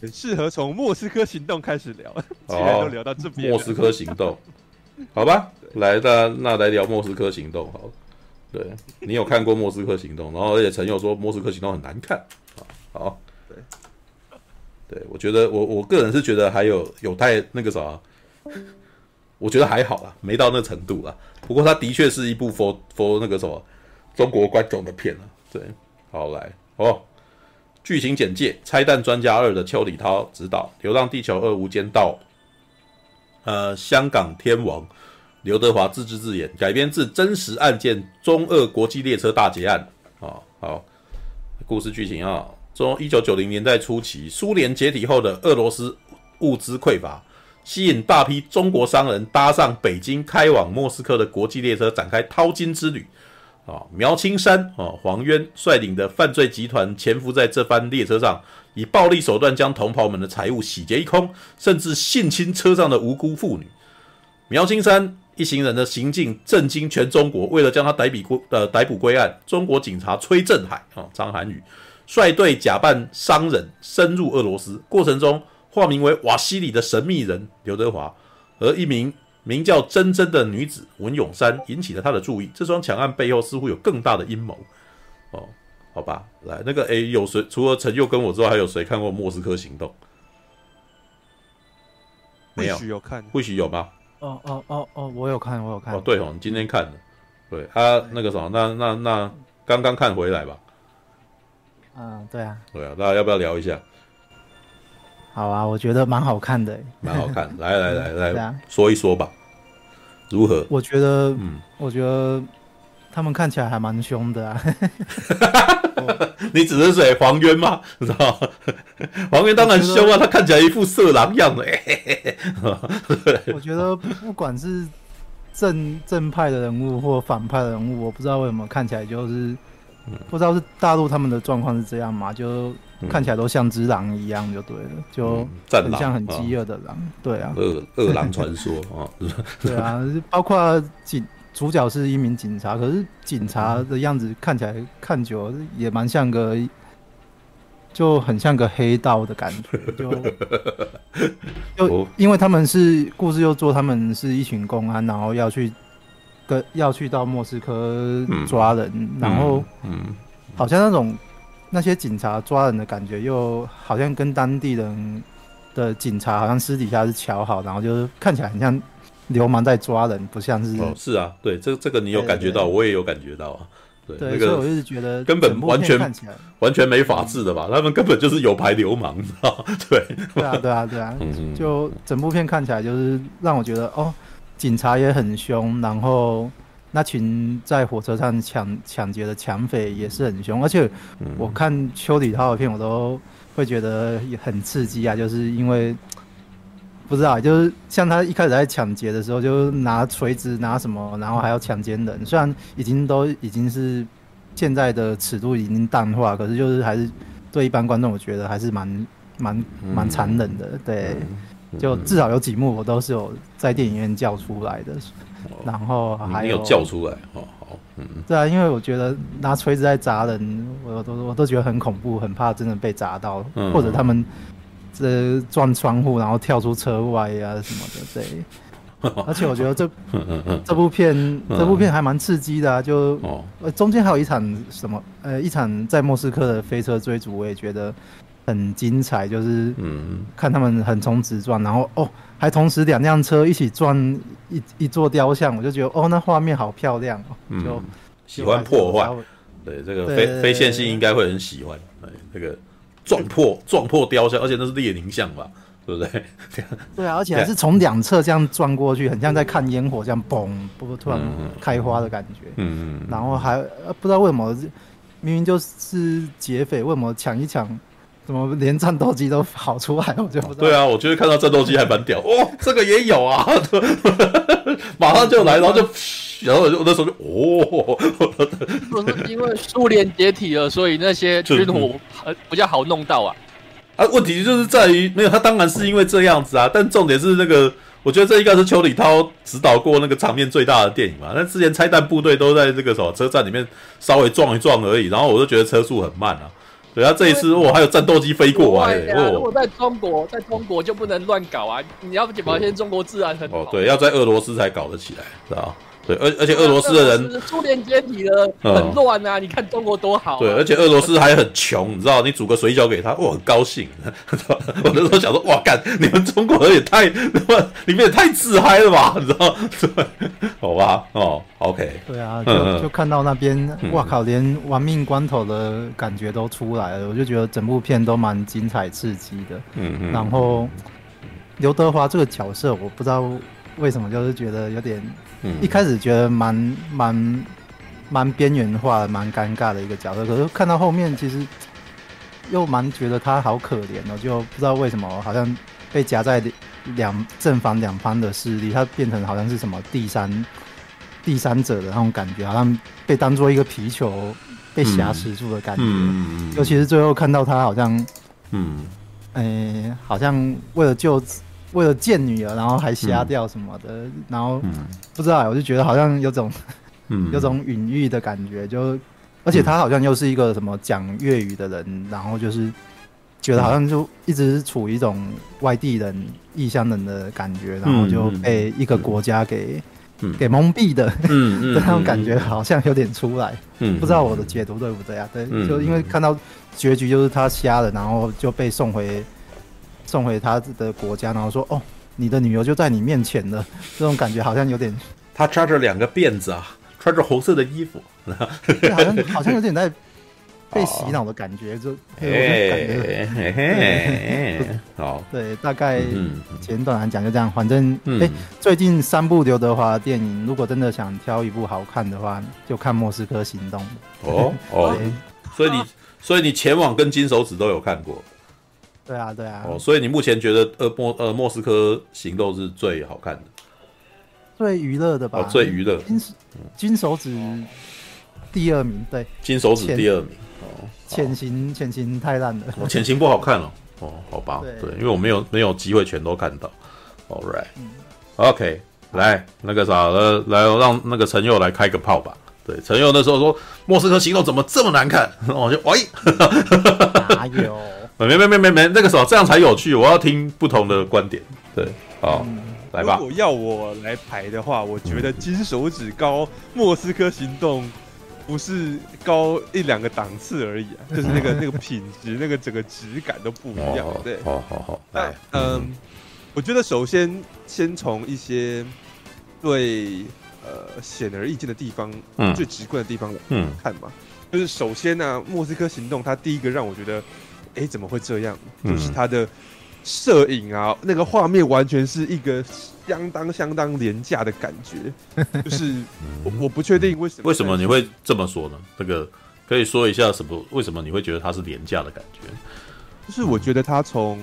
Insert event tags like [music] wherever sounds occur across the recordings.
很 [laughs] 适合从莫斯科行动开始聊，既然都聊到这边，莫斯科行动，好吧，来的那，那来聊莫斯科行动，好，对你有看过莫斯科行动，然后而且陈佑说莫斯科行动很难看，好，对，对我觉得我我个人是觉得还有有太那个啥，我觉得还好啦，没到那程度啦，不过它的确是一部 for for 那个什么中国观众的片了，对，好来哦。剧情简介：拆弹专家二的邱礼涛执导，《流浪地球二》无间道，呃，香港天王刘德华自制自演，改编自真实案件中俄国际列车大劫案。啊、哦，好，故事剧情啊，中一九九零年代初期，苏联解体后的俄罗斯物资匮乏，吸引大批中国商人搭上北京开往莫斯科的国际列车，展开淘金之旅。啊，苗青山啊，黄渊率领的犯罪集团潜伏在这班列车上，以暴力手段将同袍们的财物洗劫一空，甚至性侵车上的无辜妇女。苗青山一行人的行径震惊全中国，为了将他逮捕归呃逮捕归案，中国警察崔振海啊张涵予率队假扮商人深入俄罗斯，过程中化名为瓦西里的神秘人刘德华和一名。名叫珍珍的女子文咏珊引起了他的注意。这桩抢案背后似乎有更大的阴谋。哦，好吧，来那个诶，有谁除了陈佑跟我之外，还有谁看过《莫斯科行动》？没有，或许有看，或许有吗？哦哦哦哦，我有看，我有看。哦，对哦，你今天看的，对他、啊、那个什么，那那那刚刚看回来吧？嗯，对啊，对啊，大家要不要聊一下？好啊，我觉得蛮好看的，蛮好看。来来来来，啊、说一说吧。如何？我觉得，嗯，我觉得他们看起来还蛮凶的啊。[laughs] 你指的是谁？黄渊吗？你知道吗？黄渊当然凶啊，他看起来一副色狼样的。[laughs] 我觉得不管是正正派的人物或反派的人物，我不知道为什么看起来就是，不知道是大陆他们的状况是这样吗？就。看起来都像只狼一样，就对了，就很像很饥饿的狼，嗯、对啊，饿饿狼传说啊，[laughs] 对啊，包括警主角是一名警察，可是警察的样子看起来看久了也蛮像个，就很像个黑道的感觉，就 [laughs] 就因为他们是故事又做他们是一群公安，然后要去跟要去到莫斯科抓人，嗯、然后嗯，好像那种。那些警察抓人的感觉，又好像跟当地人的警察好像私底下是瞧好，然后就是看起来很像流氓在抓人，不像是。哦，是啊，对，这这个你有感觉到，我也有感觉到啊。对，那个、所以我就是觉得根本完全完全没法治的吧？他们根本就是有牌流氓，你知道？对，对啊，对啊，对啊，嗯、就整部片看起来就是让我觉得哦，警察也很凶，然后。那群在火车上抢抢劫的抢匪也是很凶，而且我看邱礼涛的片，我都会觉得很刺激啊！就是因为不知道，就是像他一开始在抢劫的时候，就拿锤子拿什么，然后还要强奸人。虽然已经都已经是现在的尺度已经淡化，可是就是还是对一般观众，我觉得还是蛮蛮蛮残忍的。对，就至少有几幕我都是有在电影院叫出来的。然后还有，有叫出来哦，好，嗯，对啊，因为我觉得拿锤子在砸人，我都我都觉得很恐怖，很怕真的被砸到，嗯、或者他们这撞窗户然后跳出车外呀、啊、什么的，对。[laughs] 而且我觉得这这部片这部片还蛮刺激的啊，就中间还有一场什么呃一场在莫斯科的飞车追逐，我也觉得很精彩，就是嗯看他们横冲直撞，然后哦。还同时两辆车一起撞一一座雕像，我就觉得哦，那画面好漂亮哦。嗯，就喜欢破坏，对这个非非线性应该会很喜欢。哎，这个撞破撞破雕像，而且那是列宁像吧，对不对？[laughs] 对啊，而且还是从两侧这样撞过去，很像在看烟火这样嘣，不过突然开花的感觉。嗯嗯。然后还不知道为什么，明明就是劫匪，为什么抢一抢？怎么连战斗机都跑出来？我就不知道。对啊，我觉得看到战斗机还蛮屌哦，这个也有啊，[laughs] 马上就来，然后就，然后我那时候就哦，[laughs] 是因为苏联解体了，所以那些军火比较好弄到啊。啊，问题就是在于没有他，当然是因为这样子啊。但重点是那个，我觉得这应该是邱礼涛指导过那个场面最大的电影嘛。那之前拆弹部队都在这个什么车站里面稍微撞一撞而已，然后我就觉得车速很慢啊。对啊，这一次我还有战斗机飞过来，哦，如果在中国，在中国就不能乱搞啊！你要保先中国自然很好。哦，对，要在俄罗斯才搞得起来，知道？对，而而且俄罗斯的人，苏联解体了，很乱啊！你看中国多好，啊。对，而且俄罗斯还很穷，你知道？你煮个水饺给他，我很高兴。[laughs] 我那时候想说，哇，干，你们中国人也太，你们也太自嗨了吧？你知道？[laughs] 对，好吧，哦，OK。对啊，就就看到那边，哇靠，连亡命关头的感觉都出来了。我就觉得整部片都蛮精彩刺激的。嗯嗯。然后刘德华这个角色，我不知道为什么，就是觉得有点。嗯、一开始觉得蛮蛮蛮边缘化的，蛮尴尬的一个角色，可是看到后面，其实又蛮觉得他好可怜哦，就不知道为什么好像被夹在两正反两方的势力，他变成好像是什么第三第三者的那种感觉，好像被当做一个皮球被挟持住的感觉。嗯、尤其是最后看到他好像，嗯，哎、欸，好像为了救。为了见女儿，然后还瞎掉什么的，嗯、然后、嗯、不知道，我就觉得好像有种，嗯、[laughs] 有种隐喻的感觉，就而且他好像又是一个什么讲粤语的人，嗯、然后就是觉得好像就一直处于一种外地人、异乡人的感觉，然后就被一个国家给、嗯、给蒙蔽的，嗯、[laughs] 那种感觉好像有点出来，嗯、不知道我的解读对不对啊？对，嗯、就因为看到结局就是他瞎了，然后就被送回。送回他的国家，然后说：“哦，你的女儿就在你面前了。”这种感觉好像有点……他扎着两个辫子啊，穿着红色的衣服，[laughs] 好像好像有点在 [laughs] 被洗脑的感觉，就嘿嘿嘿，好，对，大概简短来讲就这样。反正哎，最近三部刘德华的电影，如果真的想挑一部好看的话，就看《莫斯科行动》。哦哦，所以你所以你前往跟《金手指》都有看过。对啊，对啊。哦，所以你目前觉得呃莫呃莫斯科行动是最好看的，最娱乐的吧？哦，最娱乐。金金手指第二名，对。金手指第二名。哦。潜行潜行太烂了。哦，潜行不好看了。哦，好吧。对，因为我没有没有机会全都看到。All right。OK，来那个啥，呃来让那个陈佑来开个炮吧。对，陈佑那时候说莫斯科行动怎么这么难看？我就喂，[laughs] 哪有？没没没没没，那个时候这样才有趣。我要听不同的观点。对，好，嗯、来吧。如果要我来排的话，我觉得金手指高，嗯、莫斯科行动不是高一两个档次而已啊，就是那个 [laughs] 那个品质，那个整个质感都不一样。哦、对，好好好，来，嗯，嗯我觉得首先先从一些对呃显而易见的地方，嗯、最直观的地方来看嘛，嗯、就是首先呢、啊，莫斯科行动它第一个让我觉得。哎，怎么会这样？就是他的摄影啊，那个画面完全是一个相当相当廉价的感觉。[laughs] 就是我我不确定为什么。为什么你会这么说呢？这个可以说一下什么？为什么你会觉得它是廉价的感觉？就是我觉得它从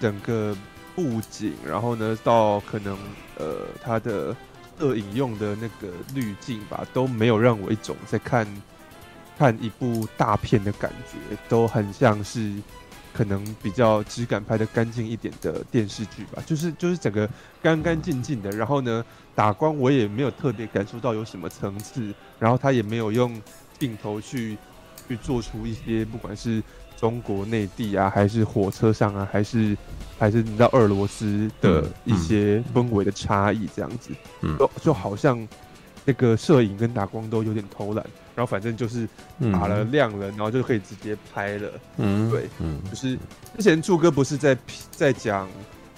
整个布景，然后呢到可能呃它的摄影用的那个滤镜吧，都没有让我一种在看。看一部大片的感觉，都很像是可能比较质感拍的干净一点的电视剧吧，就是就是整个干干净净的，然后呢打光我也没有特别感受到有什么层次，然后他也没有用镜头去去做出一些不管是中国内地啊，还是火车上啊，还是还是你知道俄罗斯的一些氛围的差异这样子，嗯，就就好像那个摄影跟打光都有点偷懒。然后反正就是打了亮了，嗯、然后就可以直接拍了。嗯，对，嗯，就是之前柱哥不是在在讲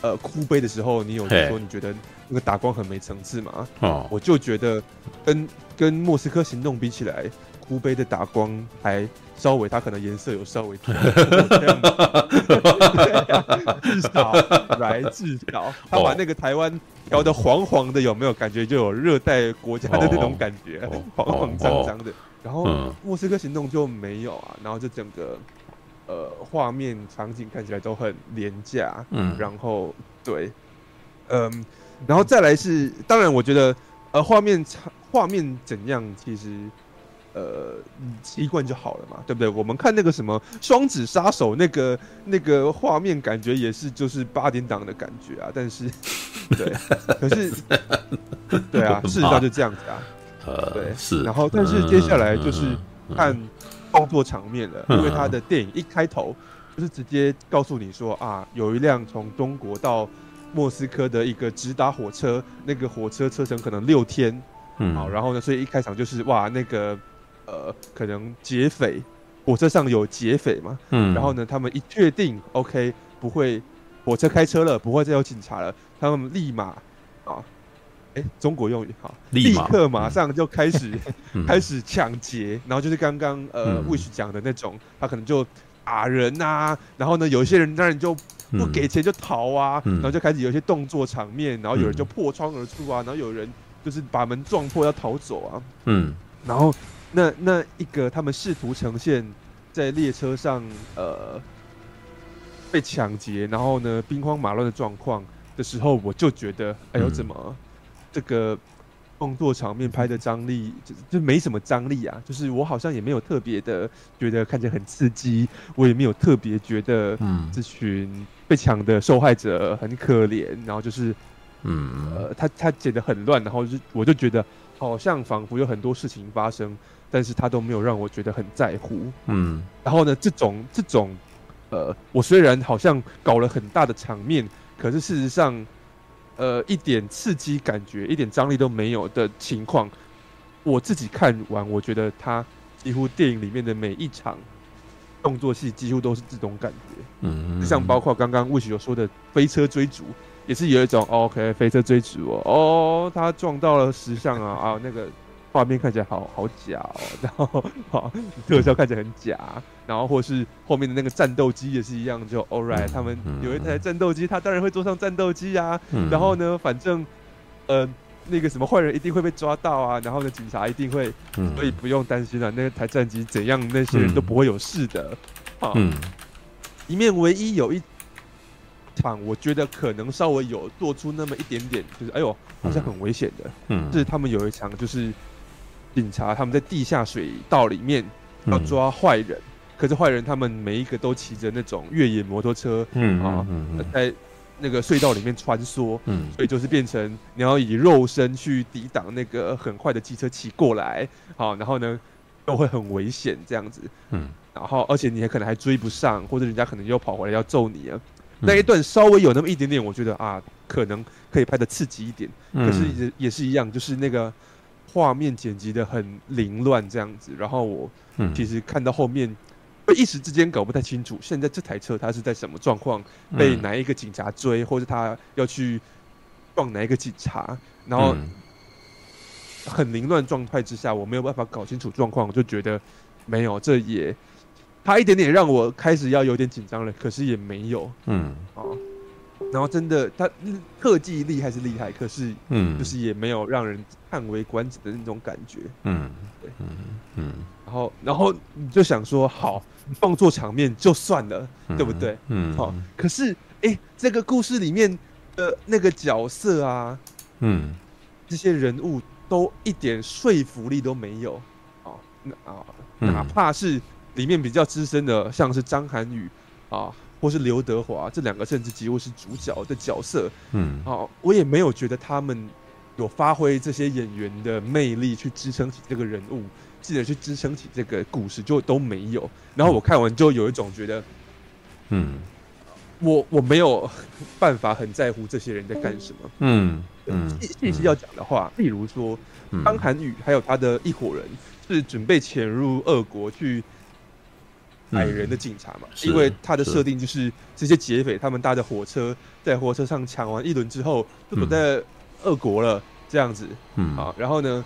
呃哭悲的时候，你有说你觉得那个打光很没层次嘛？哦，我就觉得跟跟莫斯科行动比起来，哭悲的打光还稍微，它可能颜色有稍微 [laughs] 这样至少 [laughs] 来至少，他把那个台湾调的黄黄的，有没有？感觉就有热带国家的那种感觉，哦、黄黄脏脏的。然后莫斯科行动就没有啊，然后就整个呃画面场景看起来都很廉价，嗯，然后对，嗯，然后再来是，当然我觉得呃画面场画面怎样其实呃习惯就好了嘛，对不对？我们看那个什么双子杀手那个那个画面感觉也是就是八点档的感觉啊，但是 [laughs] 对，可是 [laughs] 对啊，事实上就这样子啊。呃，对，是，然后但是接下来就是看动作场面了，因为他的电影一开头就是直接告诉你说啊，有一辆从中国到莫斯科的一个直达火车，那个火车车程可能六天，嗯，好，然后呢，所以一开场就是哇，那个呃，可能劫匪，火车上有劫匪嘛，嗯，然后呢，他们一确定 OK 不会火车开车了，不会再有警察了，他们立马啊。哎、中国用语哈，立刻马上就开始、[laughs] 嗯、开始抢劫，然后就是刚刚呃 Wish 讲的那种，他可能就打人呐、啊，然后呢，有一些人当然就不给钱就逃啊，嗯、然后就开始有一些动作场面，然后有人就破窗而出啊，然后有人就是把门撞破要逃走啊，嗯，然后那那一个他们试图呈现在列车上呃被抢劫，然后呢兵荒马乱的状况的时候，我就觉得哎呦怎么？嗯这个动作场面拍的张力就就没什么张力啊，就是我好像也没有特别的觉得看起来很刺激，我也没有特别觉得嗯这群被抢的受害者很可怜，然后就是嗯呃他他剪得很乱，然后就我就觉得好像仿佛有很多事情发生，但是他都没有让我觉得很在乎嗯，然后呢这种这种呃我虽然好像搞了很大的场面，可是事实上。呃，一点刺激感觉，一点张力都没有的情况，我自己看完，我觉得他几乎电影里面的每一场动作戏几乎都是这种感觉，嗯，像包括刚刚魏许有说的飞车追逐，也是有一种 OK 飞车追逐哦，哦，他撞到了石像啊啊那个。画面看起来好好假哦，然后好特效看起来很假，然后或是后面的那个战斗机也是一样，就 All right，他们有一台战斗机，他当然会坐上战斗机啊。然后呢，反正呃那个什么坏人一定会被抓到啊，然后呢警察一定会，所以不用担心了，那台战机怎样，那些人都不会有事的。啊，里面唯一有一场，我觉得可能稍微有做出那么一点点，就是哎呦好像很危险的，嗯，就是他们有一场就是。警察他们在地下水道里面要抓坏人，嗯、可是坏人他们每一个都骑着那种越野摩托车，嗯啊，在那个隧道里面穿梭，嗯，所以就是变成你要以肉身去抵挡那个很快的机车骑过来，好，然后呢又会很危险这样子，嗯，然后而且你还可能还追不上，或者人家可能又跑回来要揍你啊，嗯、那一段稍微有那么一点点，我觉得啊，可能可以拍的刺激一点，可是也也是一样，就是那个。画面剪辑的很凌乱，这样子，然后我其实看到后面，会一时之间搞不太清楚，现在这台车它是在什么状况，被哪一个警察追，或者他要去撞哪一个警察，然后很凌乱状态之下，我没有办法搞清楚状况，我就觉得没有，这也他一点点让我开始要有点紧张了，可是也没有，嗯，啊。然后真的，他特技厉害是厉害，可是，嗯，就是也没有让人叹为观止的那种感觉，嗯，对，嗯嗯。然后，然后你就想说，好，放作场面就算了，对不对？嗯，好。可是，哎，这个故事里面的那个角色啊，嗯，这些人物都一点说服力都没有，啊，那啊，哪怕是里面比较资深的，像是张涵予啊。或是刘德华这两个甚至几乎是主角的角色，嗯，好，我也没有觉得他们有发挥这些演员的魅力去支撑起这个人物，记得去支撑起这个故事，就都没有。然后我看完就有一种觉得，嗯，我我没有办法很在乎这些人在干什么，嗯嗯。细细细要讲的话，例如说，张涵予还有他的一伙人是准备潜入俄国去。矮人的警察嘛，因为他的设定就是这些劫匪，他们搭着火车，在火车上抢完一轮之后，就躲在俄国了，这样子。嗯啊，然后呢，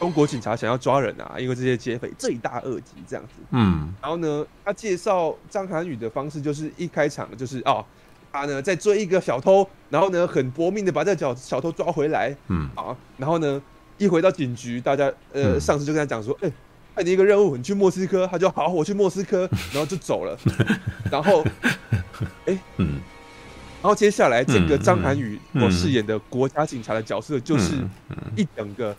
中国警察想要抓人啊，因为这些劫匪罪大恶极，这样子。嗯，然后呢，他介绍张涵予的方式就是一开场就是哦，他呢在追一个小偷，然后呢很搏命的把这个小小偷抓回来。嗯啊，然后呢一回到警局，大家呃上司就跟他讲说，哎。派你一个任务，你去莫斯科，他就好，我去莫斯科，[laughs] 然后就走了。然后，哎、欸，嗯，然后接下来这个张涵予我饰演的国家警察的角色，就是一整个，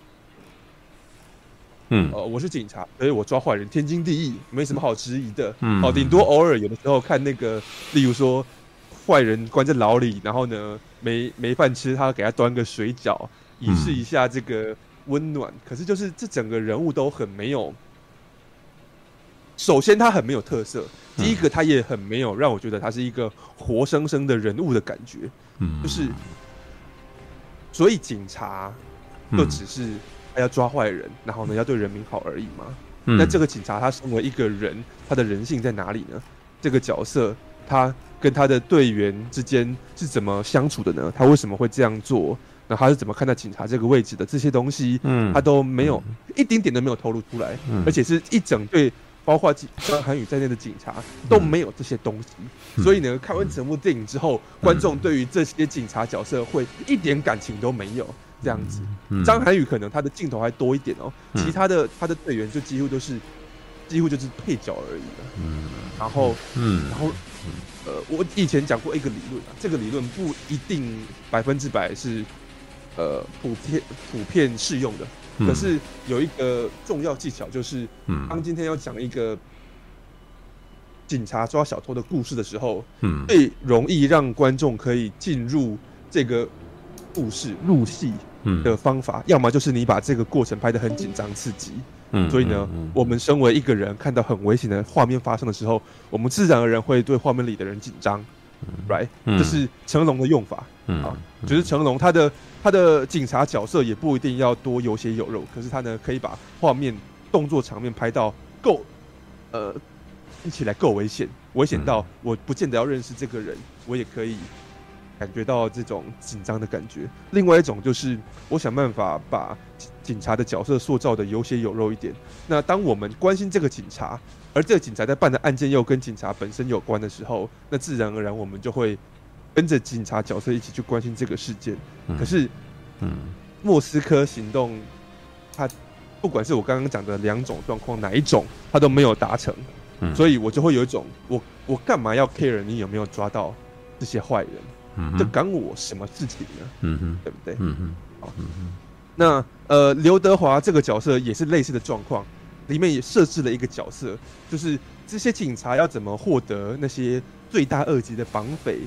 嗯，呃，我是警察，所以我抓坏人天经地义，没什么好质疑的。嗯，好，顶多偶尔有的时候看那个，例如说坏人关在牢里，然后呢没没饭吃，他给他端个水饺，以示一下这个温暖。可是就是这整个人物都很没有。首先他很没有特色，第一个他也很没有让我觉得他是一个活生生的人物的感觉，嗯，就是，所以警察就只是他要抓坏人，然后呢要对人民好而已嘛。那这个警察他身为一个人，他的人性在哪里呢？这个角色他跟他的队员之间是怎么相处的呢？他为什么会这样做？那他是怎么看待警察这个位置的？这些东西，嗯，他都没有一丁点都没有透露出来，而且是一整队，包括张涵予在内的警察都没有这些东西。所以呢，看完整部电影之后，观众对于这些警察角色会一点感情都没有。这样子，张涵予可能他的镜头还多一点哦，其他的他的队员就几乎都是，几乎就是配角而已了。嗯，然后，嗯，然后，呃，我以前讲过一个理论啊，这个理论不一定百分之百是，呃，普遍普遍适用的。可是有一个重要技巧，就是，当今天要讲一个警察抓小偷的故事的时候，嗯，最容易让观众可以进入这个。故事入戏的方法，要么就是你把这个过程拍得很紧张刺激，嗯，所以呢，我们身为一个人，看到很危险的画面发生的时候，我们自然而然会对画面里的人紧张，right？这是成龙的用法，嗯啊，就是成龙他的他的警察角色也不一定要多有血有肉，可是他呢可以把画面动作场面拍到够，呃，一起来够危险，危险到我不见得要认识这个人，我也可以。感觉到这种紧张的感觉。另外一种就是，我想办法把警察的角色塑造的有血有肉一点。那当我们关心这个警察，而这个警察在办的案件又跟警察本身有关的时候，那自然而然我们就会跟着警察角色一起去关心这个事件。可是，嗯，莫斯科行动，它不管是我刚刚讲的两种状况哪一种，它都没有达成。所以我就会有一种，我我干嘛要 care 你有没有抓到这些坏人？这干我什么事情呢？嗯哼，对不对？嗯哼，好，嗯哼。那呃，刘德华这个角色也是类似的状况，里面也设置了一个角色，就是这些警察要怎么获得那些罪大恶极的绑匪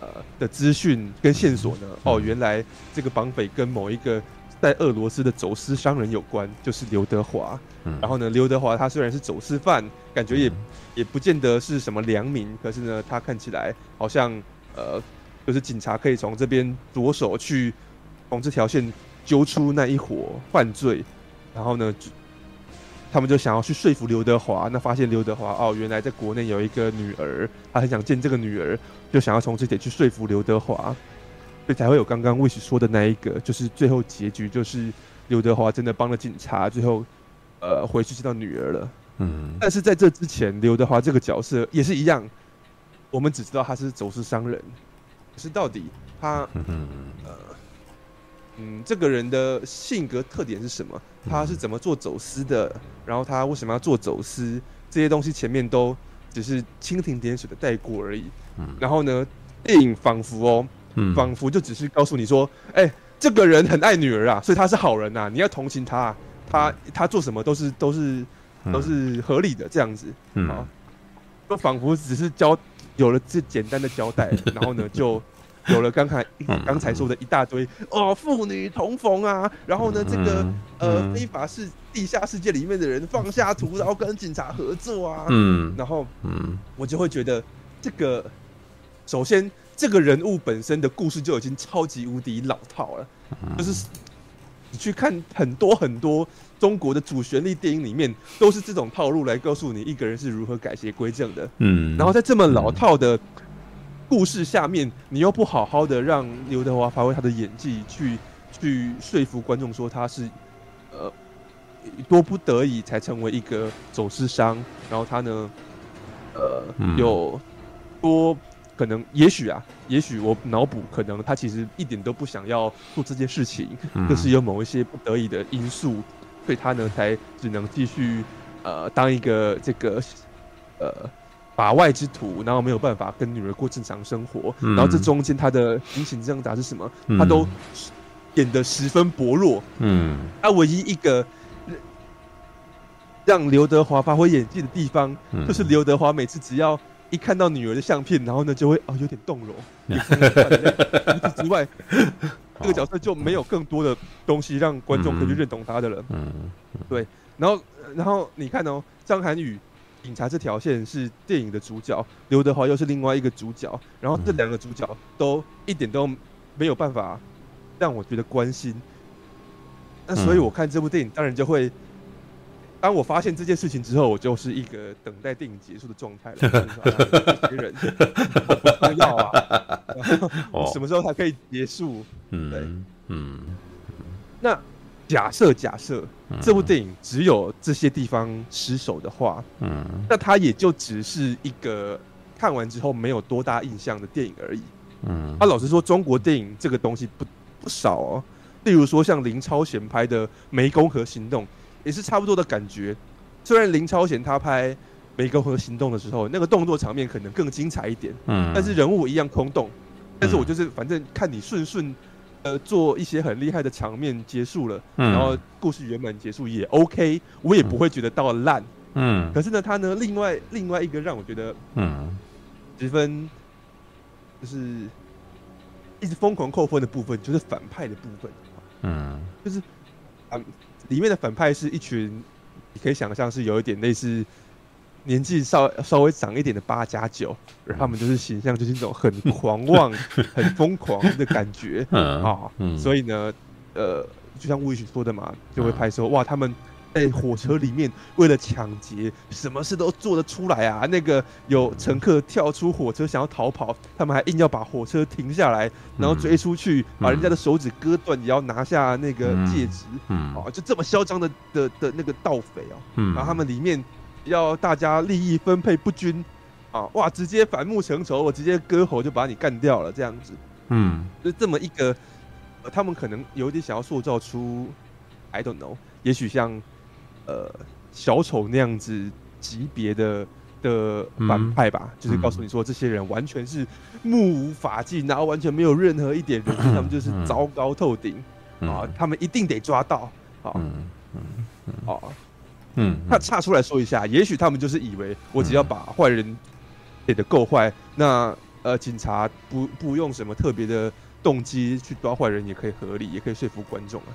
呃的资讯跟线索呢？哦，原来这个绑匪跟某一个在俄罗斯的走私商人有关，就是刘德华。然后呢，刘德华他虽然是走私犯，感觉也也不见得是什么良民，可是呢，他看起来好像呃。就是警察可以从这边着手去从这条线揪出那一伙犯罪，然后呢，他们就想要去说服刘德华。那发现刘德华哦，原来在国内有一个女儿，他很想见这个女儿，就想要从这点去说服刘德华，所以才会有刚刚 Wish 说的那一个，就是最后结局就是刘德华真的帮了警察，最后呃回去见到女儿了。嗯，但是在这之前，刘德华这个角色也是一样，我们只知道他是走私商人。可是到底他，[laughs] 呃，嗯，这个人的性格特点是什么？他是怎么做走私的？然后他为什么要做走私？这些东西前面都只是蜻蜓点水的带过而已。然后呢，电影仿佛哦，仿佛就只是告诉你说，哎，这个人很爱女儿啊，所以他是好人呐，你要同情他，他他做什么都是都是都是合理的这样子啊，就仿佛只是交。有了这简单的交代，然后呢，就有了刚才刚才说的一大堆哦，父女同逢啊，然后呢，这个呃非法是地下世界里面的人放下屠刀跟警察合作啊，嗯，然后嗯，我就会觉得这个首先这个人物本身的故事就已经超级无敌老套了，就是你去看很多很多。中国的主旋律电影里面都是这种套路来告诉你一个人是如何改邪归正的，嗯，然后在这么老套的故事下面，你又不好好的让刘德华发挥他的演技，去去说服观众说他是呃多不得已才成为一个走私商，然后他呢呃有多可能也许啊，也许我脑补可能他其实一点都不想要做这件事情，就是有某一些不得已的因素。所以他呢，才只能继续，呃，当一个这个，呃，法外之徒，然后没有办法跟女儿过正常生活。嗯、然后这中间他的心情挣扎是什么？嗯、他都演得十分薄弱。嗯，他唯一一个让刘德华发挥演技的地方，嗯、就是刘德华每次只要一看到女儿的相片，然后呢，就会哦有点动容。[laughs] 除此之外。[laughs] 这个角色就没有更多的东西让观众可以去认同他的了。嗯，对。然后，然后你看哦，张涵予警察这条线是电影的主角，刘德华又是另外一个主角，然后这两个主角都一点都没有办法让我觉得关心。那所以我看这部电影，当然就会，当我发现这件事情之后，我就是一个等待电影结束的状态了。[laughs] 这些人 [laughs] 不要啊，[laughs] 什么时候才可以结束？嗯，对，嗯，那。假设假设这部电影只有这些地方失手的话，嗯，那它也就只是一个看完之后没有多大印象的电影而已，嗯。啊，老实说，中国电影这个东西不不少哦。例如说，像林超贤拍的《湄公河行动》，也是差不多的感觉。虽然林超贤他拍《湄公河行动》的时候，那个动作场面可能更精彩一点，嗯，但是人物一样空洞。但是我就是反正看你顺顺。呃，做一些很厉害的场面结束了，嗯，然后故事圆满结束也 OK，我也不会觉得到烂，嗯。可是呢，他呢，另外另外一个让我觉得，嗯，十分就是一直疯狂扣分的部分，就是反派的部分，嗯，就是啊，里面的反派是一群，你可以想象是有一点类似。年纪稍稍微长一点的八加九，他们就是形象就是那种很狂妄、[laughs] 很疯狂的感觉啊，[laughs] 所以呢，呃，就像吴宇说的嘛，就会拍说哇，他们在火车里面为了抢劫，什么事都做得出来啊。那个有乘客跳出火车想要逃跑，他们还硬要把火车停下来，然后追出去，把人家的手指割断，也要拿下那个戒指，啊，就这么嚣张的的的那个盗匪哦，然后他们里面。要大家利益分配不均，啊，哇，直接反目成仇，我直接割喉就把你干掉了，这样子，嗯，就这么一个，呃，他们可能有点想要塑造出，I don't know，也许像，呃，小丑那样子级别的的反派吧，嗯、就是告诉你说，这些人完全是目无法纪，然后完全没有任何一点人性，[coughs] 他们就是糟糕透顶，啊，他们一定得抓到，啊，嗯嗯，他岔出来说一下，也许他们就是以为我只要把坏人给的够坏，那呃警察不不用什么特别的动机去抓坏人也可以合理，也可以说服观众啊。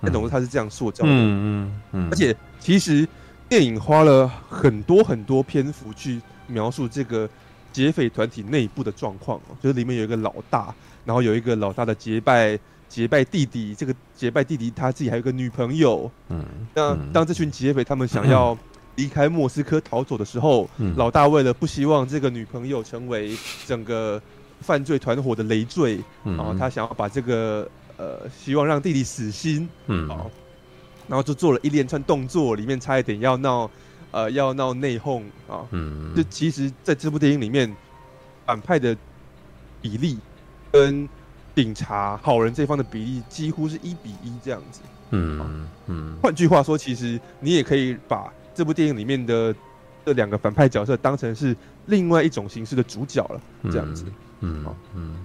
但总之他是这样塑造的，嗯嗯嗯。而且其实电影花了很多很多篇幅去描述这个劫匪团体内部的状况哦，就是里面有一个老大，然后有一个老大的结拜。结拜弟弟，这个结拜弟弟他自己还有个女朋友。嗯，那当这群劫匪他们想要离开莫斯科逃走的时候，嗯、老大为了不希望这个女朋友成为整个犯罪团伙的累赘，嗯、然后他想要把这个呃，希望让弟弟死心。嗯，好，然后就做了一连串动作，里面差一点要闹呃要闹内讧啊。嗯，就其实在这部电影里面，反派的比例跟警察好人这方的比例几乎是一比一这样子。嗯嗯。换句话说，其实你也可以把这部电影里面的这两个反派角色当成是另外一种形式的主角了，这样子。嗯嗯。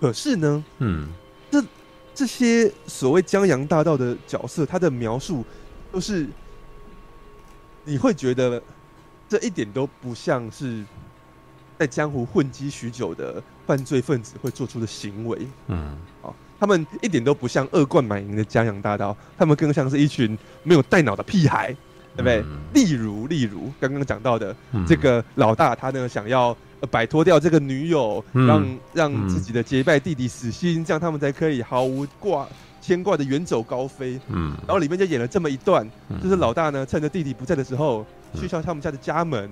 可是呢，嗯，这这些所谓江洋大盗的角色，他的描述都是你会觉得这一点都不像是在江湖混迹许久的。犯罪分子会做出的行为，嗯，好，他们一点都不像恶贯满盈的江洋大盗，他们更像是一群没有带脑的屁孩，对不对？嗯、例如，例如刚刚讲到的、嗯、这个老大，他呢想要摆脱掉这个女友，嗯、让让自己的结拜弟弟死心，嗯、这样他们才可以毫无挂牵挂的远走高飞。嗯，然后里面就演了这么一段，嗯、就是老大呢趁着弟弟不在的时候，嗯、去敲他们家的家门，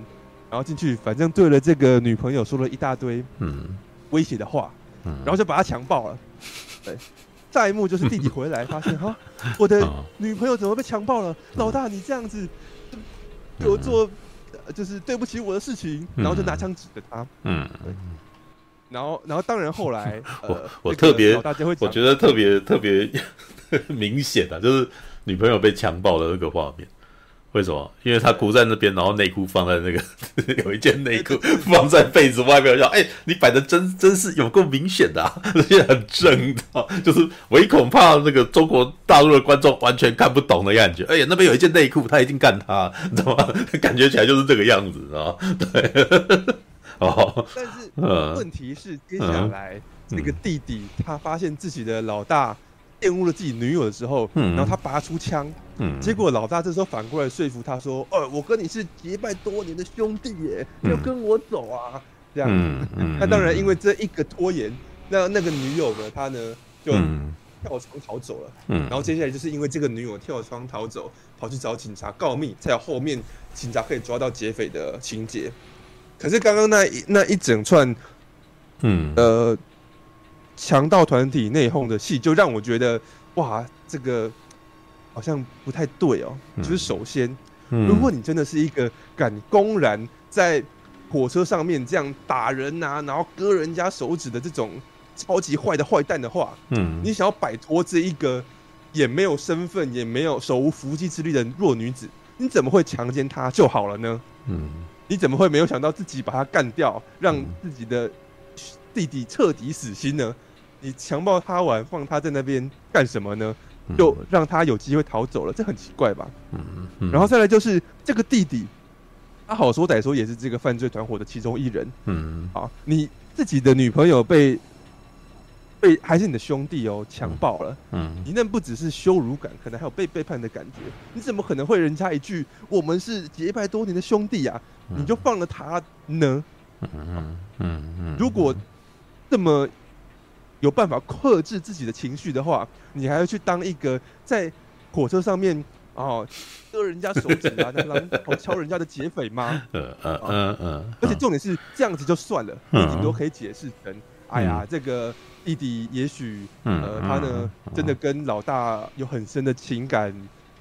然后进去，反正对了这个女朋友说了一大堆，嗯。威胁的话，然后就把他强暴了。[laughs] 对，下一幕就是弟弟回来，发现 [laughs] 哈，我的女朋友怎么被强暴了？老大，你这样子给我做，就是对不起我的事情。然后就拿枪指着他。嗯，对。然后，然后当然后来，[laughs] 我我特别，我觉得特别特别明显的，就是女朋友被强暴的那个画面。为什么？因为他哭在那边，然后内裤放在那个，[laughs] 有一件内裤放在被子外面，说：“哎，你摆的真真是有够明显的，啊，而且很正的，就是唯恐怕那个中国大陆的观众完全看不懂的感觉。哎呀，那边有一件内裤，他一定干他，你知道吗？感觉起来就是这个样子，啊，对，[laughs] 哦。但是问题是，接下来那个弟弟他发现自己的老大玷污了自己女友的时候，嗯。然后他拔出枪，嗯，结果老大这时候反过来说服他说：“哦，我跟你是结拜多年的兄弟耶，嗯。要跟我走啊。”这样，嗯 [laughs] 嗯，那当然因为这一个拖延，那那个女友呢，她呢就嗯。跳窗逃走了。嗯，然后接下来就是因为这个女友跳窗逃走，跑去找警察告密，才有后面警察可以抓到劫匪的情节。可是刚刚那一那一整串嗯。呃强盗团体内讧的戏，就让我觉得哇，这个好像不太对哦。嗯就是首先，嗯，如果你真的是一个敢公然在火车上面这样打人啊，然后割人家手指的这种超级坏的坏蛋的话，嗯你想要摆脱这一个也没有身份、也没有手无缚鸡之力的弱女子，你怎么会强奸她就好了呢？嗯你怎么会没有想到自己把她干掉，让自己的弟弟彻底死心呢？你强暴他完，放他在那边干什么呢？就让他有机会逃走了，这很奇怪吧？嗯嗯，然后再来就是这个弟弟，他好说歹说也是这个犯罪团伙的其中一人嗯啊。你自己的女朋友被被还是你的兄弟哦强暴了。嗯你那不只是羞辱感，可能还有被背叛的感觉。你怎么可能会人家一句“我们是结拜多年的兄弟”啊，你就放了他呢？嗯嗯嗯，如果这么有办法克制自己的情绪的话，你还要去当一个在火车上面哦割人家手指啊，[laughs] 在狼头敲人家的劫匪吗？呃呃呃呃，而且重点是这样子就算了，你顶多可以解释成：哎呀，这个弟弟也许呃他呢真的跟老大有很深的情感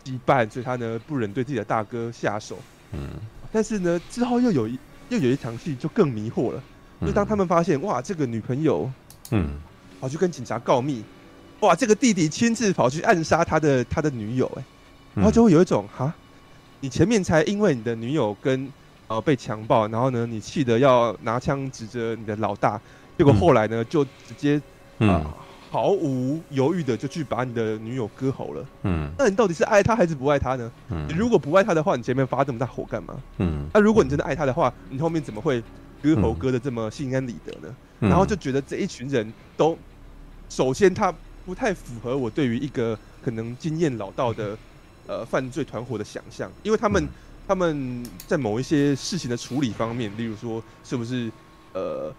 羁绊，所以他呢不忍对自己的大哥下手。嗯。但是呢之后又有一又有一场戏就更迷惑了，就当他们发现哇这个女朋友嗯跑去跟警察告密，哇这个弟弟亲自跑去暗杀他的他的女友、欸，哎，然后就会有一种哈，你前面才因为你的女友跟呃被强暴，然后呢你气得要拿枪指着你的老大，结果后来呢就直接啊、嗯毫无犹豫的就去把你的女友割喉了。嗯。那你到底是爱他还是不爱他呢？嗯。你如果不爱他的话，你前面发这么大火干嘛？嗯。那如果你真的爱他的话，你后面怎么会割喉割的这么心安理得呢？嗯，然后就觉得这一群人都，首先他不太符合我对于一个可能经验老道的呃犯罪团伙的想象，因为他们、嗯。他们在某一些事情的处理方面，例如说是不是呃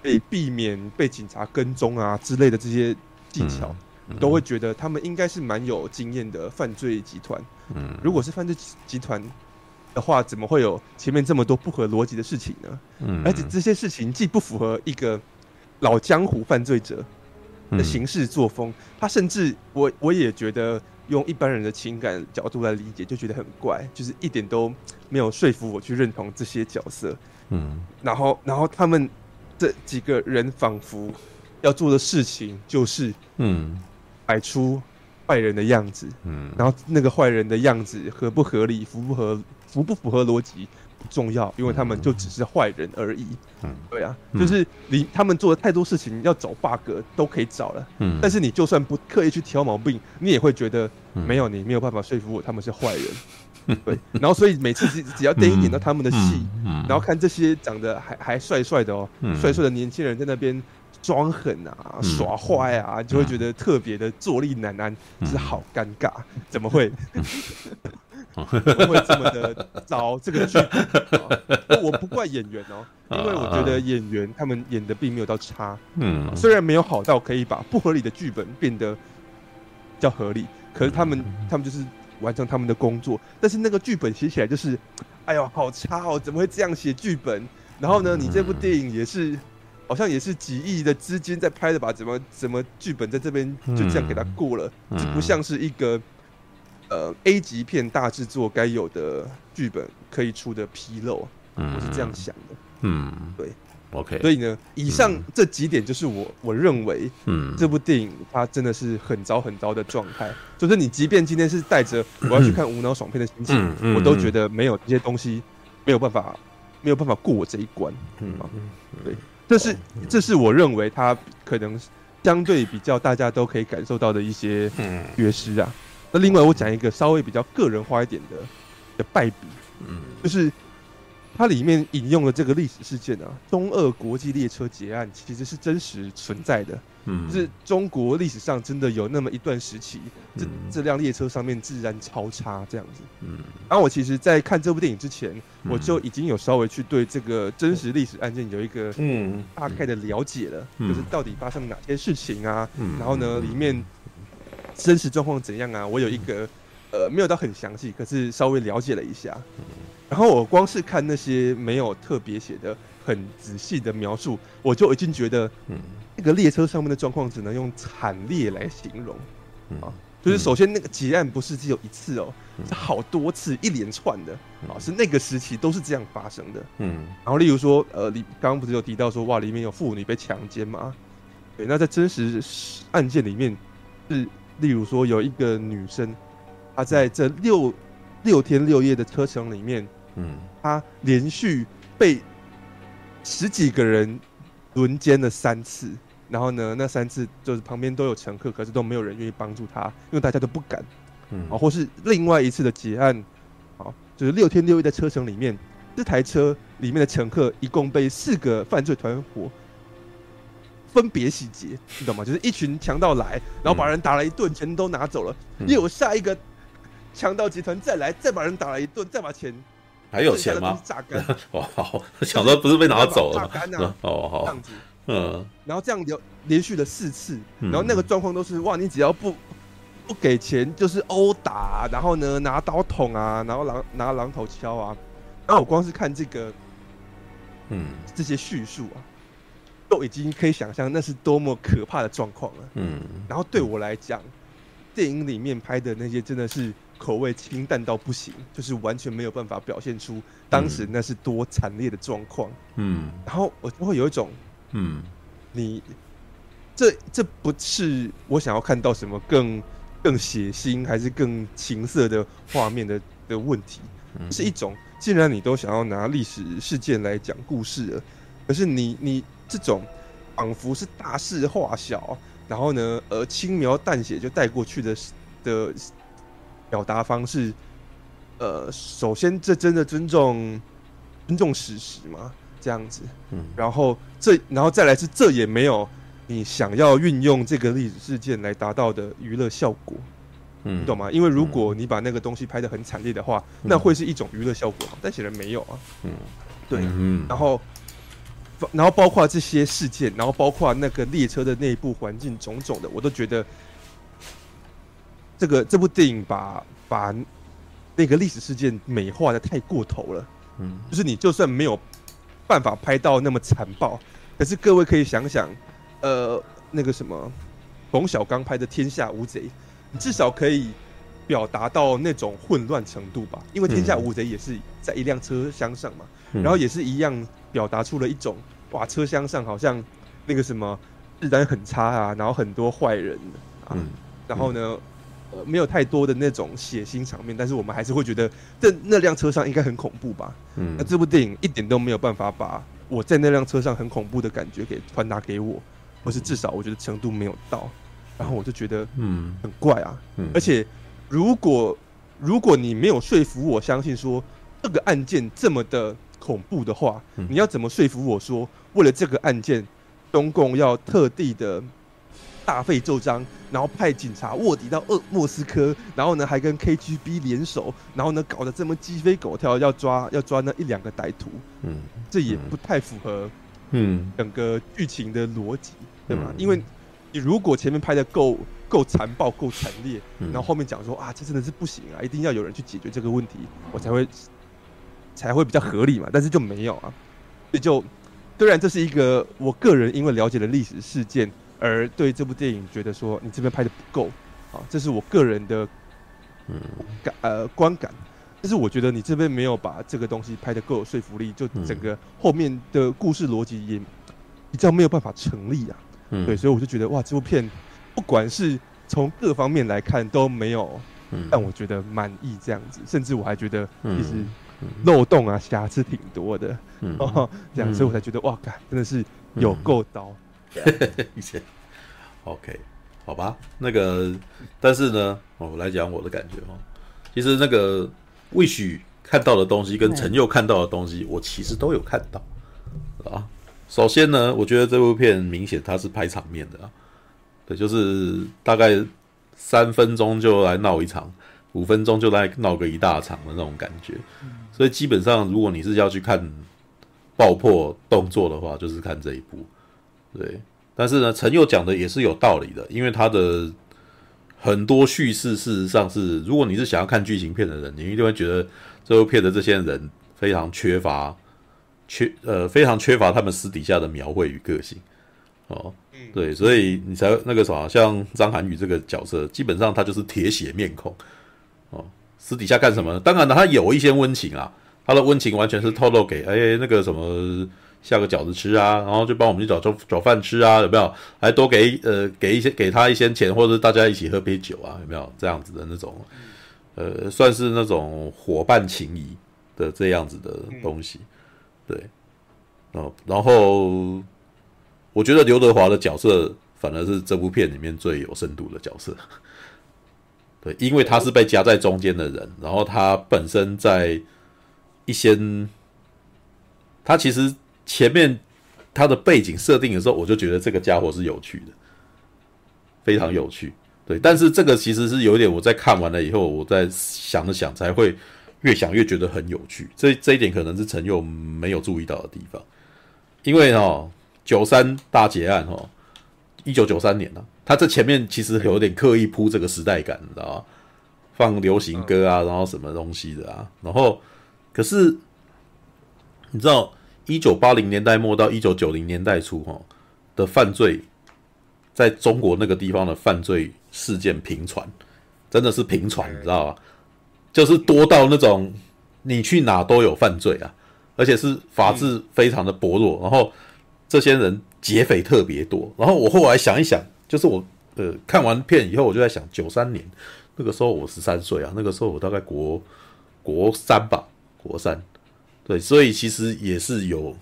被避免被警察跟踪啊之类的这些技巧，嗯。都会觉得他们应该是蛮有经验的犯罪集团。嗯，如果是犯罪集团的话，怎么会有前面这么多不合逻辑的事情呢？嗯，而且这些事情既不符合一个老江湖犯罪者的行事作风，他甚至我我也觉得用一般人的情感角度来理解，就觉得很怪，就是一点都没有说服我去认同这些角色。嗯。然后，然后他们这几个人仿佛要做的事情就是嗯。摆出坏人的样子，嗯，然后那个坏人的样子合不合理、符不合、符不符合逻辑不重要，因为他们就只是坏人而已。嗯。对啊，嗯。就是你他们做的太多事情，要找 bug 都可以找了，嗯，但是你就算不刻意去挑毛病，你也会觉得嗯没有你没有办法说服我他们是坏人。[laughs] 对，然后所以每次只只要电影演到他们的戏，嗯，然后看这些长得还还帅帅的哦，嗯。帅帅的年轻人在那边装狠啊、嗯。耍坏啊，就会觉得特别的坐立难安，就是好尴尬，怎么会？[laughs] [laughs] 会这么的糟？这个剧本、啊，我不怪演员哦，因为我觉得演员他们演的并没有到差，嗯，虽然没有好到可以把不合理的剧本变得比较合理，可是他们他们就是完成他们的工作，但是那个剧本写起来就是，哎呦，好差哦，怎么会这样写剧本？然后呢，你这部电影也是。好像也是几亿的资金在拍的吧？怎么怎么剧本在这边就这样给他过了？嗯这不像是一个呃 A 级片大制作该有的剧本可以出的纰漏，嗯我是这样想的。嗯，对，OK，所以呢，以上这几点就是我我认为嗯，这部电影它真的是很糟很糟的状态。就是你即便今天是带着我要去看无脑爽片的心情，我都觉得没有这些东西没有办法没有办法过我这一关。嗯啊对。这是这是我认为它可能相对比较大家都可以感受到的一些嗯缺失啊。那另外我讲一个稍微比较个人化一点的的败笔，嗯。就是它里面引用了这个历史事件啊，东俄国际列车劫案其实是真实存在的。嗯，就是中国历史上真的有那么一段时期，这这辆列车上面治安超差这样子。嗯，然后我其实，在看这部电影之前，我就已经有稍微去对这个真实历史案件有一个嗯。大概的了解了，就是到底发生哪些事情啊，然后呢，里面真实状况怎样啊，我有一个呃没有到很详细，可是稍微了解了一下。然后我光是看那些没有特别写的很仔细的描述，我就已经觉得，嗯。那个列车上面的状况只能用惨烈来形容，啊，就是首先那个劫案不是只有一次哦，是好多次一连串的，啊，是那个时期都是这样发生的，嗯，然后例如说，呃，你刚刚不是有提到说，哇，里面有妇女被强奸吗？对，那在真实案件里面，是例如说有一个女生，她在这六六天六夜的车程里面，嗯，她连续被十几个人轮奸了三次。然后呢，那三次就是旁边都有乘客，可是都没有人愿意帮助她，因为大家都不敢。嗯，啊，或是另外一次的劫案，啊，就是六天六夜的车程里面，这台车里面的乘客一共被四个犯罪团伙分别洗劫，你懂吗？就是一群强盗来，然后把人打了一顿，钱都拿走了，嗯、又有下一个强盗集团再来，再把人打了一顿，再把钱还有钱吗？榨干。[laughs] 哇，好，想说不是被拿走了 [laughs] 榨干啊？[laughs] 哦，好，这样子。嗯，然后这样连连续了四次，然后那个状况都是哇，你只要不不给钱就是殴打，然后呢拿刀捅啊，然后榔拿榔头敲啊，然后我光是看这个，嗯，这些叙述啊，都已经可以想象那是多么可怕的状况了。嗯，然后对我来讲，电影里面拍的那些真的是口味清淡到不行，就是完全没有办法表现出当时那是多惨烈的状况。嗯，然后我就会有一种。嗯，你这这不是我想要看到什么更更血腥还是更情色的画面的的问题，是一种既然你都想要拿历史事件来讲故事了，可是你你这种仿佛是大事化小，然后呢呃轻描淡写就带过去的的表达方式，呃，首先这真的尊重尊重史实吗？这样子，嗯，然后这，然后再来是这也没有你想要运用这个历史事件来达到的娱乐效果，嗯，你懂吗？因为如果你把那个东西拍的很惨烈的话，嗯，那会是一种娱乐效果，但显然没有啊，嗯，对，嗯，然后，然后包括这些事件，然后包括那个列车的内部环境种种的，我都觉得这个这部电影把把那个历史事件美化的太过头了，嗯，就是你就算没有。办法拍到那么残暴，可是各位可以想想，呃，那个什么，冯小刚拍的《天下无贼》，你至少可以表达到那种混乱程度吧？因为《天下无贼》也是在一辆车厢上嘛，嗯、然后也是一样表达出了一种哇，车厢上好像那个什么治安很差啊，然后很多坏人啊，嗯、然后呢？呃，没有太多的那种血腥场面，但是我们还是会觉得这那辆车上应该很恐怖吧？嗯，那这部电影一点都没有办法把我在那辆车上很恐怖的感觉给传达给我，或是至少我觉得程度没有到，然后我就觉得嗯。很怪啊，嗯，而且如果如果你没有说服我相信说这个案件这么的恐怖的话，你要怎么说服我说为了这个案件，中共要特地的？大费周章，然后派警察卧底到鄂莫斯科，然后呢还跟 KGB 联手，然后呢搞得这么鸡飞狗跳，要抓要抓那一两个歹徒，嗯，这也不太符合，嗯，整个剧情的逻辑，对吗？因为你如果前面拍的够够残暴、够惨烈，然后后面讲说啊，这真的是不行啊，一定要有人去解决这个问题，我才会才会比较合理嘛。但是就没有啊，所以就虽然这是一个我个人因为了解了历史事件。而对这部电影觉得说你这边拍的不够，啊，这是我个人的感呃观感，但是我觉得你这边没有把这个东西拍的够有说服力，就整个后面的故事逻辑也比较没有办法成立啊，对，所以我就觉得哇，这部片不管是从各方面来看都没有让我觉得满意这样子，甚至我还觉得其实漏洞啊瑕疵挺多的，哦，这样，所以我才觉得哇，干真的是有够刀。[laughs] 以前，OK，好吧，那个，但是呢，我来讲我的感觉哦。其实那个 Wish 看到的东西跟陈佑看到的东西，我其实都有看到。啊。首先呢，我觉得这部片明显它是拍场面的啊，对，就是大概三分钟就来闹一场，五分钟就来闹个一大场的那种感觉。所以基本上，如果你是要去看爆破动作的话，就是看这一部。对，但是呢，陈佑讲的也是有道理的，因为他的很多叙事事实上是，如果你是想要看剧情片的人，你一定会觉得这部片的这些人非常缺乏缺呃非常缺乏他们私底下的描绘与个性哦。对，所以你才那个什么，像张涵予这个角色，基本上他就是铁血面孔哦。私底下干什么呢？当然了，他有一些温情啊，他的温情完全是透露给哎那个什么。下个饺子吃啊，然后就帮我们去找找饭吃啊，有没有？还多给呃给一些给他一些钱，或者大家一起喝杯酒啊，有没有这样子的那种？呃，算是那种伙伴情谊的这样子的东西，对。哦，然后我觉得刘德华的角色反而是这部片里面最有深度的角色，对，因为他是被夹在中间的人，然后他本身在一些他其实。前面他的背景设定的时候，我就觉得这个家伙是有趣的，非常有趣。对，但是这个其实是有点，我在看完了以后，我在想了想，才会越想越觉得很有趣。这这一点可能是陈佑没有注意到的地方，因为哦，九三大劫案哦，一九九三年呢、啊，他这前面其实有点刻意铺这个时代感，你知道吗？放流行歌啊，然后什么东西的啊，然后可是你知道。一九八零年代末到一九九零年代初，哈的犯罪，在中国那个地方的犯罪事件频传，真的是频传，你知道吧？就是多到那种你去哪都有犯罪啊，而且是法治非常的薄弱，然后这些人劫匪特别多。然后我后来想一想，就是我呃看完片以后，我就在想，九三年那个时候我十三岁啊，那个时候我大概国国三吧，国三。对，所以其实也是有，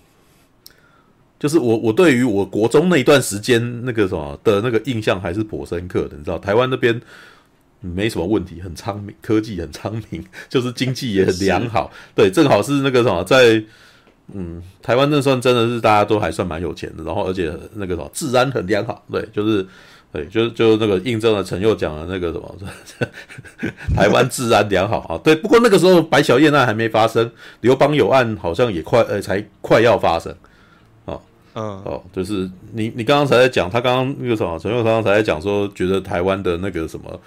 就是我我对于我国中那一段时间那个什么的那个印象还是颇深刻的。你知道，台湾那边没什么问题，很昌明，科技很昌明，[laughs] 就是经济也很良好。对，正好是那个什么，在嗯，台湾那算真的是大家都还算蛮有钱的，然后而且那个什么治安很良好。对，就是。对，就是就那个印证了陈佑讲的那个什么，[laughs] 台湾治安良好啊。对，不过那个时候白小燕案还没发生，刘邦有案好像也快呃才快要发生啊。嗯，哦，就是你你刚刚才在讲，他刚刚那个什么，陈佑刚刚才在讲说，觉得台湾的那个什么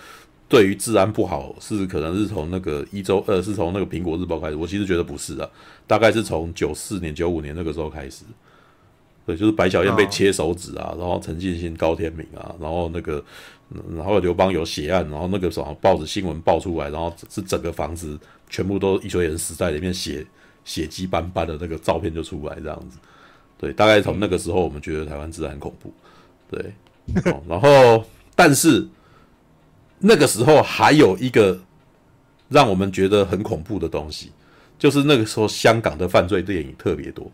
对于治安不好，是可能是从那个一周呃，是从那个苹果日报开始。我其实觉得不是啊，大概是从九四年、九五年那个时候开始。对，就是白小燕被切手指啊，然后陈进兴、高天明啊，然后那个，然后刘邦有血案，然后那个什么报纸新闻爆出来，然后是整个房子全部都一堆人死在里面，血血迹斑斑的那个照片就出来这样子。对，大概从那个时候，我们觉得台湾治安很恐怖。对，[laughs] 然后但是那个时候还有一个让我们觉得很恐怖的东西，就是那个时候香港的犯罪电影特别多。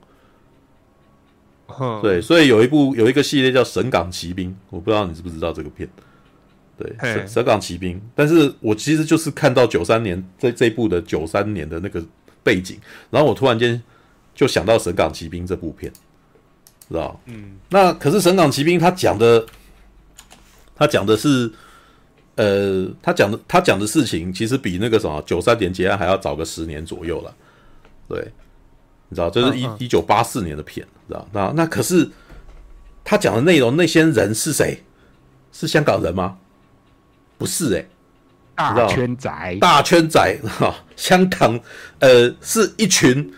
对，所以有一部有一个系列叫《神港奇兵》，我不知道你知不知道这个片。对，神神港奇兵，但是我其实就是看到九三年这这部的九三年的那个背景，然后我突然间就想到《神港奇兵》这部片，知道？嗯。那可是《神港奇兵》他讲的，他讲的是，呃，他讲的他讲的事情其实比那个什么九三年结案还要早个十年左右了，对。你知道，这是一一九八四年的片，知道？那那可是他讲的内容，那些人是谁？是香港人吗？不是哎、欸，大圈仔，大圈仔哈，香港呃，是一群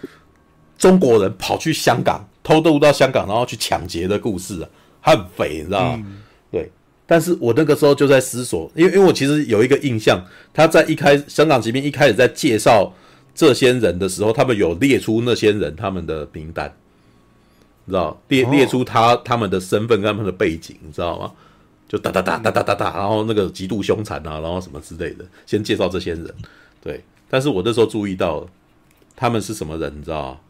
中国人跑去香港偷渡到香港，然后去抢劫的故事啊，很匪，你知道吗？嗯、对。但是我那个时候就在思索，因为因为我其实有一个印象，他在一开香港疾病一开始在介绍。这些人的时候，他们有列出那些人他们的名单，你知道列列出他他们的身份跟他们的背景，你知道吗？就哒哒哒哒哒哒哒，然后那个极度凶残啊，然后什么之类的，先介绍这些人。对，但是我那时候注意到他们是什么人，你知道吗？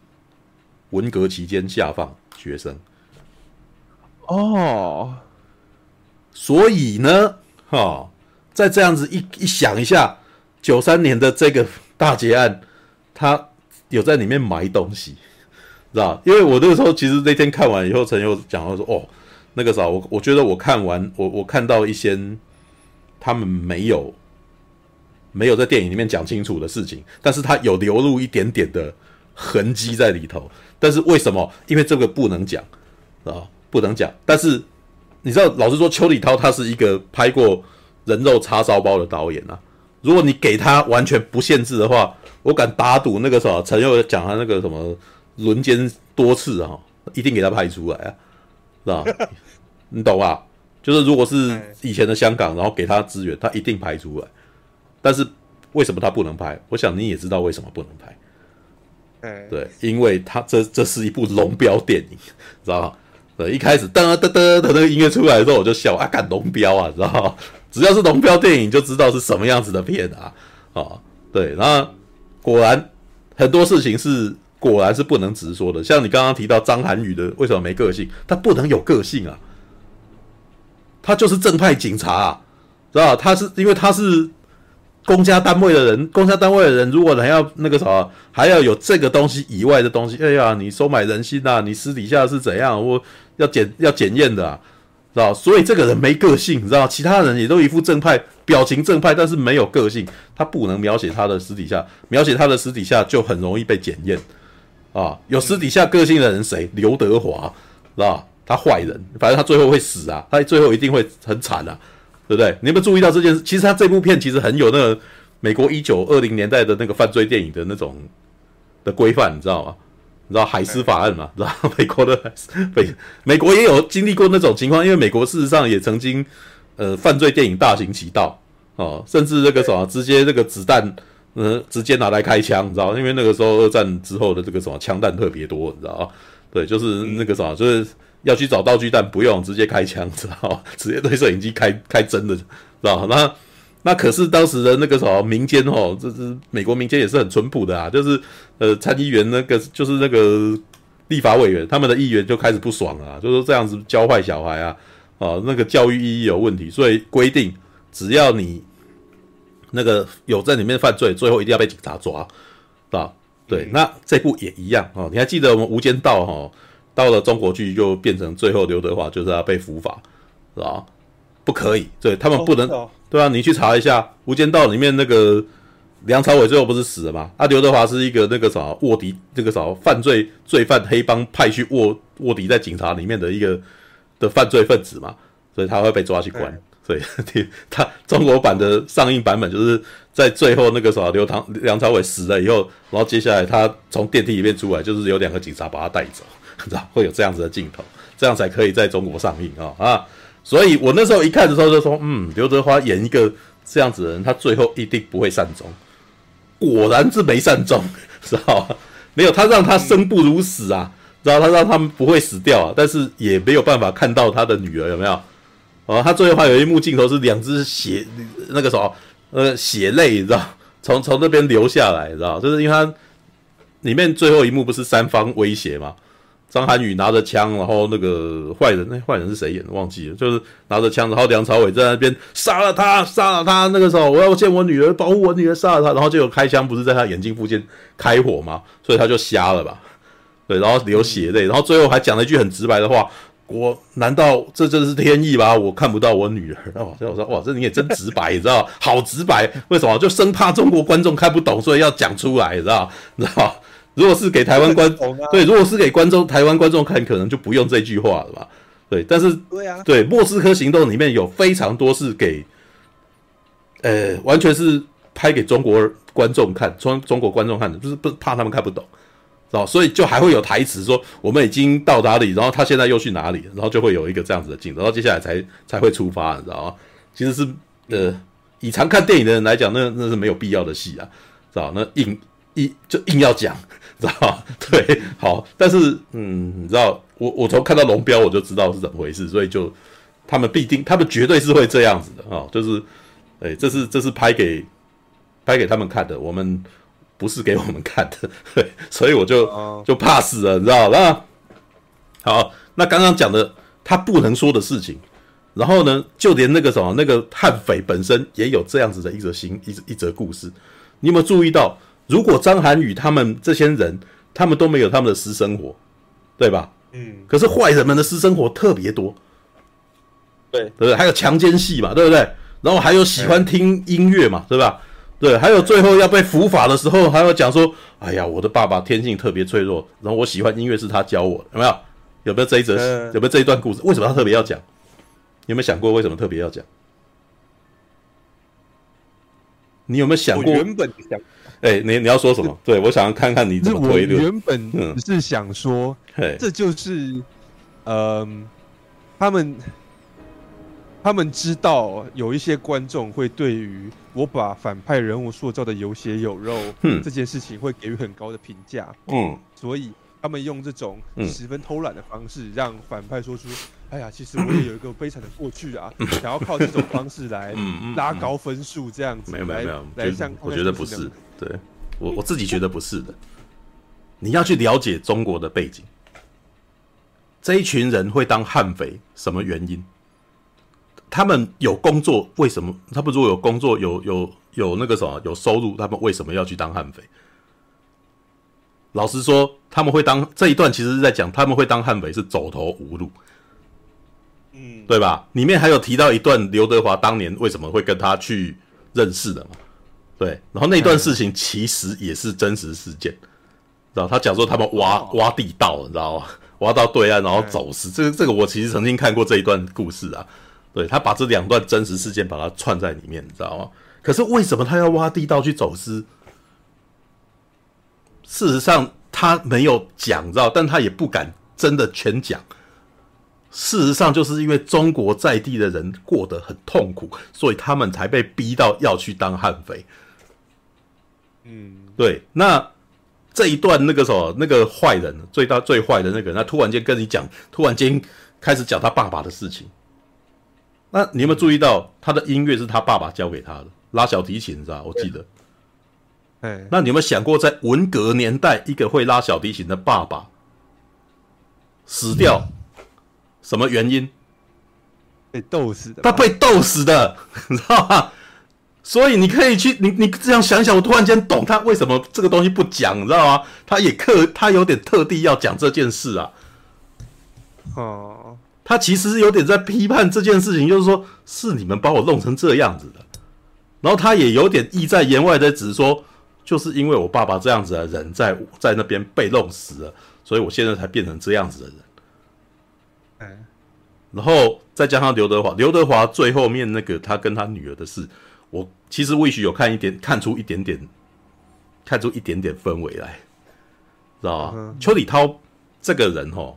文革期间下放学生。哦，所以呢，哈，再这样子一一想一下，九三年的这个 [laughs] 大劫案。他有在里面埋东西，知道？因为我那个时候其实那天看完以后，陈又讲到说：“哦，那个啥，我我觉得我看完，我我看到一些他们没有没有在电影里面讲清楚的事情，但是他有流露一点点的痕迹在里头。但是为什么？因为这个不能讲啊，不能讲。但是你知道，老实说，邱礼涛他是一个拍过人肉叉烧包的导演啊。如果你给他完全不限制的话，我敢打赌那个什么陈佑讲他那个什么轮奸多次啊，一定给他拍出来啊，是吧？你懂吧？就是如果是以前的香港，然后给他资源，他一定拍出来。但是为什么他不能拍？我想你也知道为什么不能拍。对，因为他这这是一部龙标电影，知道吗？一开始噔噔噔的那个音乐出来的时候，我就笑啊，干龙标啊，知道吗？只要是龙标电影，就知道是什么样子的片啊，啊，对，然后果然很多事情是果然是不能直说的，像你刚刚提到张涵予的为什么没个性，他不能有个性啊，他就是正派警察啊，知道吧？他是因为他是公家单位的人，公家单位的人如果还要那个什么，还要有这个东西以外的东西，哎呀，你收买人心啊，你私底下是怎样，我要检要检验的啊。知道，所以这个人没个性，你知道，其他人也都一副正派表情，正派，但是没有个性，他不能描写他的私底下，描写他的私底下就很容易被检验啊。有私底下个性的人谁？刘德华，知道他坏人，反正他最后会死啊，他最后一定会很惨啊，对不对？你有没有注意到这件事？其实他这部片其实很有那个美国一九二零年代的那个犯罪电影的那种的规范，你知道吗？你知道海斯法案嘛？知道美国的 [laughs] 美美国也有经历过那种情况，因为美国事实上也曾经呃犯罪电影大行其道哦，甚至那个什么直接那个子弹呃直接拿来开枪，你知道？因为那个时候二战之后的这个什么枪弹特别多，你知道啊？对，就是那个什么，就是要去找道具弹不用直接开枪，知道？[laughs] 直接对摄影机开开针的，知道？那。那可是当时的那个什么民间哦，这是美国民间也是很淳朴的啊，就是呃参议员那个就是那个立法委员，他们的议员就开始不爽啊，就说这样子教坏小孩啊，啊那个教育意义有问题，所以规定只要你那个有在里面犯罪，最后一定要被警察抓，啊，对，那这部也一样啊，你还记得我们《无间道》哈，到了中国去就变成最后刘德华就是要被伏法，是吧？不可以，对他们不能。对啊，你去查一下《无间道》里面那个梁朝伟最后不是死了吗？啊，刘德华是一个那个啥卧底，那个啥犯罪罪犯黑帮派去卧卧底在警察里面的一个的犯罪分子嘛，所以他会被抓去关。所以他中国版的上映版本就是在最后那个啥刘唐梁朝伟死了以后，然后接下来他从电梯里面出来，就是有两个警察把他带走，[laughs] 知道会有这样子的镜头，这样才可以在中国上映啊啊。所以我那时候一看的时候就说，嗯，刘德华演一个这样子的人，他最后一定不会善终。果然是没善终，知道吧？没有，他让他生不如死啊，[laughs] 知道他让他们不会死掉啊，但是也没有办法看到他的女儿有没有？哦，他最后还有一幕镜头是两只血，那个什么，呃，血泪，你知道，从从那边流下来，知道，就是因为他里面最后一幕不是三方威胁吗？张涵予拿着枪，然后那个坏人，那坏人是谁演的？忘记了，就是拿着枪，然后梁朝伟在那边杀了他，杀了他。那个时候我要见我女儿，保护我女儿，杀了他，然后就有开枪，不是在他眼睛附近开火吗？所以他就瞎了吧？对，然后流血泪，然后最后还讲了一句很直白的话：我难道这就是天意吗？我看不到我女儿。哦，所以我说哇，这你也真直白，你知道好直白，为什么？就生怕中国观众看不懂，所以要讲出来，你知道？你知道？如果是给台湾观众，对，如果是给观众台湾观众看，可能就不用这句话了吧？对，但是对啊，对，莫斯科行动里面有非常多是给，呃，完全是拍给中国观众看，中中国观众看的，就是不怕他们看不懂，知道？所以就还会有台词说我们已经到哪里，然后他现在又去哪里，然后就会有一个这样子的镜头，然后接下来才才会出发，你知道吗？其实是呃，以常看电影的人来讲，那那是没有必要的戏啊，知道？那硬一就硬要讲。知道对，好，但是嗯，你知道，我我从看到龙标我就知道是怎么回事，所以就他们必定，他们绝对是会这样子的啊，就是，哎，这是这是拍给拍给他们看的，我们不是给我们看的，对，[laughs] 所以我就就怕死了，你知道那好，那刚刚讲的他不能说的事情，然后呢，就连那个什么那个悍匪本身也有这样子的一则新一一则故事，你有没有注意到？如果张涵予他们这些人，他们都没有他们的私生活，对吧？嗯。可是坏人们的私生活特别多，对对不对？还有强奸戏嘛，对不对？然后还有喜欢听音乐嘛，对吧？对，还有最后要被伏法的时候，还要讲说：“哎呀，我的爸爸天性特别脆弱，然后我喜欢音乐是他教我，有没有？有没有这一则？有没有这一段故事？为什么他特别要讲？有没有想过为什么特别要讲？你有没有想过？原本想，哎，你你要说什么？对，我想要看看你怎么推论。原本只是想说，这就是，嗯，他们。他们知道有一些观众会对于我把反派人物塑造的有血有肉这件事情会给予很高的评价，嗯，所以他们用这种十分偷懒的方式让反派说出：“哎呀，其实我也有一个悲惨的过去啊！”想要靠这种方式来拉高分数，这样子。没有没有没有，来像我觉得不是，对我我自己觉得不是的。你要去了解中国的背景，这一群人会当悍匪，什么原因？他们有工作，为什么？他们如果有工作，有有有那个什么，有收入，他们为什么要去当悍匪？老实说，他们会当这一段，其实是在讲他们会当悍匪是走投无路，嗯，对吧？里面还有提到一段刘德华当年为什么会跟他去认识的嘛？对，然后那段事情其实也是真实事件，知道？他讲说他们挖挖地道，你知道吗？[laughs] 挖到对岸然后走私，这个这个我其实曾经看过这一段故事啊。对，他把这两段真实事件把它串在里面，你知道吗？可是为什么他要挖地道去走私？事实上他没有讲，知道，但他也不敢真的全讲。事实上，就是因为中国在地的人过得很痛苦，所以他们才被逼到要去当悍匪。嗯，对。那这一段那个什么，那个坏人，最大最坏的那个人，他突然间跟你讲，突然间开始讲他爸爸的事情。那你有没有注意到他的音乐是他爸爸教给他的，拉小提琴，是吧？我记得。哎，那你有没有想过，在文革年代，一个会拉小提琴的爸爸死掉，什么原因？被斗死的。他被斗死的，你知道吗？所以你可以去，你你这样想想，我突然间懂他为什么这个东西不讲，你知道吗？他也特，他有点特地要讲这件事啊。哦。他其实是有点在批判这件事情，就是说，是你们把我弄成这样子的。然后他也有点意在言外的，只是说，就是因为我爸爸这样子的人在在那边被弄死了，所以我现在才变成这样子的人。嗯，然后再加上刘德华，刘德华最后面那个他跟他女儿的事，我其实也许有看一点，看出一点点，看出一点点氛围来，知道吧？邱礼涛这个人齁。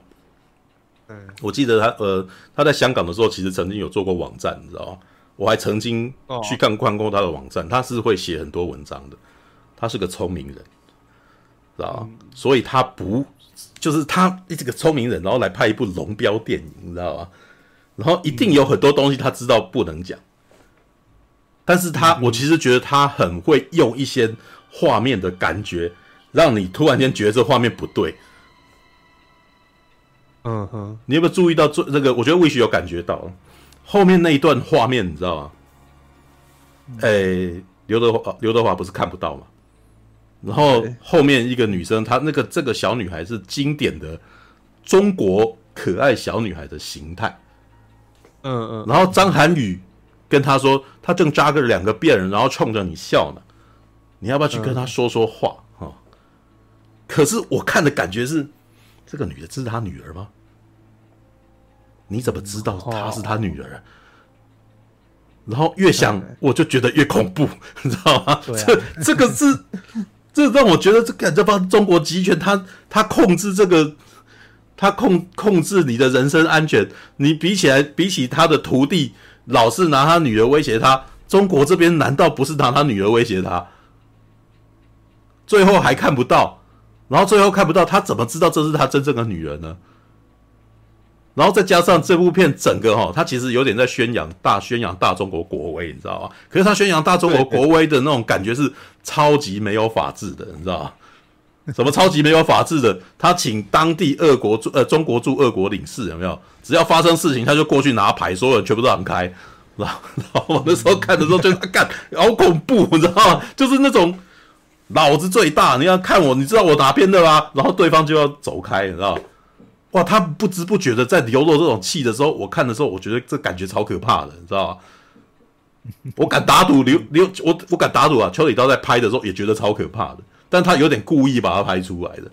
我记得他呃，他在香港的时候，其实曾经有做过网站，你知道吗？我还曾经去看看过他的网站，他是会写很多文章的，他是个聪明人，知道吗？所以他不就是他这个聪明人，然后来拍一部龙标电影，你知道吗？然后一定有很多东西他知道不能讲，但是他我其实觉得他很会用一些画面的感觉，让你突然间觉得这画面不对。嗯哼，你有没有注意到这这个？我觉得魏旭有感觉到后面那一段画面，你知道吗？哎、欸，刘德华，刘德华不是看不到吗？然后后面一个女生，她那个这个小女孩是经典的中国可爱小女孩的形态。嗯嗯。然后张涵予跟他说，他正扎个两个辫，然后冲着你笑呢。你要不要去跟他说说话？哈。可是我看的感觉是。这个女的，这是他女儿吗？你怎么知道她是他女儿啊？然后越想，我就觉得越恐怖，[laughs] 你知道吗？这这个是，这让我觉得这感觉帮中国集权，他他控制这个，他控控制你的人身安全。你比起来，比起他的徒弟，老是拿他女儿威胁他，中国这边难道不是拿他女儿威胁他？最后还看不到。然后最后看不到他，怎么知道这是他真正的女人呢？然后再加上这部片整个哈，他其实有点在宣扬大宣扬大中国国威，你知道吗？可是他宣扬大中国国威的那种感觉是超级没有法治的，你知道吗？什么超级没有法治的？他请当地俄国驻呃中国驻俄国领事有没有？只要发生事情，他就过去拿牌，所有人全部都让开。然后，然后我那时候看的时候觉得干好恐怖，你知道吗？就是那种。老子最大，你要看我，你知道我哪边的吗？然后对方就要走开，你知道？哇，他不知不觉的在流露这种气的时候，我看的时候，我觉得这感觉超可怕的，你知道吗？我敢打赌刘刘，我我敢打赌啊！邱礼涛在拍的时候也觉得超可怕的，但他有点故意把它拍出来的，知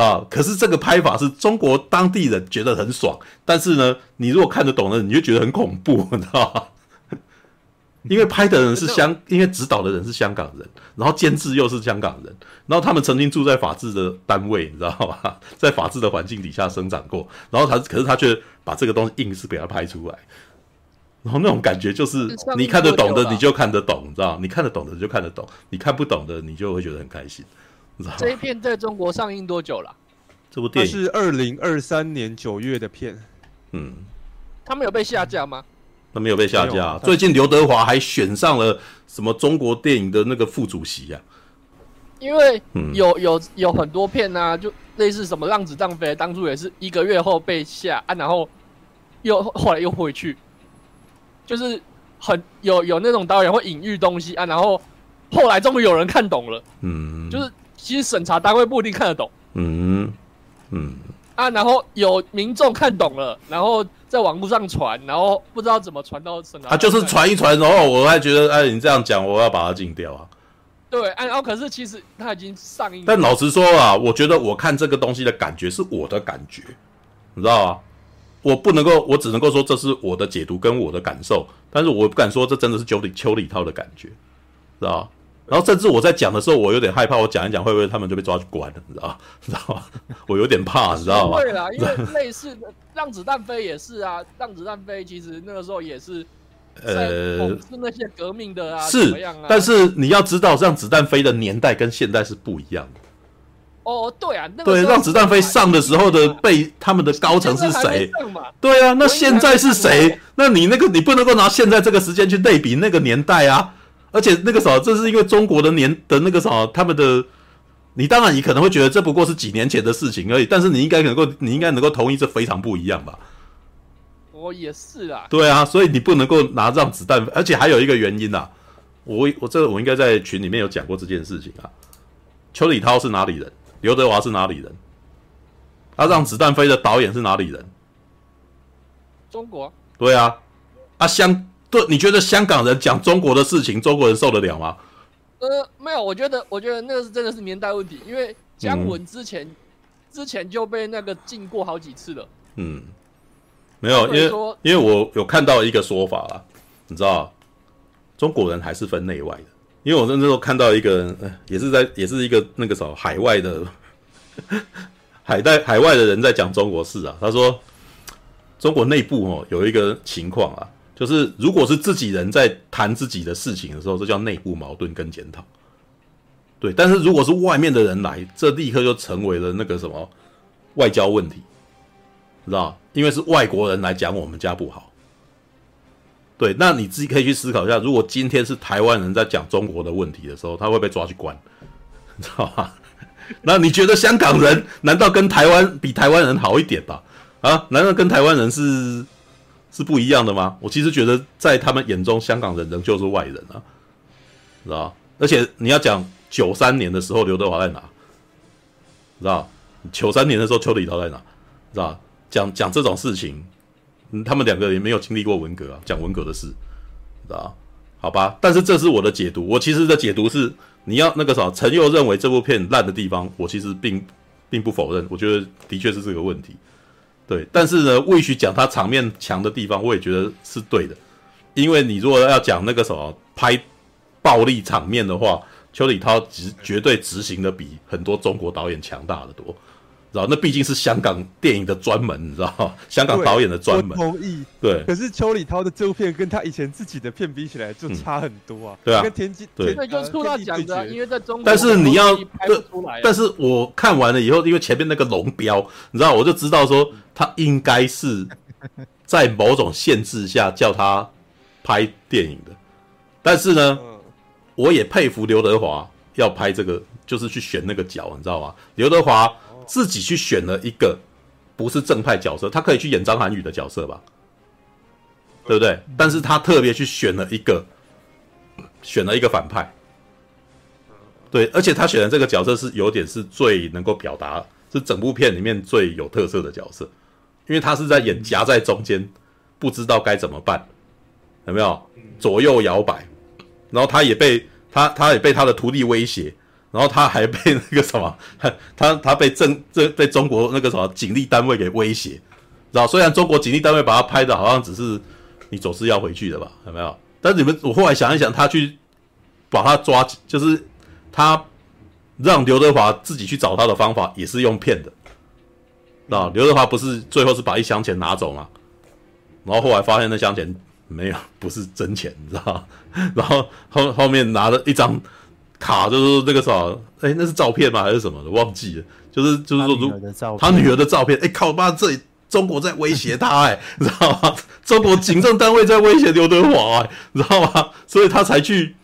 道？可是这个拍法是中国当地人觉得很爽，但是呢，你如果看得懂的，你就觉得很恐怖，你知道吗？[laughs] 因为拍的人是香，因为指导的人是香港人，然后监制又是香港人，然后他们曾经住在法治的单位，你知道吧？[laughs] 在法治的环境底下生长过，然后他可是他却把这个东西硬是给他拍出来。然后那种感觉就是，你看得懂的你就看得懂，你知道？你看得懂的就看得懂，你看不懂的你就会觉得很开心，你知道？这一片在中国上映多久了？这部电影是二零二三年九月的片。嗯，他们有被下架吗？他没有被下架。最近刘德华还选上了什么中国电影的那个副主席啊？因为有有有很多片啊，就类似什么《浪子荡飞》，当初也是一个月后被下啊，然后又后来又回去。就是很有有那种导演会隐喻东西啊，然后后来终于有人看懂了，嗯，就是其实审查单位不一定看得懂，嗯嗯。啊，然后有民众看懂了，然后在网络上传，然后不知道怎么传到审查，啊，就是传一传，然后我还觉得，哎，你这样讲，我要把它禁掉啊，对，啊，然后可是其实它已经上映了，但老实说啊，我觉得我看这个东西的感觉是我的感觉，你知道吗？我不能够，我只能够说这是我的解读跟我的感受，但是我不敢说这真的是九里邱里涛的感觉，知道？然后甚至我在讲的时候，我有点害怕，我讲一讲会不会他们就被抓去关了，你知道？知道吗？我有点怕，你知道吗？对啦，[laughs] 因为类似的《让子弹飞》也是啊，《让子弹飞》其实那个时候也是，呃，是那些革命的啊，是，啊、但是你要知道，《让子弹飞》的年代跟现在是不一样的。哦，对啊，那个、对，让子弹飞上的时候的被他们的高层是谁？对啊，那现在是谁？那你那个你不能够拿现在这个时间去类比那个年代啊！而且那个时候，这是因为中国的年的那个什么，他们的，你当然你可能会觉得这不过是几年前的事情而已，但是你应该能够，你应该能够同意这非常不一样吧？我也是啊。对啊，所以你不能够拿让子弹，而且还有一个原因呐、啊，我我这个我应该在群里面有讲过这件事情啊。邱礼涛是哪里人？刘德华是哪里人？他、啊、让子弹飞的导演是哪里人？中国。对啊，啊香对，你觉得香港人讲中国的事情，中国人受得了吗？呃，没有，我觉得，我觉得那个是真的是年代问题，因为姜文之前、嗯、之前就被那个禁过好几次了。嗯，没有，因为因为我有看到一个说法啦，你知道，中国人还是分内外的。因为我在那时候看到一个，也是在，也是一个那个什么海外的 [laughs] 海带海外的人在讲中国事啊。他说，中国内部哦有一个情况啊，就是如果是自己人在谈自己的事情的时候，这叫内部矛盾跟检讨。对，但是如果是外面的人来，这立刻就成为了那个什么外交问题，知道？因为是外国人来讲我们家不好。对，那你自己可以去思考一下，如果今天是台湾人在讲中国的问题的时候，他会被抓去关，[laughs] 你知道吗？那你觉得香港人 [laughs] 难道跟台湾比台湾人好一点吧？啊，难道跟台湾人是是不一样的吗？我其实觉得在他们眼中，香港人仍旧是外人啊，知道？而且你要讲九三年的时候，刘德华在哪？知道？九三年的时候，邱礼涛在哪？知道？讲讲这种事情。他们两个也没有经历过文革啊，讲文革的事，知道？好吧，但是这是我的解读。我其实的解读是，你要那个啥，陈佑认为这部片烂的地方，我其实并并不否认。我觉得的确是这个问题，对。但是呢，魏许讲他场面强的地方，我也觉得是对的。因为你如果要讲那个什么拍暴力场面的话，邱礼涛执绝对执行的比很多中国导演强大的多。知道那毕竟是香港电影的专门，你知道香港导演的专门。我同意。对。可是邱礼涛的这部片跟他以前自己的片比起来，就差很多啊。嗯、对啊。跟天机对。对，就出道讲的，因为在中国。但是你要对，但是我看完了以后，因为前面那个龙标，你知道，我就知道说他应该是在某种限制下叫他拍电影的。但是呢，我也佩服刘德华要拍这个，就是去选那个角，你知道吗？刘德华。自己去选了一个不是正派角色，他可以去演张涵予的角色吧，对不对？但是他特别去选了一个，选了一个反派，对，而且他选的这个角色是有点是最能够表达是整部片里面最有特色的角色，因为他是在演夹在中间，不知道该怎么办，有没有？左右摇摆，然后他也被他他也被他的徒弟威胁，然后他还被那个什么，[laughs] 他他被政这被中国那个什么警力单位给威胁，知道？虽然中国警力单位把他拍的好像只是你总是要回去的吧，有没有？但是你们我后来想一想，他去把他抓，就是他让刘德华自己去找他的方法也是用骗的，那刘德华不是最后是把一箱钱拿走吗？然后后来发现那箱钱没有，不是真钱，你知道？[laughs] 然后后后面拿了一张卡，就是那个什么，哎，那是照片吗？还是什么的？忘记了。就是就是说，如他女儿的照片，哎靠，妈这里。中国在威胁他，哎，你知道吗？中国行政单位在威胁刘德华，哎，你知道吗？[laughs] 所以他才去，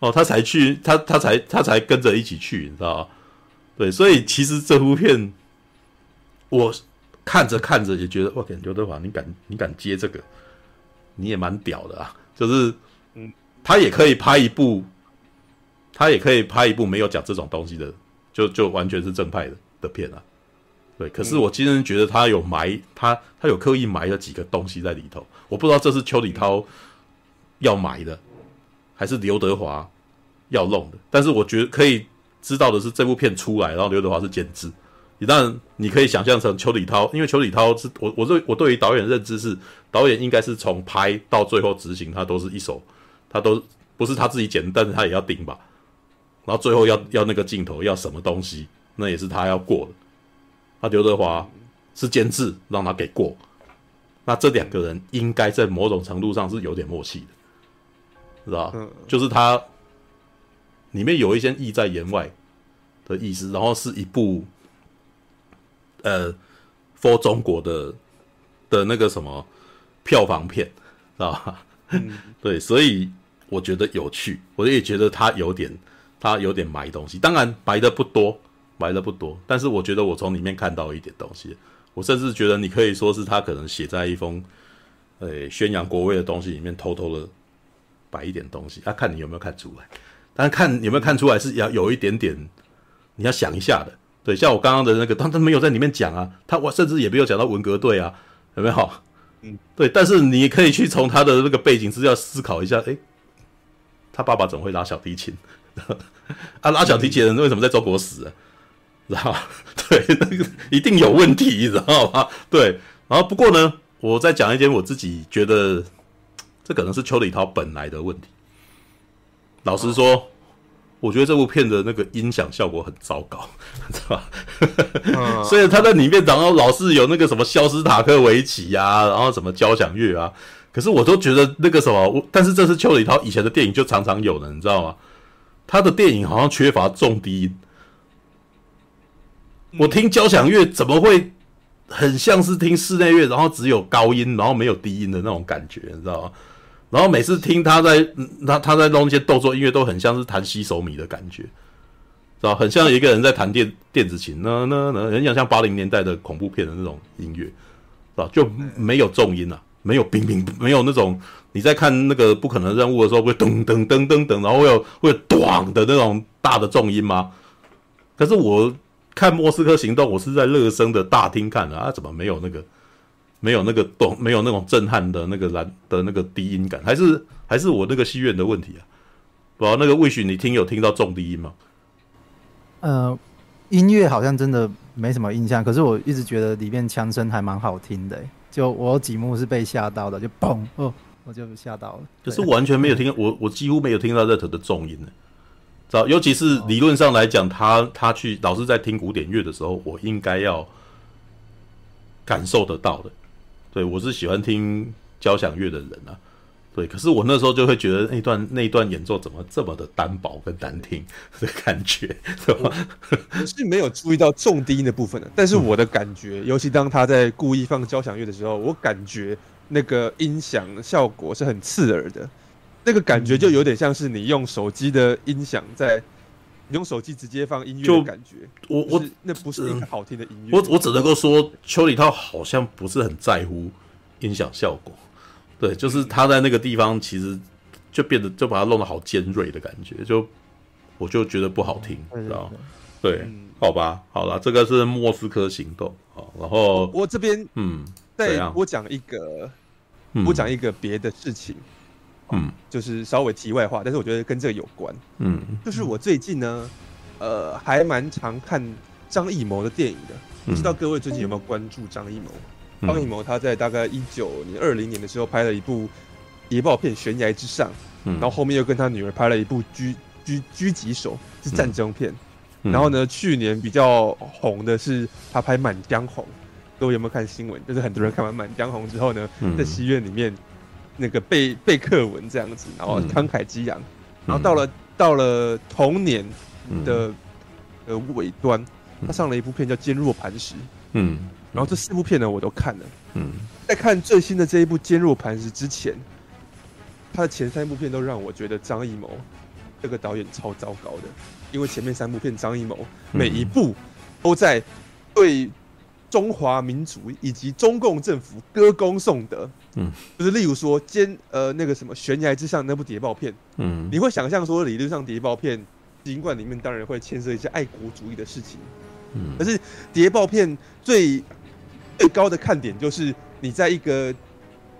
哦，他才去，他他才他才跟着一起去，你知道吗？对，所以其实这部片，我看着看着也觉得，哇，刘德华，你敢你敢接这个，你也蛮屌的啊！就是，嗯，他也可以拍一部，他也可以拍一部没有讲这种东西的，就就完全是正派的的片啊。对，可是我今天觉得他有埋他，他有刻意埋了几个东西在里头，我不知道这是邱礼涛要埋的，还是刘德华要弄的。但是我觉得可以知道的是，这部片出来，然后刘德华是监制。你当然你可以想象成邱礼涛，因为邱礼涛是我我对我对于导演认知是，导演应该是从拍到最后执行，他都是一手，他都不是他自己剪，但是他也要顶吧。然后最后要要那个镜头要什么东西，那也是他要过的。那刘德华是监制，让他给过。那这两个人应该在某种程度上是有点默契的，是吧？嗯、就是他里面有一些意在言外的意思，然后是一部呃，for 中国的的那个什么票房片，知道吧？嗯、对，所以我觉得有趣，我也觉得他有点他有点埋东西，当然埋的不多。埋的不多，但是我觉得我从里面看到一点东西。我甚至觉得你可以说是他可能写在一封，呃、欸，宣扬国威的东西里面，偷偷的摆一点东西。他、啊、看你有没有看出来，但是看有没有看出来是要有一点点，你要想一下的。对，像我刚刚的那个，他他没有在里面讲啊，他我甚至也没有讲到文革队啊，有没有？嗯，对。但是你可以去从他的那个背景资料思考一下，诶、欸，他爸爸怎么会拉小提琴？啊，拉小提琴的人为什么在中国死啊？知道吧？[laughs] 对，那个一定有问题，知道吗？对，然后不过呢，我再讲一点，我自己觉得这可能是邱礼涛本来的问题。老实说，哦、我觉得这部片的那个音响效果很糟糕，知道吧？哦、[laughs] 所以他在里面，然后老是有那个什么肖斯塔科维奇啊，然后什么交响乐啊，可是我都觉得那个什么，我但是这是邱礼涛以前的电影就常常有的，你知道吗？他的电影好像缺乏重低音。我听交响乐怎么会很像是听室内乐，然后只有高音，然后没有低音的那种感觉，你知道吗？然后每次听他在他他在弄一些动作音乐，都很像是弹西手米的感觉，知道？很像一个人在弹电电子琴，呢呢呢，很像像八零年代的恐怖片的那种音乐，是吧？就没有重音啊，没有冰冰，没有那种你在看那个不可能任务的时候会噔噔噔噔噔，然后会有会有咚的那种大的重音吗？可是我。看《莫斯科行动》，我是在乐声的大厅看的啊，怎么没有那个，没有那个动，没有那种震撼的那个蓝的那个低音感？还是还是我那个戏院的问题啊？不，那个魏许，你听有听到重低音吗？呃，音乐好像真的没什么印象，可是我一直觉得里面枪声还蛮好听的，就我有几幕是被吓到的，就嘣哦，我就吓到了。可是完全没有听，嗯、我我几乎没有听到任何的重音呢。尤其是理论上来讲，他他去老是在听古典乐的时候，我应该要感受得到的。对，我是喜欢听交响乐的人啊。对，可是我那时候就会觉得那段那段演奏怎么这么的单薄跟难听的感觉，是吧？我是没有注意到重低音的部分的，但是我的感觉，尤其当他在故意放交响乐的时候，我感觉那个音响效果是很刺耳的。那个感觉就有点像是你用手机的音响在，你用手机直接放音乐的感觉。我我那不是一个好听的音乐。我我只能够说，邱礼涛好像不是很在乎音响效果。对，就是他在那个地方其实就变得就把它弄得好尖锐的感觉，就我就觉得不好听，知道吗？对，嗯、好吧，好了，这个是莫斯科行动，好，然后我这边嗯，对我讲一个，我讲一个别的事情，嗯，就是稍微题外话，但是我觉得跟这个有关，嗯，就是我最近呢，呃，还蛮常看张艺谋的电影的，不知道各位最近有没有关注张艺谋？张艺谋他在大概一九年、二零年的时候拍了一部谍报片《悬崖之上》，然后后面又跟他女儿拍了一部《狙狙狙击手》，是战争片。然后呢，去年比较红的是他拍《满江红》，各位有没有看新闻？就是很多人看完《满江红》之后呢，在戏院里面那个背背课文这样子，然后慷慨激昂。然后到了到了同年的呃尾端，他上了一部片叫《坚若磐石》。嗯。然后这四部片呢，我都看了。嗯，在看最新的这一部《坚若磐石》之前，他的前三部片都让我觉得张艺谋这个导演超糟糕的。因为前面三部片张艺谋每一部都在对中华民族以及中共政府歌功颂德。嗯，就是例如说《坚》呃那个什么《悬崖之上》那部谍报片。嗯，你会想象说理论上谍报片，尽管里面当然会牵涉一些爱国主义的事情。嗯，可是谍报片最最高的看点就是你在一个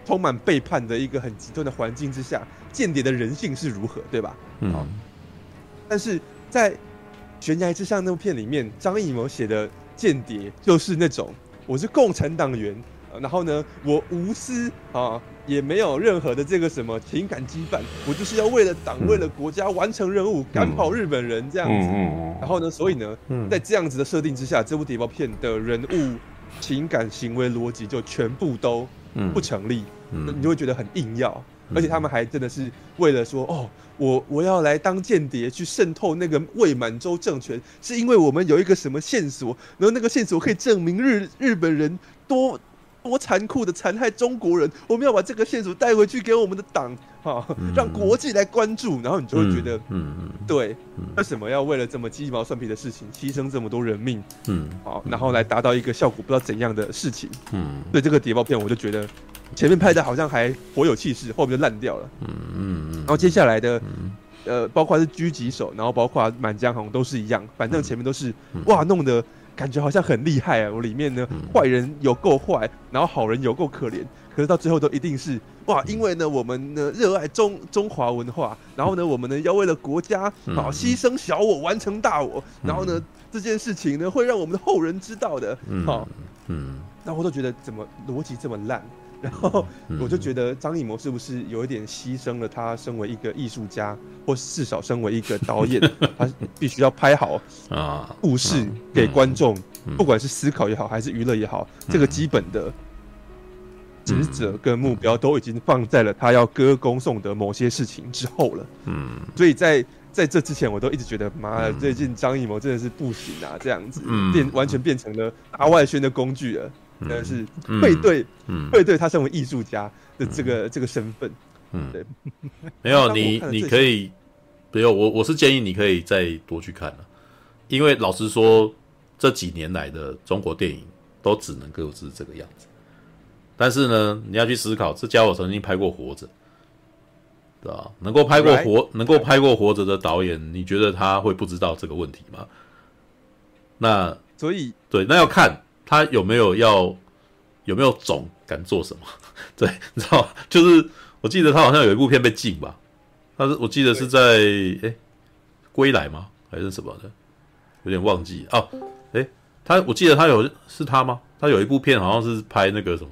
充满背叛的一个很极端的环境之下，间谍的人性是如何，对吧？嗯。但是在悬崖之上那部片里面，张艺谋写的间谍就是那种我是共产党员，然后呢，我无私啊，也没有任何的这个什么情感羁绊，我就是要为了党、为了国家完成任务，赶跑日本人这样子。然后呢，所以呢，在这样子的设定之下，这部谍报片的人物。情感行为逻辑就全部都不成立，嗯嗯、你就会觉得很硬要，嗯、而且他们还真的是为了说哦，我我要来当间谍去渗透那个未满洲政权，是因为我们有一个什么线索，然后那个线索可以证明日日本人多多残酷的残害中国人，我们要把这个线索带回去给我们的党，哈，让国际来关注，然后你就会觉得，嗯嗯，对，为什么要为了这么鸡毛蒜皮的事情牺牲这么多人命？嗯，好，然后来达到一个效果不知道怎样的事情？嗯，对这个谍报片，我就觉得前面拍的好像还颇有气势，后面就烂掉了。嗯嗯，然后接下来的，呃，包括是狙击手，然后包括满江红都是一样，反正前面都是哇弄得。感觉好像很厉害啊！我里面呢，坏人有够坏，然后好人有够可怜，可是到最后都一定是哇！因为呢，我们呢热爱中中华文化，然后呢，我们呢要为了国家啊牺牲小我完成大我，然后呢这件事情呢会让我们的后人知道的。好，嗯，那我都觉得怎么逻辑这么烂？然后我就觉得张艺谋是不是有一点牺牲了他身为一个艺术家，或至少身为一个导演，他必须要拍好啊故事给观众，不管是思考也好，还是娱乐也好，这个基本的职责跟目标都已经放在了他要歌功颂德某些事情之后了。嗯，所以在在这之前，我都一直觉得，妈的，最近张艺谋真的是不行啊，这样子变完全变成了大外宣的工具了。真的是会对，会对他身为艺术家的这个这个身份。嗯，对，[laughs] 没有你，你可以，没有我，我是建议你可以再多去看了，因为老实说，这几年来的中国电影都只能够是这个样子。但是呢，你要去思考，这家伙曾经拍过《活着》，对吧？能够拍过活，能够拍过《活着》的导演，你觉得他会不知道这个问题吗？那所以，对，那要看。他有没有要有没有种敢做什么？[laughs] 对，你知道就是我记得他好像有一部片被禁吧？他是我记得是在哎归来吗？还是什么的？有点忘记哦。哎，他我记得他有是他吗？他有一部片好像是拍那个什么？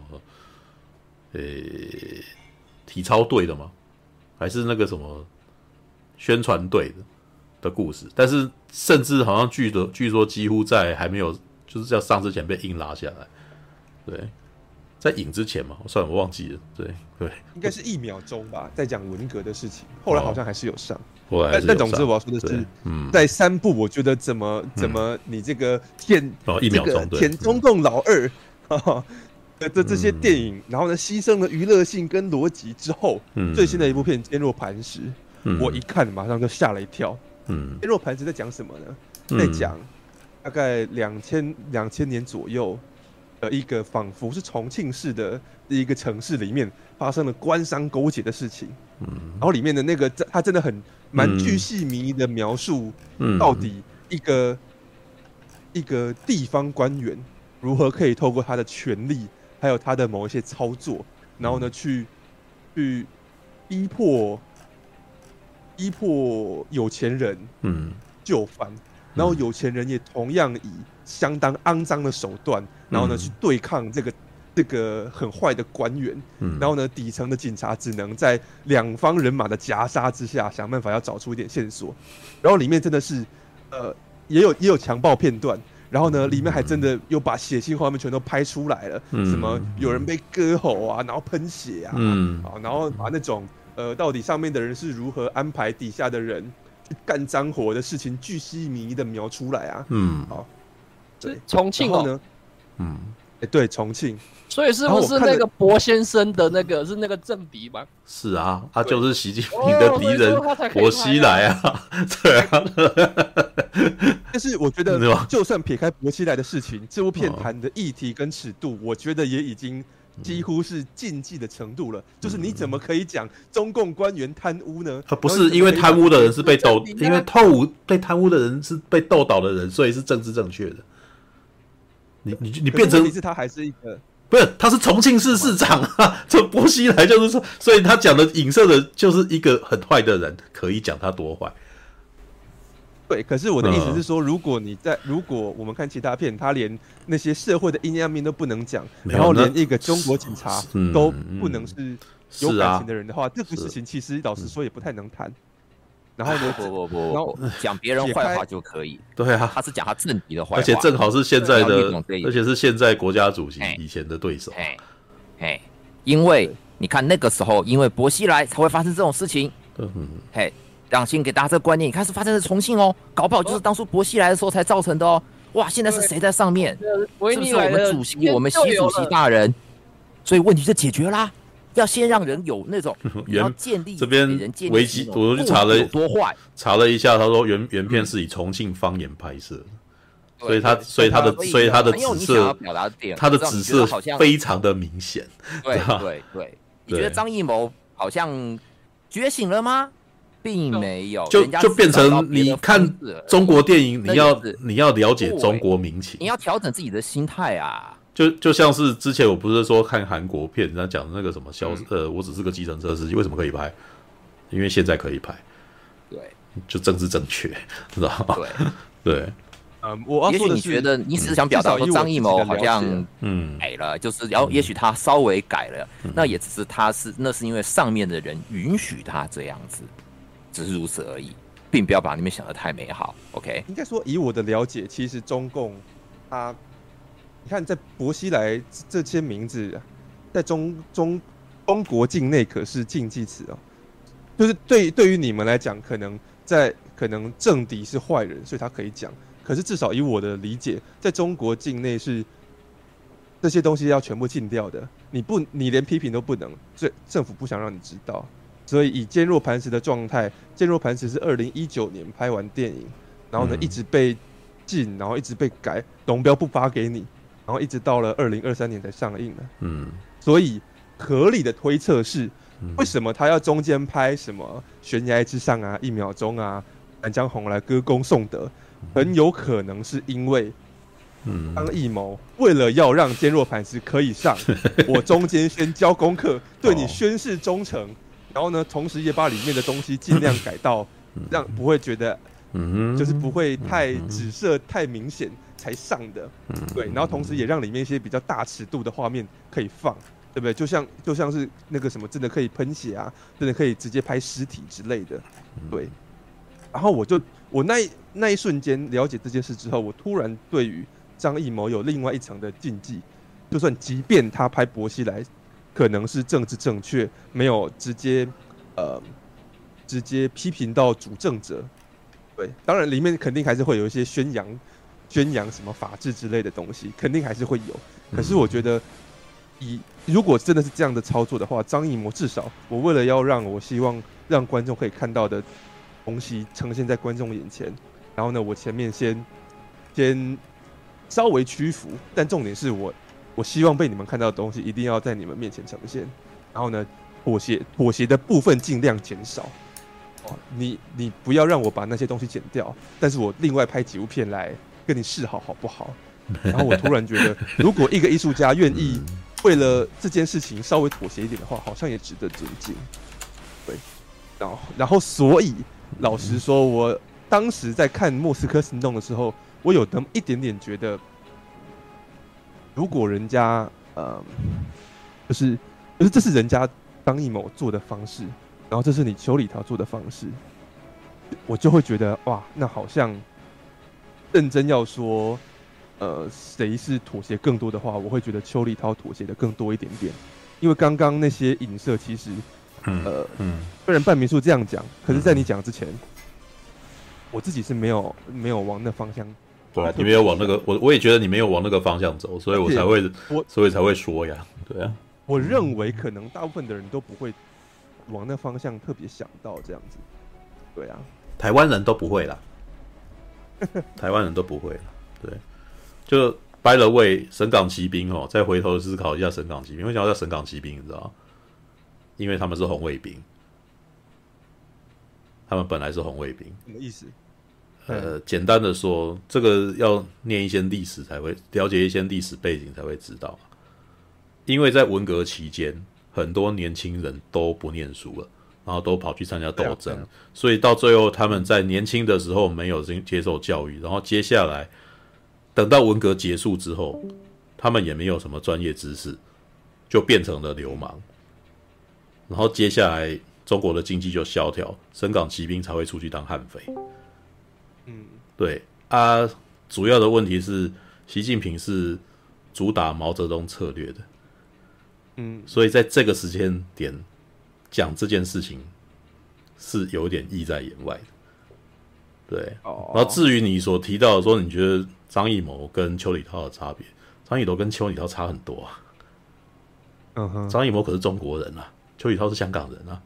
诶，体操队的吗？还是那个什么宣传队的的故事？但是甚至好像据的据说几乎在还没有。就是要上之前被硬拉下来，对，在影之前嘛，我算了，我忘记了，对对，应该是一秒钟吧，在讲文革的事情，后来好像还是有上，后来但总之我要说的是，在三部，我觉得怎么怎么你这个舔这个舔中共老二 [laughs] 的这这些电影，然后呢牺牲了娱乐性跟逻辑之后，最新的一部片《坚若磐石》，我一看马上就吓了一跳，嗯，《坚若磐石》在讲什么呢？在讲。大概两千两千年左右的一个仿佛是重庆市的一个城市里面发生了官商勾结的事情，嗯，然后里面的那个他真的很蛮巨细靡遗的描述，到底一个一个地方官员如何可以透过他的权力，还有他的某一些操作，然后呢，去去逼迫逼迫有钱人嗯。就范，然后有钱人也同样以相当肮脏的手段，然后呢去对抗这个这个很坏的官员，然后呢底层的警察只能在两方人马的夹杀之下想办法要找出一点线索，然后里面真的是呃。也有也有强暴片段，然后呢，里面还真的又把血腥画面全都拍出来了，嗯、什么有人被割喉啊，然后喷血啊，嗯，啊，然后把那种呃，到底上面的人是如何安排底下的人去干脏活的事情，巨细靡遗的描出来啊，嗯，好，对，重庆哦，嗯，哎，对，重庆。所以是不是那个薄先生的那个是那个政敌吗？是啊，他就是习近平的敌人，薄熙来啊，[laughs] 对啊。但是我觉得，[laughs] 就算撇开薄熙来的事情，这部片谈的议题跟尺度，我觉得也已经几乎是禁忌的程度了。就是你怎么可以讲中共官员贪污呢？他不是因为贪污的人是被斗，因为透污被贪污的人是被斗倒的人，所以是政治正确的。你你你变成，其实他还是一个。不是，他是重庆市市长啊！这薄熙来就是说，所以他讲的影射的就是一个很坏的人，可以讲他多坏。对，可是我的意思是说，如果你在，如果我们看其他片，他连那些社会的阴暗面都不能讲，然后连一个中国警察都不能是有感情的人的话，这个事情其实老实说也不太能谈。[laughs] 然后呢？不不不，然后讲别人坏话就可以。对啊，他是讲他政敌的坏话，而且正好是现在的，而且是现在国家主席以前的对手。哎，哎，因为你看那个时候，因为薄熙来才会发生这种事情。嗯嗯。嘿，让先给大家这个观念，你看是发生在重庆哦，搞不好就是当初薄熙来的时候才造成的哦。哇，现在是谁在上面？是不是我们主席，我们习主席大人？所以问题就解决啦。要先让人有那种 [laughs] 要建立这边危机，我去查了多坏，查了一下，他说原原片是以重庆方言拍摄，所以他所以他的所以他的紫色，他的紫色好像非常的明显。对 [laughs] 对对，你觉得张艺谋好像觉醒了吗？并没有，就就变成你看中国电影，你要你要了解中国民情，你要调整自己的心态啊。就就像是之前我不是说看韩国片，人家讲的那个什么消呃，我只是个计程车司机，为什么可以拍？因为现在可以拍，对，就政治正确，知道吗？对。[laughs] 对，嗯，我也许你觉得你只是想表达说张艺谋好像嗯。改了，就是然后也许他稍微改了，那也只是他是那是因为上面的人允许他这样子，只是如此而已，并不要把你们想得太美好。OK，应该说以我的了解，其实中共他。你看，在薄熙来这些名字，在中中中国境内可是禁忌词哦。就是对对于你们来讲，可能在可能政敌是坏人，所以他可以讲。可是至少以我的理解，在中国境内是这些东西要全部禁掉的。你不，你连批评都不能，所以政府不想让你知道。所以以坚若磐石的状态，坚若磐石是二零一九年拍完电影，然后呢一直被禁，然后一直被改，龙标不发给你。然后一直到了二零二三年才上映的，嗯，所以合理的推测是，为什么他要中间拍什么悬崖之上啊、一秒钟啊、满江红来歌功颂德，很有可能是因为，嗯，张艺谋为了要让坚若磐石可以上，[laughs] 我中间先交功课，对你宣誓忠诚，然后呢，同时也把里面的东西尽量改到，让不会觉得，嗯，就是不会太紫色太明显。才上的，对，然后同时也让里面一些比较大尺度的画面可以放，对不对？就像就像是那个什么，真的可以喷血啊，真的可以直接拍尸体之类的，对。然后我就我那那一瞬间了解这件事之后，我突然对于张艺谋有另外一层的禁忌，就算即便他拍薄熙来可能是政治正确，没有直接呃直接批评到主政者，对，当然里面肯定还是会有一些宣扬。宣扬什么法治之类的东西，肯定还是会有。可是我觉得，以如果真的是这样的操作的话，张艺谋至少，我为了要让我希望让观众可以看到的东西呈现在观众眼前，然后呢，我前面先先稍微屈服，但重点是我我希望被你们看到的东西一定要在你们面前呈现。然后呢，妥协妥协的部分尽量减少。哦，你你不要让我把那些东西剪掉，但是我另外拍几部片来。跟你示好好不好？然后我突然觉得，[laughs] 如果一个艺术家愿意为了这件事情稍微妥协一点的话，好像也值得尊敬。对，然后然后所以老实说，我当时在看《莫斯科行动》的时候，我有那么一点点觉得，如果人家呃，就是就是这是人家张艺谋做的方式，然后这是你邱礼涛做的方式，我就会觉得哇，那好像认真要说。呃，谁是妥协更多的话，我会觉得邱礼涛妥协的更多一点点，因为刚刚那些影射其实，呃，嗯，虽然半明叔这样讲，可是在你讲之前，我自己是没有没有往那方向，对啊，你没有往那个，我我也觉得你没有往那个方向走，所以我才会，我所以才会说呀，对啊，我认为可能大部分的人都不会往那方向特别想到这样子，对啊，台湾人都不会啦，[laughs] 台湾人都不会啦，对。就 by the way，神港骑兵哦，再回头思考一下神港骑兵，为什么叫神港骑兵？你知道吗？因为他们是红卫兵，他们本来是红卫兵。什么意思？呃，简单的说，这个要念一些历史才会了解一些历史背景才会知道。因为在文革期间，很多年轻人都不念书了，然后都跑去参加斗争，所以到最后他们在年轻的时候没有接受教育，然后接下来。等到文革结束之后，他们也没有什么专业知识，就变成了流氓。然后接下来中国的经济就萧条，深港骑兵才会出去当悍匪。嗯，对啊，主要的问题是习近平是主打毛泽东策略的。嗯，所以在这个时间点讲这件事情是有点意在言外的。对，然后至于你所提到的说，你觉得。张艺谋跟邱礼涛的差别，张艺谋跟邱礼涛差很多啊。嗯哼，张艺谋可是中国人啊，邱礼涛是香港人啊，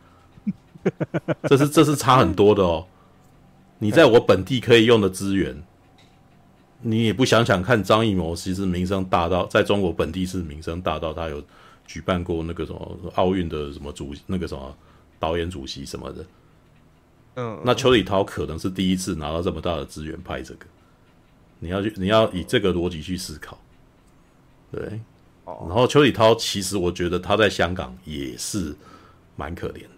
这是这是差很多的哦。你在我本地可以用的资源，你也不想想看，张艺谋其实名声大到在中国本地是名声大到，他有举办过那个什么奥运的什么主那个什么导演主席什么的。嗯，那邱礼涛可能是第一次拿到这么大的资源拍这个。你要去，你要以这个逻辑去思考，对。然后邱礼涛，其实我觉得他在香港也是蛮可怜的。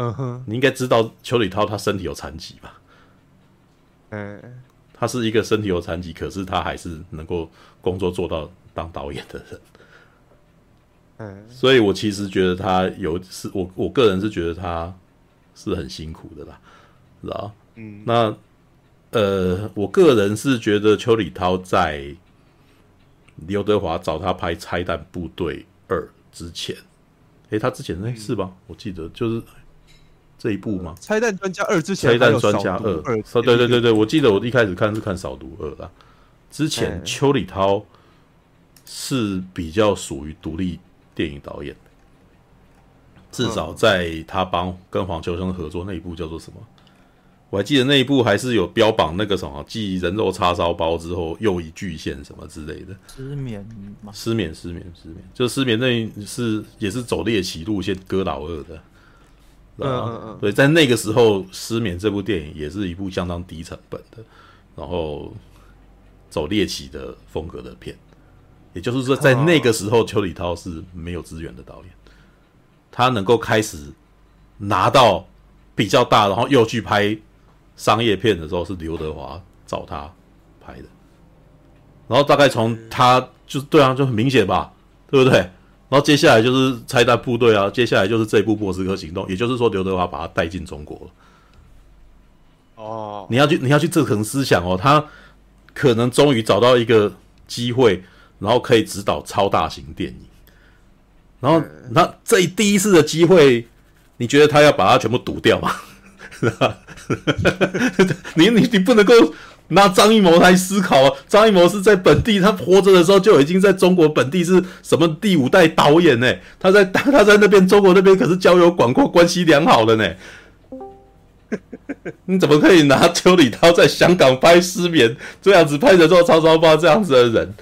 嗯哼，你应该知道邱礼涛他身体有残疾吧？嗯，他是一个身体有残疾，可是他还是能够工作做到当导演的人。嗯，所以我其实觉得他有是，我我个人是觉得他是很辛苦的啦，知道？嗯，那。呃，我个人是觉得邱礼涛在刘德华找他拍《拆弹部队二》之前，诶，他之前那是吧？我记得就是这一部吗？《拆弹专家二》之前，《拆弹专家二》哦，对对对对，我记得我一开始看是看《扫毒二》啦。之前邱礼涛是比较属于独立电影导演，至少在他帮跟黄秋生合作那一部叫做什么？我还记得那一部还是有标榜那个什么，继人肉叉烧包之后又一巨献什么之类的。失眠吗？失眠，失眠，失眠，就失眠那是也是走猎奇路线割老二的。嗯嗯嗯。对，在那个时候，《失眠》这部电影也是一部相当低成本的，然后走猎奇的风格的片。也就是说，在那个时候，邱礼涛是没有资源的导演，他能够开始拿到比较大，然后又去拍。商业片的时候是刘德华找他拍的，然后大概从他就对啊，就很明显吧，对不对？然后接下来就是拆弹部队啊，接下来就是这部莫斯科行动，也就是说刘德华把他带进中国了。哦，你要去你要去这层思想哦，他可能终于找到一个机会，然后可以指导超大型电影，然后那这第一次的机会，你觉得他要把它全部堵掉吗？[laughs] 你你你不能够拿张艺谋来思考啊！张艺谋是在本地，他活着的时候就已经在中国本地是什么第五代导演呢？他在 [laughs] 他在那边中国那边可是交友广阔、关系良好的呢。[laughs] 你怎么可以拿邱礼涛在香港拍《失眠》这样子拍着做叉烧包这样子的人，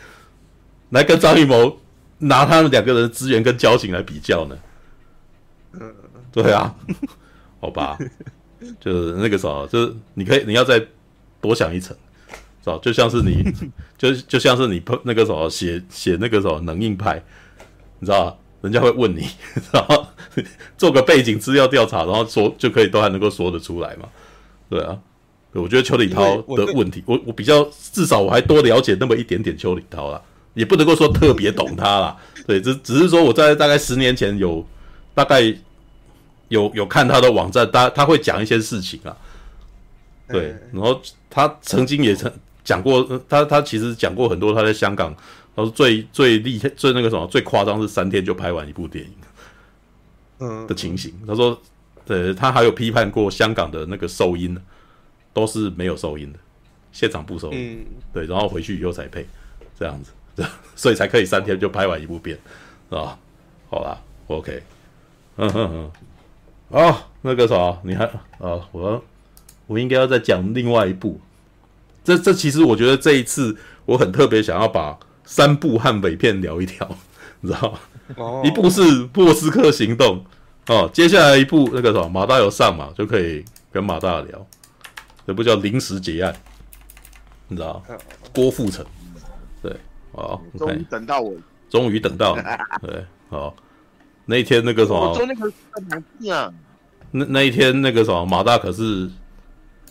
来跟张艺谋拿他们两个人的资源跟交情来比较呢？对啊，好吧。就是那个时候，就是你可以，你要再多想一层，知道？就像是你，[laughs] 就就像是你那个什么写写那个什么能硬派，你知道吧？人家会问你，[laughs] 然后 [laughs] 做个背景资料调查，然后说就可以都还能够说得出来嘛？对啊，我觉得邱礼涛的问题，我我，我比较至少我还多了解那么一点点邱礼涛啦，也不能够说特别懂他啦。对，只只是说我在大概十年前有大概有有看他的网站，他他会讲一些事情啊。对，然后他曾经也曾讲过，他他其实讲过很多他在香港。他说最最厉害、最那个什么、最夸张是三天就拍完一部电影，嗯的情形。他说，对，他还有批判过香港的那个收音，都是没有收音的，现场不收音，对，然后回去以后才配，这样子，[laughs] 所以才可以三天就拍完一部片，是吧？好啦，OK，嗯哼哼，[laughs] 哦，那个啥，你还啊，我我应该要再讲另外一部，这这其实我觉得这一次我很特别想要把。三部悍匪片聊一聊，[laughs] 你知道吗？Oh. 一部是《莫斯科行动》哦，接下来一部那个什么马大有上嘛，就可以跟马大聊。这部叫《临时结案》，你知道吗？郭富城，对，哦，终于等到我，终于等到，[laughs] 对，好，那一天那个什么，我那个啊，那那一天那个什么马大可是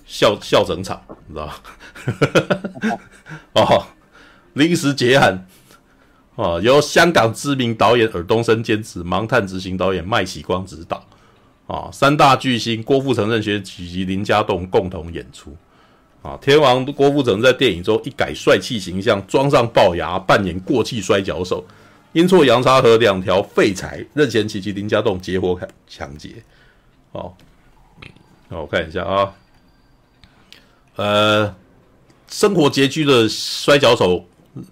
笑笑整场，你知道吗？[laughs] 哦。临时结案，哦，由香港知名导演尔冬升监制，盲探执行导演麦启光执导，啊，三大巨星郭富城、任贤齐及林家栋共同演出，啊，天王郭富城在电影中一改帅气形象，装上龅牙，扮演过气摔跤手，阴错阳差和两条废柴任贤齐及林家栋结伙抢劫，哦，那我看一下啊，呃，生活拮据的摔跤手。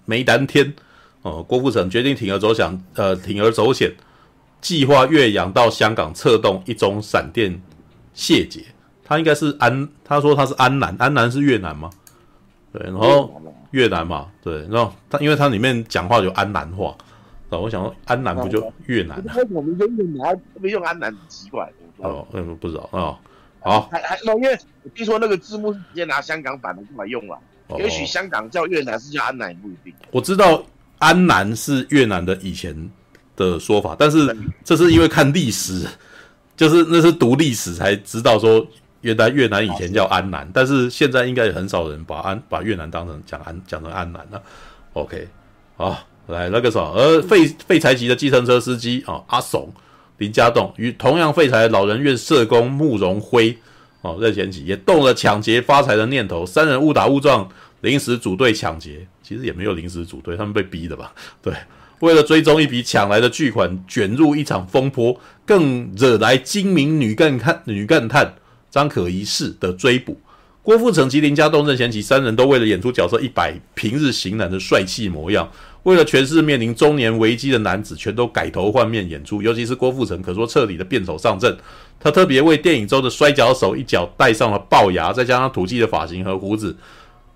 梅丹天，哦，郭富城决定铤而走险，呃，铤而走险，计划越洋到香港策动一宗闪电谢劫。他应该是安，他说他是安南，安南是越南吗？对，然后越南嘛，对，然后他因为他里面讲话有安南话，啊，我想说安南不就越南？为什么用越南？没用安南很奇怪。哦，嗯，不知道啊。好，还还，因为我听说那个字幕是直接拿香港版的过来用了。也许香港叫越南是叫安南也不一定。我知道安南是越南的以前的说法，但是这是因为看历史，[laughs] 就是那是读历史才知道说原来越南以前叫安南，但是现在应该也很少人把安把越南当成讲安讲成安南了。OK，好，来那个什么，而废废柴级的计程车司机啊阿怂林家栋与同样废柴老人院社工慕容辉。哦，任贤齐也动了抢劫发财的念头，三人误打误撞，临时组队抢劫。其实也没有临时组队，他们被逼的吧？对，为了追踪一笔抢来的巨款，卷入一场风波，更惹来精明女干探女干探张可颐式的追捕。郭富城及林家栋、任贤齐三人都为了演出角色一百平日型男的帅气模样，为了诠释面临中年危机的男子，全都改头换面演出。尤其是郭富城，可说彻底的变手上阵。他特别为电影中的摔跤手一脚戴上了龅牙，再加上土鸡的发型和胡子，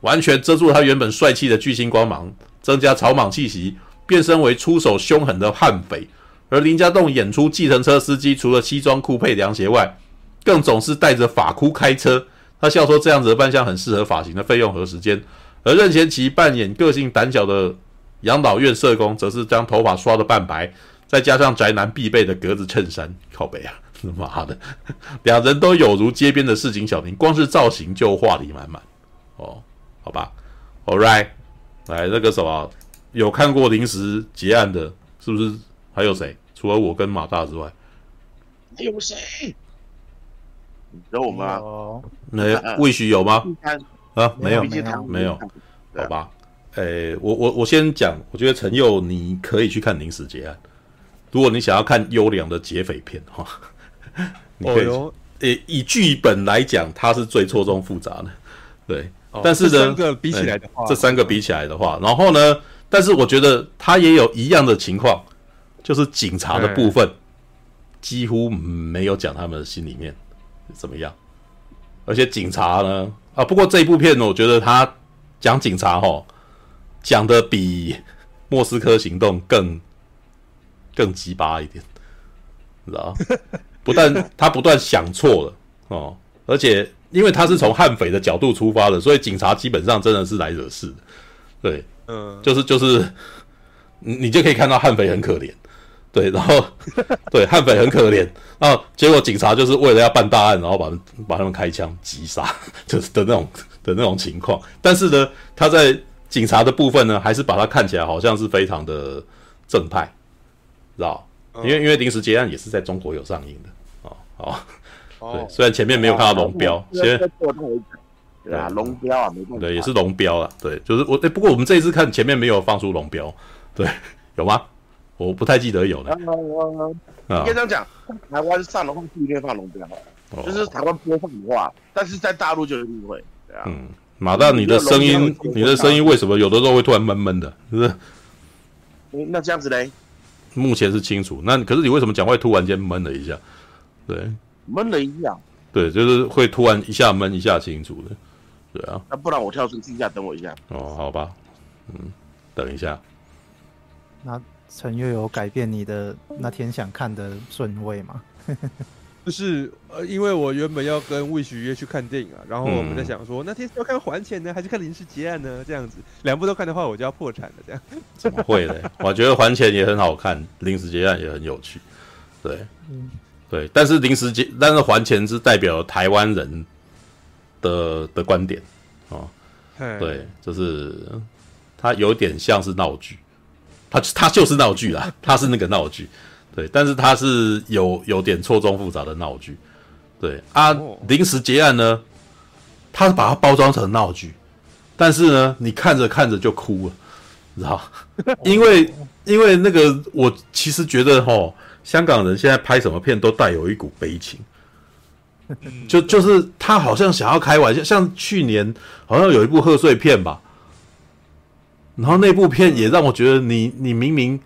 完全遮住他原本帅气的巨星光芒，增加草莽气息，变身为出手凶狠的悍匪。而林家栋演出计程车司机，除了西装裤配凉鞋外，更总是带着发箍开车。他笑说这样子的扮相很适合发型的费用和时间。而任贤齐扮演个性胆小的养老院社工，则是将头发刷得半白，再加上宅男必备的格子衬衫，靠背啊。妈的，两人都有如街边的市井小民，光是造型就话题满满。哦，好吧，All right，来那个什么，有看过临时结案的，是不是？还有谁？除了我跟马大之外，还有谁？有吗？没，魏许有吗？啊，没有，没有，没有。好吧，诶，我我我先讲，我觉得陈佑你可以去看临时结案，如果你想要看优良的劫匪片哈。你可以，哦哟，以剧本来讲，它是最错综复杂的，对。哦、但是呢，这三个比起来的话，这三个比起来的话，然后呢，但是我觉得它也有一样的情况，就是警察的部分几乎没有讲他们的心里面怎么样，而且警察呢，啊，不过这一部片呢，我觉得他讲警察齁，讲的比莫斯科行动更更鸡巴一点。知道，不但他不断想错了哦，而且因为他是从悍匪的角度出发的，所以警察基本上真的是来惹事的。对，嗯，就是就是，你你就可以看到悍匪很可怜，对，然后 [laughs] 对悍匪很可怜，然后结果警察就是为了要办大案，然后把把他们开枪击杀，就是的那种的那种情况。但是呢，他在警察的部分呢，还是把它看起来好像是非常的正派，知道？因为因为临时结案也是在中国有上映的哦，哦。[laughs] 对，虽然前面没有看到龙标，先对啊，龙标啊，没对，也是龙标啊，对，就是我，哎，不过我们这一次看前面没有放出龙标，对，[laughs] 有吗？我不太记得有了。应该这样讲，台湾上的话不一定放龙标，就是台湾播放的话，但是在大陆就一定会，对啊。嗯，马大，你的声音，你的声音为什么有的时候会突然闷闷的？是不是？那这样子嘞？目前是清楚，那可是你为什么讲话突然间闷了一下？对。闷了一下，对，就是会突然一下闷一下清楚的，对啊。那不然我跳出去一下，等我一下。哦，好吧，嗯，等一下。那陈月有改变你的那天想看的顺位吗？就是呃，因为我原本要跟 Wish 约去看电影啊，然后我们在想说，嗯、那天是要看还钱呢，还是看临时结案呢？这样子，两部都看的话，我就要破产了。这样怎么会呢？[laughs] 我觉得还钱也很好看，临时结案也很有趣，对，嗯。对，但是临时结，但是还钱是代表台湾人的的观点哦。对，就是他有点像是闹剧，他他就是闹剧啦，他是那个闹剧。对，但是他是有有点错综复杂的闹剧。对啊，临时结案呢，他是把它包装成闹剧，但是呢，你看着看着就哭了，你知道？因为因为那个，我其实觉得哈。香港人现在拍什么片都带有一股悲情，就就是他好像想要开玩笑，像去年好像有一部贺岁片吧，然后那部片也让我觉得你你明明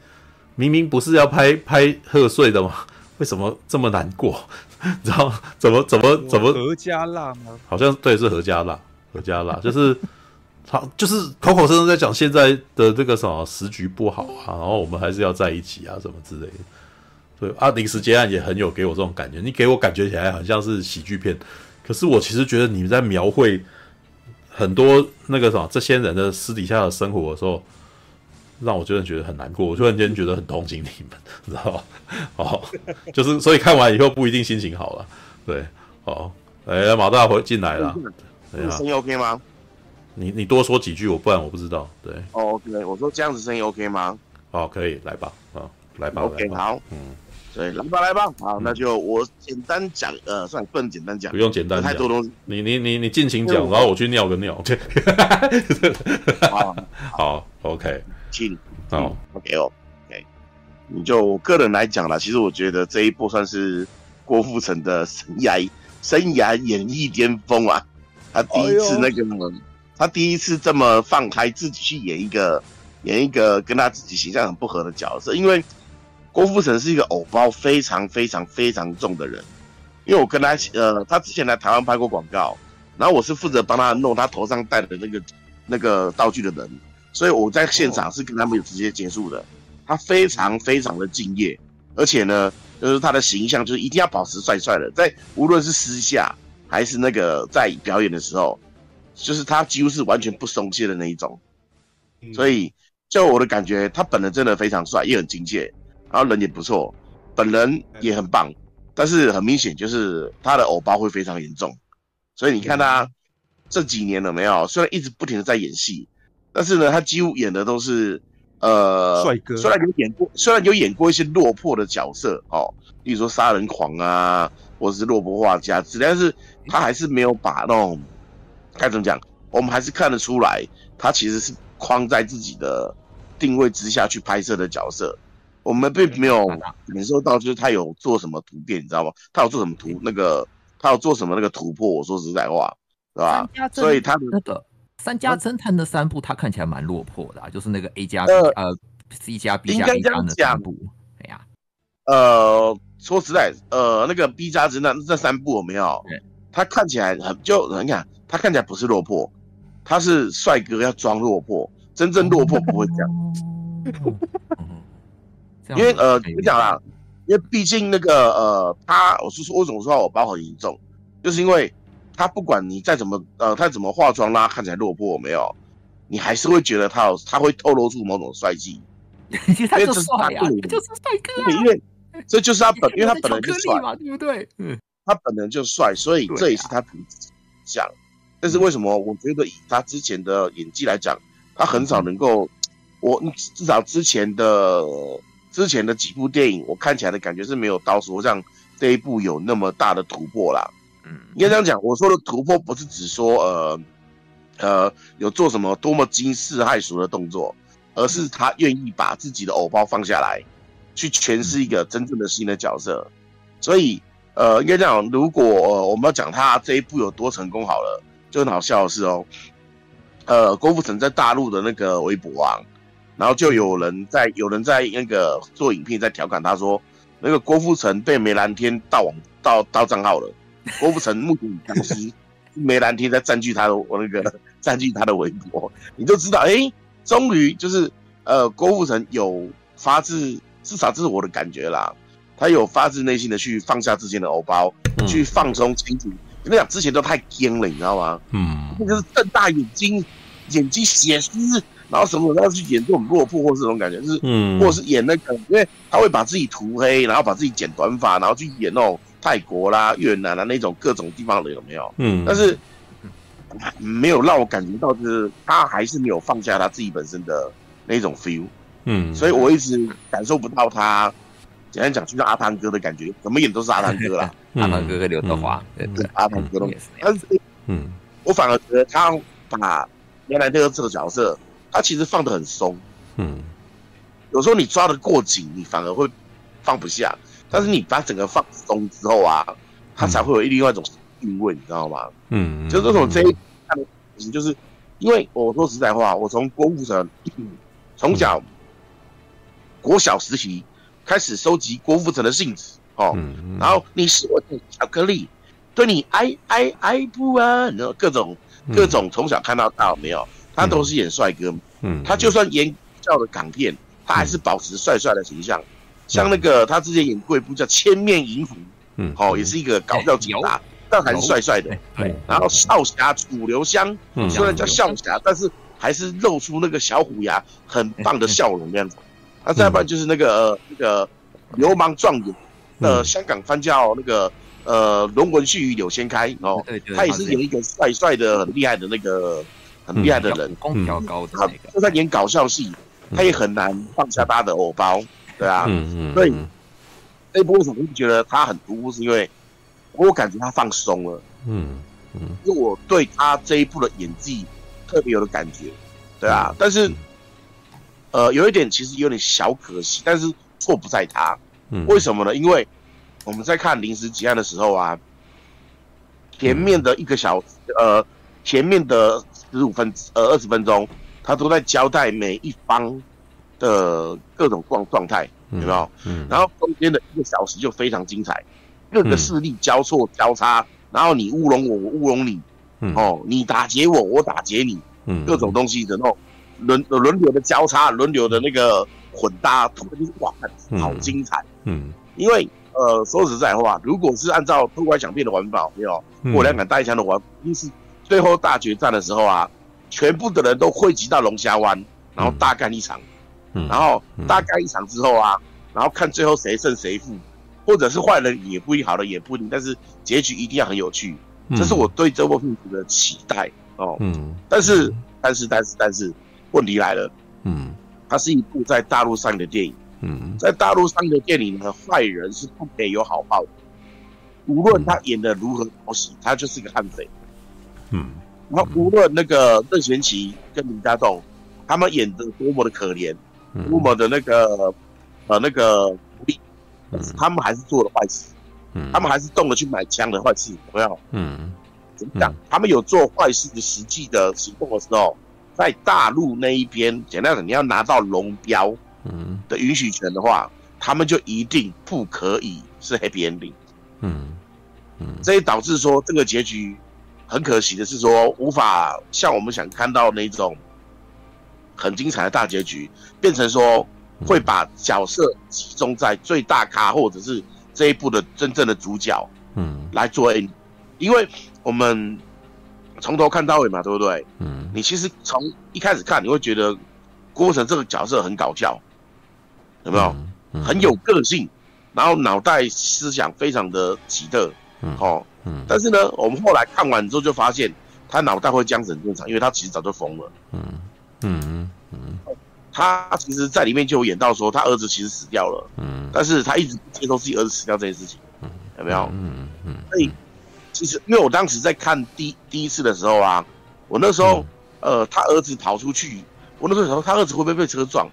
明明不是要拍拍贺岁的吗？[laughs] 为什么这么难过？[laughs] 然后怎么怎么怎么何家辣吗？好像对，是何家辣，何家辣 [laughs] 就是他，就是口口声声在讲现在的这个什么时局不好啊，然后我们还是要在一起啊，什么之类的。对啊，临时结案也很有给我这种感觉，你给我感觉起来很像是喜剧片，可是我其实觉得你们在描绘很多那个什么这些人的私底下的生活的时候，让我真的觉得很难过。我突然间觉得很同情你们，[laughs] 知道吧？哦，就是所以看完以后不一定心情好了。对，哦，哎，马大回进来了，声音 OK 吗？你你多说几句，我不然我不知道。对，哦，OK，我说这样子声音 OK 吗？好，可以来吧，啊，来吧，OK，好，嗯。对，来吧，来吧，好，那就我简单讲，呃，算了，不能简单讲，不用简单讲，太多东西，你你你你尽情讲，然后我去尿个尿，好，[laughs] 好，OK，请，好，OK 哦，OK，你就我个人来讲啦，其实我觉得这一部算是郭富城的生涯生涯演艺巅峰啊，他第一次那个，他第一次这么放开自己去演一个演一个跟他自己形象很不合的角色，因为。郭富城是一个偶包非常非常非常重的人，因为我跟他呃，他之前来台湾拍过广告，然后我是负责帮他弄他头上戴的那个那个道具的人，所以我在现场是跟他们有直接接触的。他非常非常的敬业，而且呢，就是他的形象就是一定要保持帅帅的，在无论是私下还是那个在表演的时候，就是他几乎是完全不松懈的那一种。所以就我的感觉，他本人真的非常帅，也很亲切。然后人也不错，本人也很棒，但是很明显就是他的偶包会非常严重，所以你看他这几年了没有？虽然一直不停的在演戏，但是呢，他几乎演的都是呃帅哥。虽然有演过，虽然有演过一些落魄的角色哦，例如说杀人狂啊，或者是落魄画家之类，但是他还是没有把那种该怎么讲？我们还是看得出来，他其实是框在自己的定位之下去拍摄的角色。我们并没有感受到，就是他有做什么突变，你知道吗？他有做什么突那个，他有做什么那个突破？我说实在话，是吧？所以他的那个三家侦探的三部，他看起来蛮落魄的，啊，就是那个 A 加 B 呃 C 加 B 加 A 加的三部。哎呀，呃，说实在，呃，那个 B 加侦探这三部有没有？他看起来很就你看，他看起来不是落魄，他是帅哥要装落魄，真正落魄不会这样。[laughs] 因为呃，怎么讲啦？因为毕竟那个呃，他我是说，为什么说我包很严重？就是因为他不管你再怎么呃，他怎么化妆啦，看起来落魄没有，你还是会觉得他有他会透露出某种帅气，[laughs] 因为这是帅呀，就是帅哥，因为这就是他本，[laughs] 因为他本来就帅嘛，对不对？嗯，他本人就帅，所以这也是他品相。但是为什么我觉得以他之前的演技来讲，他很少能够，我至少之前的之前的几部电影，我看起来的感觉是没有到说像这一部有那么大的突破啦。嗯，应该这样讲，我说的突破不是指说呃呃有做什么多么惊世骇俗的动作，而是他愿意把自己的偶包放下来，去诠释一个真正的新的角色。所以呃，应该这样，如果、我们要讲他这一部有多成功，好了。就很好笑的是哦，呃，郭富城在大陆的那个微博啊，然后就有人在有人在那个做影片在调侃他说，那个郭富城被梅兰天盗网盗盗账号了，郭富城目前当时梅兰天在占据他的我那个占据他的微博，你就知道，哎，终于就是呃，郭富城有发自至少这是我的感觉啦，他有发自内心的去放下之前的偶包，嗯、去放松心情。跟你讲，之前都太僵了，你知道吗？嗯，那就是瞪大眼睛，眼睛血丝，然后什么然后去演这种落魄或是这种感觉，就是，嗯，或是演那个，因为他会把自己涂黑，然后把自己剪短发，然后去演那种泰国啦、越南啦那种各种地方的有没有？嗯，但是没有让我感觉到，就是他还是没有放下他自己本身的那种 feel。嗯，所以我一直感受不到他。简单讲，就像阿汤哥的感觉，怎么演都是阿汤哥啦。[laughs] 阿汤哥跟刘德华，对对，阿汤哥都。但是，嗯，我反而觉得他把原来那个这个角色，他其实放的很松。嗯，有时候你抓的过紧，你反而会放不下。但是你把整个放松之后啊，他才会有另外一种韵味，你知道吗？嗯，就这种这一看的就是因为我说实在话，我从郭富城从小国小时期。开始收集郭富城的信纸哦，然后你是我的巧克力，对你爱爱爱不完，然后各种各种从小看到大没有，他都是演帅哥，嗯，他就算演叫的港片，他还是保持帅帅的形象，嗯、像那个他之前演过一部叫《千面银狐》，嗯，哦，也是一个搞笑警察，欸、但还是帅帅的，对、欸，然后少侠楚留香，嗯、虽然叫少侠，但是还是露出那个小虎牙很棒的笑容那样子。那、啊、再不然就是那个、呃、那个流氓状元，呃，香港翻叫那个呃龙文旭与柳先开哦，他也是演一个帅帅的很厉害的那个很厉害的人，功比较高的那个。他就在演搞笑戏，他也很难放下他的偶包，对啊，嗯嗯。所以这一部为什么会觉得他很突兀，是因为我感觉他放松了，嗯嗯，因为我对他这一部的演技特别有的感觉，对啊，但是。呃，有一点其实有点小可惜，但是错不在他。嗯，为什么呢？因为我们在看《临时劫案》的时候啊，前面的一个小时，呃，前面的十五分呃二十分钟，他都在交代每一方的各种状状态，有没有？嗯。然后中间的一个小时就非常精彩，各个势力交错交叉，然后你乌龙我，我乌龙你，嗯，哦，你打劫我，我打劫你，嗯，各种东西的那种。轮轮流的交叉，轮流的那个混搭，突然就是哇，好精彩。嗯，因为呃，说实在话，如果是按照偷拐抢骗的玩法，没有过两杆带枪的玩法，一定是最后大决战的时候啊，全部的人都汇集到龙虾湾，然后大干一场。嗯，然后大干一场之后啊，然后看最后谁胜谁负，或者是坏人也不一定，好的也不一定，但是结局一定要很有趣。这是我对这部片子的期待哦。嗯，但是但是但是但是。问题来了，嗯，它是一部在大陆上的电影，嗯，在大陆上的电影呢，坏人是不可以有好报的，无论他演的如何讨喜，他就是个悍匪，嗯，然后无论那个任贤齐跟林家栋他们演的多么的可怜，多么的那个呃那个无力，他们还是做了坏事，嗯，他们还是动了去买枪的坏事，有没有？嗯，怎么讲？他们有做坏事的实际的行动的时候。在大陆那一边，简单讲，你要拿到龙标嗯的允许权的话，嗯、他们就一定不可以是 happy ending。嗯嗯，这也导致说这个结局很可惜的是说，无法像我们想看到那种很精彩的大结局，变成说会把角色集中在最大咖或者是这一部的真正的主角，嗯，来做。因为我们从头看到尾嘛，对不对？嗯，你其实从一开始看，你会觉得郭富城这个角色很搞笑，有没有？嗯嗯、很有个性，然后脑袋思想非常的奇特，嗯，哦，嗯，但是呢，我们后来看完之后就发现，他脑袋会僵很正常，因为他其实早就疯了，嗯嗯嗯，他其实在里面就有演到说，他儿子其实死掉了，嗯，但是他一直不接受自己儿子死掉这件事情，嗯，有没有？嗯嗯，所以其实因为我当时在看第第一次的时候啊，我那时候、嗯、呃，他儿子跑出去，我那时候想说他儿子会不会被车撞，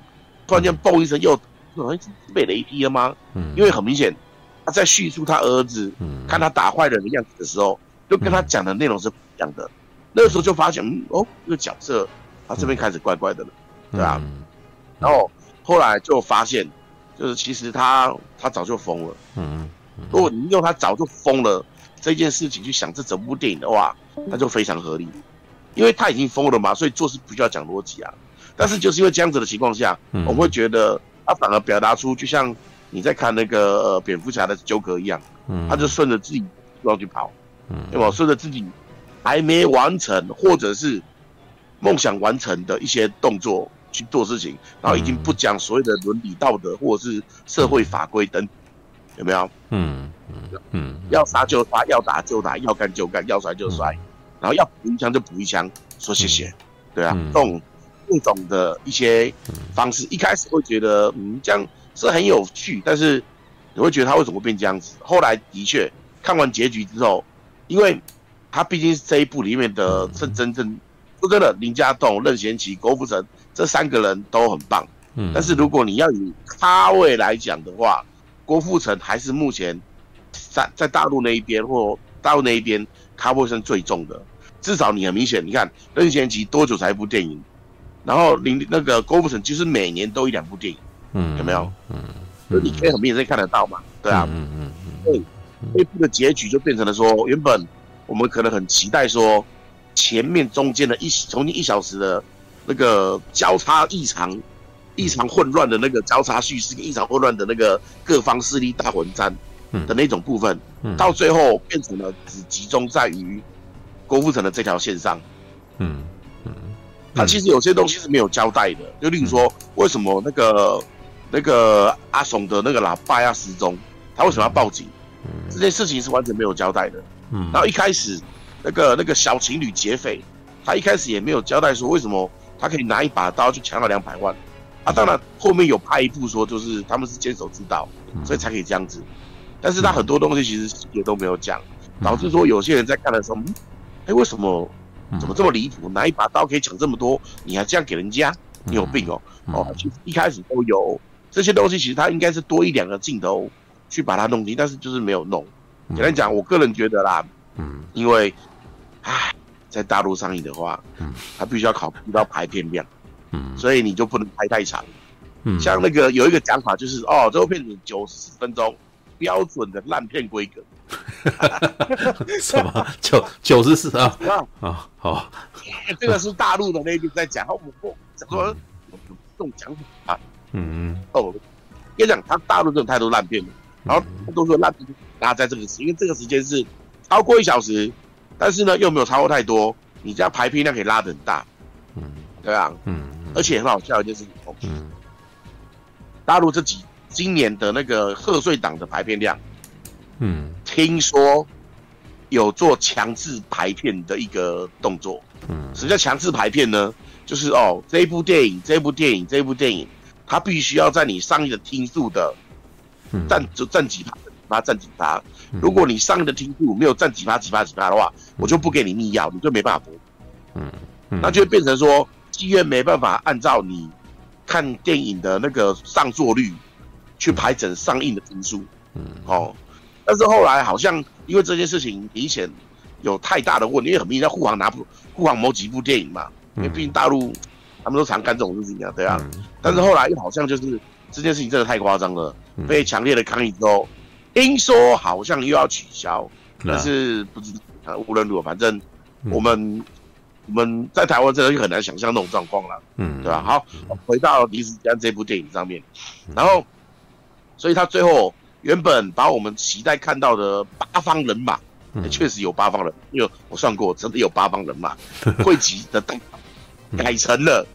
突然间嘣一声又。好像是被雷劈了吗？嗯，因为很明显，他在叙述他儿子，嗯，看他打坏人的样子的时候，就跟他讲的内容是不一样的。那个时候就发现，嗯，哦，这个角色他这边开始怪怪的了，对啊。然后后来就发现，就是其实他他早就疯了。嗯，如果你用他早就疯了这件事情去想这整部电影的话，那就非常合理，因为他已经疯了嘛，所以做事不需要讲逻辑啊。但是就是因为这样子的情况下，我们会觉得。他反而表达出，就像你在看那个呃蝙蝠侠的纠葛一样，嗯，他就顺着自己要去跑，嗯，对吧？顺着自己还没完成或者是梦想完成的一些动作去做事情，然后已经不讲所谓的伦理道德或者是社会法规等，有没有？嗯嗯嗯，要杀就杀，要打就打，要干就干，要摔就摔，然后要补一枪就补一枪，说谢谢，对啊，这种。这种的一些方式，一开始会觉得嗯这样是很有趣，但是你会觉得他为什么会变这样子？后来的确看完结局之后，因为他毕竟是这一部里面的是真正说真的，林家栋、任贤齐、郭富城这三个人都很棒。嗯，但是如果你要以咖位来讲的话，郭富城还是目前在在大陆那一边或大陆那一边咖位是最重的。至少你很明显，你看任贤齐多久才一部电影？然后林那个郭富城就是每年都一两部电影，嗯，有没有？嗯，所以你可以很明显看得到嘛，对啊，嗯嗯嗯，所以这部的结局就变成了说，原本我们可能很期待说，前面中间的一重新一小时的那个交叉异常异常混乱的那个交叉叙事，跟异常混乱的那个各方势力大混战的那种部分，到最后变成了只集中在于郭富城的这条线上，嗯嗯。他其实有些东西是没有交代的，就例如说，为什么那个那个阿怂的那个喇叭要失踪，他为什么要报警？这件事情是完全没有交代的。嗯，然后一开始那个那个小情侣劫匪，他一开始也没有交代说为什么他可以拿一把刀去抢了两百万。啊，当然后面有拍一部说就是他们是坚守自盗，所以才可以这样子。但是他很多东西其实也都没有讲，导致说有些人在看的时候，哎，为什么？怎么这么离谱？拿一把刀可以抢这么多？你还这样给人家？你有病哦！哦，其实一开始都有这些东西，其实他应该是多一两个镜头去把它弄清，但是就是没有弄。简单讲，我个人觉得啦，嗯，因为，唉，在大陆上映的话，嗯，它必须要考虑到排片量，嗯，所以你就不能拍太长，嗯，像那个有一个讲法就是，哦，这部片子九十四分钟，标准的烂片规格。[laughs] 什么？九九十四啊？啊，好，这个是大陆的那边在讲，我我讲说这种讲法。啊，嗯。嗯，哦，跟你讲，他大陆这种太多烂片了，然后都说烂片拉在这个时，因为这个时间是超过一小时，但是呢又没有超过太多，你这样排片量可以拉得很大，嗯，对啊，嗯，而且很好笑的就是，嗯，大陆这几今年的那个贺岁档的排片量。嗯，听说有做强制排片的一个动作。嗯，什么叫强制排片呢？就是哦，这一部电影，这一部电影，这一部电影，它必须要在你上映的厅数的占就占几趴，它占几趴。如果你上映的厅数没有占几趴几趴几趴的话，我就不给你密钥，你就没办法播。嗯，那就变成说，戏院没办法按照你看电影的那个上座率去排整上映的厅数。嗯，哦。但是后来好像因为这件事情明显有太大的问题，因为很明显在护航拿不护航某几部电影嘛，因为毕竟大陆他们都常干这种事情啊，对啊。但是后来又好像就是这件事情真的太夸张了，被强烈的抗议之后，听说好像又要取消，但是不知道无论如何，反正我们我们在台湾真的就很难想象那种状况了，嗯，对吧？好，回到李子江这部电影上面，然后所以他最后。原本把我们期待看到的八方人马，确、欸、实有八方人，因为我算过，真的有八方人马，[laughs] 汇集的改成了，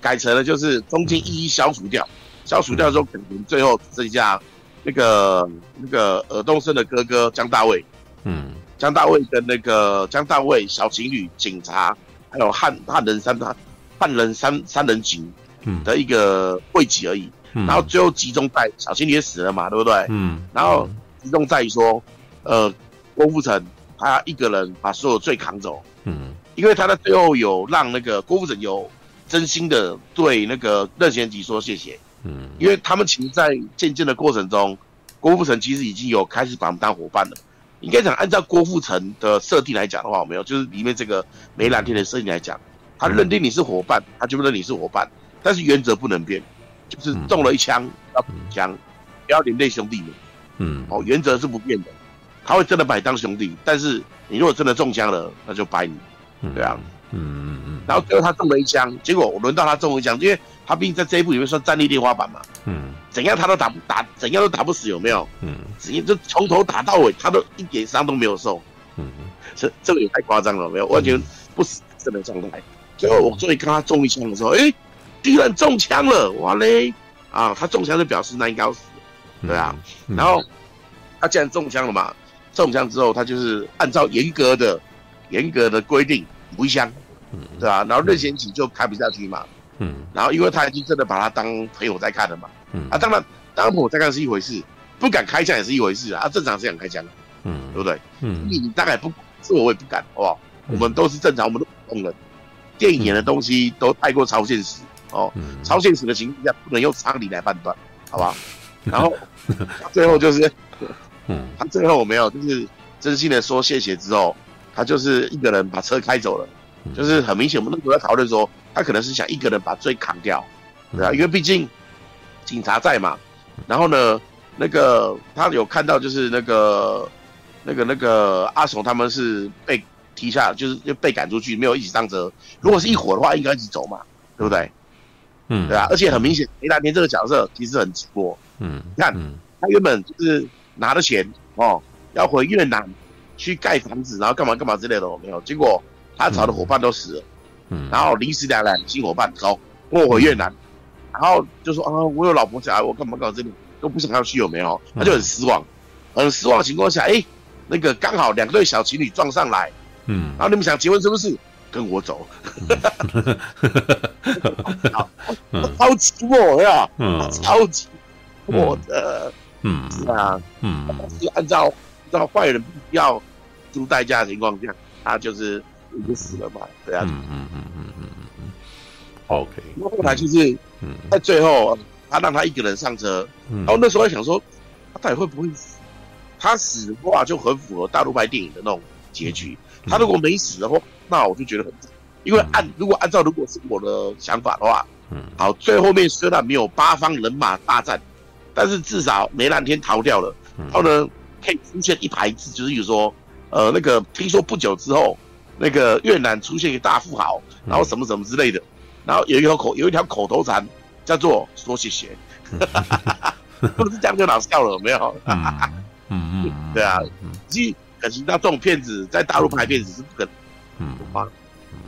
改成了就是中间一一消除掉，消除掉之后，可能最后只剩下那个那个尔东升的哥哥江大卫，嗯，江大卫跟那个江大卫小情侣警察，还有汉汉人三他汉人三三人行，的一个汇集而已。然后最后集中在小青也死了嘛，对不对？嗯。然后集中在于说，呃，郭富城他一个人把所有罪扛走。嗯。因为他在最后有让那个郭富城有真心的对那个任贤齐说谢谢。嗯。因为他们其实，在渐渐的过程中，郭富城其实已经有开始把他们当伙伴了。应该讲，按照郭富城的设定来讲的话，我没有，就是里面这个梅兰天的设定来讲，他认定你是伙伴，他就认定你是伙伴，但是原则不能变。就是中了一枪要补枪，不要连累兄弟们。嗯，哦，原则是不变的，他会真的把你当兄弟，但是你如果真的中枪了，那就掰你，对啊，嗯嗯嗯。然后最后他中了一枪，结果我轮到他中了一枪，因为他毕竟在这一部里面算战力天花板嘛。嗯。怎样他都打不打，怎样都打不死，有没有？嗯。直接就从头打到尾，他都一点伤都没有受。嗯。这这个也太夸张了，没有完全不死真的状态。最后我终于看他中一枪的时候，哎。居然中枪了，哇嘞！啊，他中枪就表示那应该要死，对啊。嗯嗯、然后他既然中枪了嘛，中枪之后他就是按照严格的、严格的规定补一枪，嗯，对吧、啊？然后任贤齐就开不下去嘛，嗯。然后因为他已经真的把他当朋友在看了嘛，嗯。啊，当然当朋友在看是一回事，不敢开枪也是一回事啊。啊正常是想开枪的，嗯，对不对？嗯。你大概不是我，我也不敢，好不好？我们都是正常，我们都普通人。电影演的东西都太过超现实。哦，超现实的情况下不能用常理来判断，好不好？[laughs] 然后最后就是，嗯，他最后我没有就是真心的说谢谢之后，他就是一个人把车开走了，就是很明显我们那时候在讨论说，他可能是想一个人把罪扛掉，对啊，因为毕竟警察在嘛。然后呢，那个他有看到就是那个那个那个阿雄他们是被踢下，就是又被赶出去，没有一起上车。如果是一伙的话，应该一起走嘛，对不对？嗯，对啊，而且很明显，梅兰天这个角色其实很直播。嗯，你看，他原本就是拿了钱哦，要回越南去盖房子，然后干嘛干嘛之类的，没有。结果他找的伙伴都死了，嗯，然后临时来了新伙伴，走，跟我回越南，然后就说啊，我有老婆小孩，我干嘛干嘛这里都不想要去，有没有？他就很失望，很失望的情况下，哎，那个刚好两对小情侣撞上来，嗯，然后你们想结婚是不是？跟我走，[laughs] 好，超级我呀，嗯，超级我的，嗯，是啊，嗯，是按照按照坏人必要付代价的情况下，他就是已经死了嘛，对啊，嗯嗯嗯嗯嗯嗯，OK，那后来就是，在最后他让他一个人上车，然后那时候还想说，他到底会不会死？他死的话就很符合大陆拍电影的那种结局，他如果没死的话。那我就觉得很，因为按如果按照如果是我的想法的话，嗯，好，最后面虽然没有八方人马大战，但是至少梅兰天逃掉了，然后呢，可以出现一排字，就是比如说，呃，那个听说不久之后，那个越南出现一个大富豪，然后什么什么之类的，然后有一条口有一条口头禅叫做说谢谢，[laughs] 不是这样就老笑了，有没有？嗯嗯 [laughs] 嗯，对啊，其可惜那这种骗子在大陆拍片子是不可能。嗯，嗯，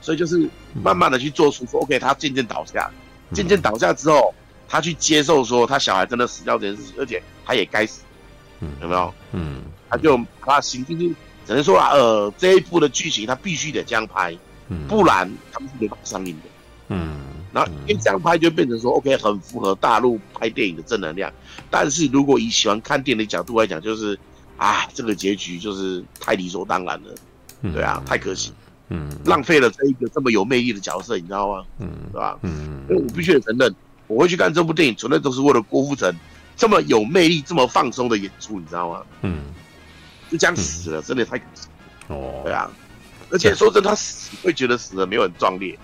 所以就是慢慢的去做出说，OK，他渐渐倒下，渐渐倒下之后，他去接受说他小孩真的死掉这件事情，而且他也该死，嗯，有没有？嗯，他就把他心就是只能说啊，呃，这一部的剧情他必须得这样拍，嗯，不然他们是没法上映的，嗯，然后因为这样拍就变成说，OK，很符合大陆拍电影的正能量，但是如果以喜欢看电影的角度来讲，就是啊，这个结局就是太理所当然了。对啊，太可惜，嗯，浪费了这一个这么有魅力的角色，你知道吗？嗯，对吧？嗯，因为我必须得承认，我会去看这部电影，纯粹都是为了郭富城这么有魅力、这么放松的演出，你知道吗？嗯，就这样死了，真的太可惜。哦，对啊，而且说真的，他死会觉得死的没有很壮烈，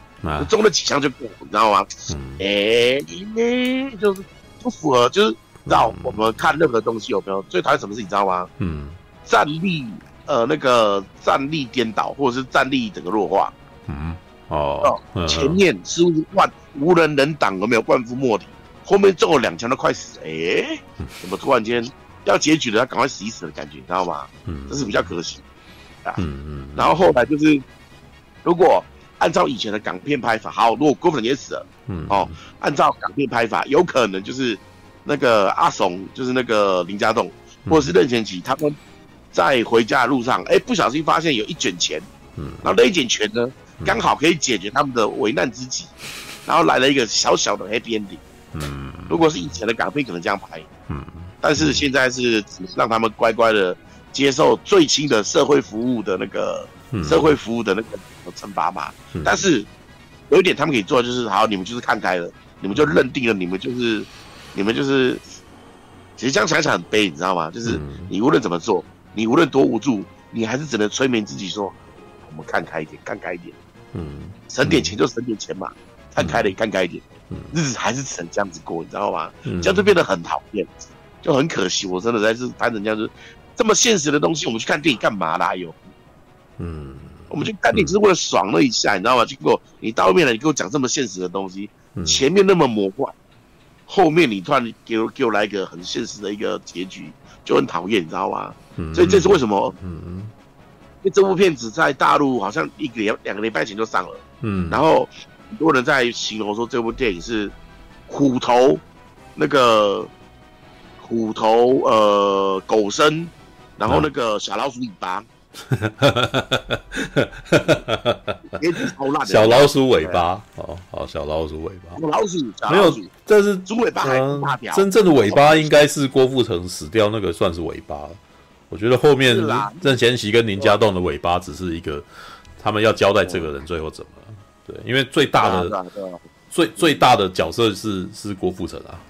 中了几枪就过，你知道吗？嗯，哎，因为就是不符合，就是让我们看任何东西有没有最讨厌什么事，你知道吗？嗯，战力。呃，那个战力颠倒，或者是战力整个弱化，嗯，哦，哦。前面是万无人能挡，有没有？万夫莫敌？后面中了两枪都快死，哎，怎么突然间要结局了，要赶快死一死的感觉，你知道吗？嗯，这是比较可惜啊。嗯嗯。然后后来就是，如果按照以前的港片拍法，好，如果郭富城也死了，嗯哦，按照港片拍法，有可能就是那个阿怂，就是那个林家栋，或者是任贤齐，他们在回家的路上，哎，不小心发现有一卷钱，嗯，然后那一卷钱呢，刚好可以解决他们的危难之急，然后来了一个小小的 happy ending。嗯，如果是以前的港片，可能这样拍，嗯，但是现在是只让他们乖乖的接受最轻的社会服务的那个社会服务的那个惩罚嘛。但是有一点他们可以做，就是好，你们就是看开了，你们就认定了，你们就是你们就是，其实这样想想很悲，你知道吗？就是你无论怎么做，你无论多无助，你还是只能催眠自己说，我们看开一点，看开一点，嗯，省点钱就省点钱嘛，看开了也看开一点。日子还是只能这样子过，你知道吗？这样就变得很讨厌，就很可惜。我真的在这拍成这样子，这么现实的东西，我们去看电影干嘛啦？有，嗯，我们去看电影只是为了爽了一下，你知道吗？结果你到后面来，你给我讲这么现实的东西，前面那么魔幻，后面你突然给我给我来一个很现实的一个结局，就很讨厌，你知道吗？所以这是为什么？嗯嗯，因为这部片子在大陆好像一个两两个礼拜前就上了，嗯，然后。很多人在形容说这部电影是虎头那个虎头呃狗身，然后那个 [laughs] 小老鼠尾巴，小老鼠尾巴哦，好小老鼠尾巴，老鼠没有，这是猪尾巴还大条，真正的尾巴应该是郭富城死掉那个算是尾巴，我觉得后面任贤齐跟林家栋的尾巴只是一个，他们要交代这个人最后怎么。了。对，因为最大的、最最大的角色是是郭富城啊，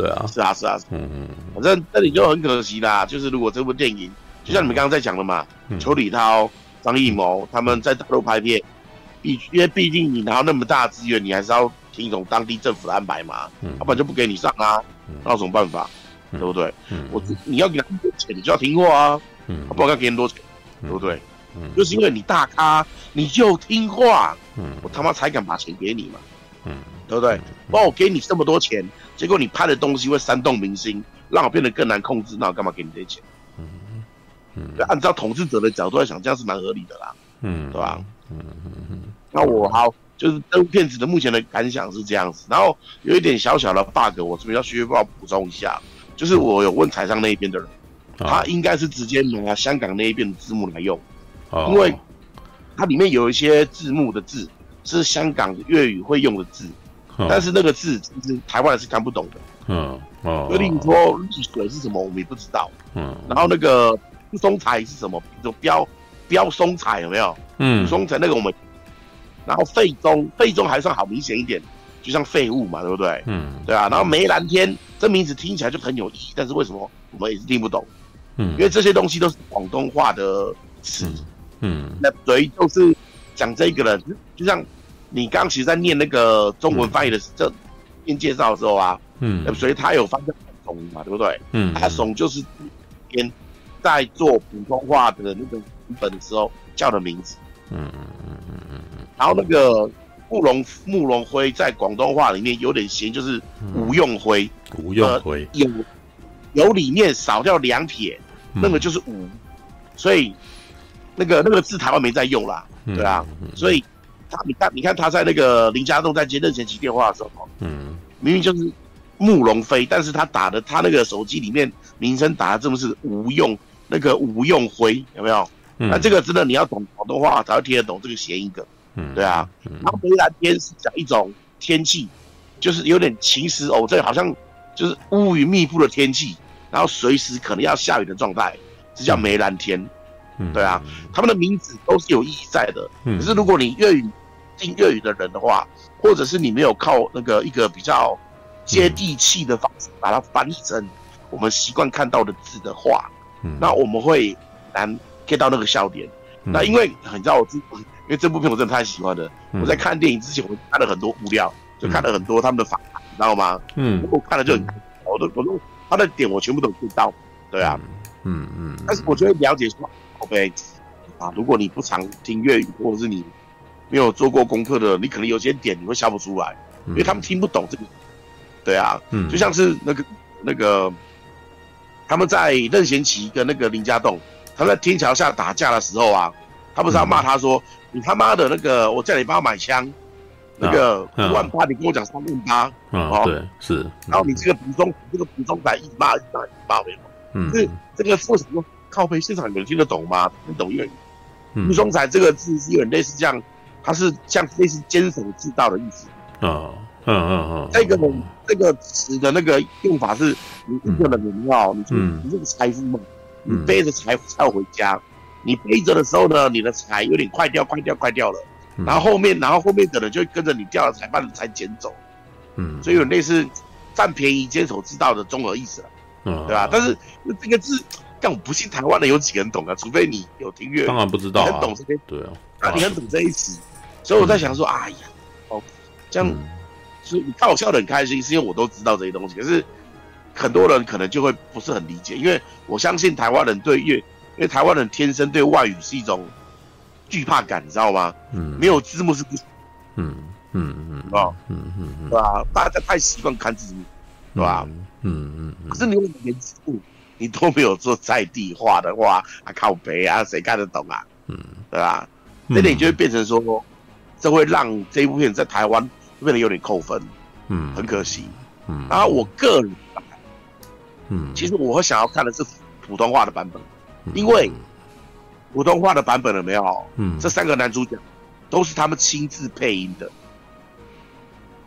对啊，是啊是啊，嗯嗯，反正这里就很可惜啦。就是如果这部电影，就像你们刚刚在讲的嘛，嗯、邱礼涛、张艺谋他们在大陆拍片，毕因为毕竟你拿到那么大的资源，你还是要听从当地政府的安排嘛，嗯，要不然就不给你上啊，那有什么办法？对不对？嗯，我你要给他多钱，你就要听话啊，嗯，不然给你多钱，对不对？嗯，就是因为你大咖，你就听话。嗯，我他妈才敢把钱给你嘛，嗯，对不对？帮我给你这么多钱，结果你拍的东西会煽动民心，让我变得更难控制，那我干嘛给你这些钱？嗯嗯，按照统治者的角度来想，这样是蛮合理的啦，嗯，对吧？嗯嗯嗯。那我好，就是这部片子的目前的感想是这样子，然后有一点小小的 bug，我这边要需要补充一下，就是我有问台上那一边的人，他应该是直接拿香港那一边的字幕来用，因为。它里面有一些字幕的字是香港粤语会用的字，但是那个字其实台湾人是看不懂的。嗯哦，就例如说丽水是什么，我们也不知道。嗯，然后那个松材是什么？比如标标松材有没有？嗯，松材那个我们，然后废中废中还算好明显一点，就像废物嘛，对不对？嗯，对啊。然后梅兰天这名字听起来就很有意义，但是为什么我们也是听不懂？嗯，因为这些东西都是广东话的词。嗯，那谁就是讲这个人，就像你刚刚其实在念那个中文翻译的这念介绍的时候啊，嗯，所以他有翻译怂嘛，对不对？嗯，他怂就是边在做普通话的那个文本的时候叫的名字，嗯嗯嗯嗯。嗯嗯，然后那个慕容慕容辉在广东话里面有点谐，就是吴用辉，吴用辉。有有里面少掉两撇，那个就是吴，所以。那个那个字台湾没在用啦，对啊，所以他你看你看他在那个林家栋在接任贤齐电话的时候，嗯，明明就是慕容飞，但是他打的他那个手机里面名称打的这么是吴用那个吴用辉有没有？嗯、那这个真的你要懂广东话才会听得懂这个谐音梗，嗯，对啊。嗯、然后梅兰天是讲一种天气，就是有点晴时偶阵好像就是乌云密布的天气，然后随时可能要下雨的状态，这叫梅兰天。对啊，他们的名字都是有意义在的。可是如果你粤语听粤语的人的话，或者是你没有靠那个一个比较接地气的方式把它翻译成我们习惯看到的字的话，那我们会难 get 到那个笑点。那因为你知道我，因为这部片我真的太喜欢了。我在看电影之前，我看了很多物料，就看了很多他们的访谈，你知道吗？嗯，我看了就很，我都我都他的点我全部都 get 到。对啊，嗯嗯，但是我觉得了解说。OK，啊，如果你不常听粤语，或者是你没有做过功课的，你可能有些点你会笑不出来，因为他们听不懂这个。对啊，嗯，就像是那个那个他们在任贤齐跟那个林家栋，他们在天桥下打架的时候啊，他不是要骂他说：“嗯、你他妈的那个，我叫你帮我买枪，啊、那个五万八，你跟我讲三万八。”哦，对，是。然后你这个普通，这个普通仔一直骂，一直骂，一直骂，没有。嗯。是这个为什么靠背现场有人听得懂吗？听懂粤语。普通仔这个字是有点类似这样，它是像类似坚守之道的意思。哦。嗯嗯嗯，这个这个词的那个用法是，你一个人你要，你你这个财富嘛，你背着财富要回家，你背着的时候呢，你的财有点快掉，快掉，快掉了，然后后面，然后后面的人就跟着你掉了财，把你财捡走，嗯，所以有类似占便宜、坚守之道的综合意思了，嗯，对吧？但是这个字，但我不信台湾的有几个人懂啊，除非你有听粤语，当然不知道，很懂这些，对啊，啊，你很懂这一词，所以我在想说，哎呀，哦，这样。所以你看我笑得很开心，是因为我都知道这些东西。可是很多人可能就会不是很理解，因为我相信台湾人对粤，因为台湾人天生对外语是一种惧怕感，你知道吗？嗯。没有字幕是不行。嗯嗯嗯。哦嗯嗯嗯，对吧？大家太习惯看字幕，对吧？嗯嗯嗯。可是你用连字幕，你都没有做在地化的话，啊靠北啊，谁看得懂啊？嗯，对吧？这点就会变成说，这会让这一部片在台湾。变得有点扣分，嗯，很可惜，嗯。然后我个人，嗯，其实我会想要看的是普通话的版本，因为普通话的版本了没有？嗯，这三个男主角都是他们亲自配音的，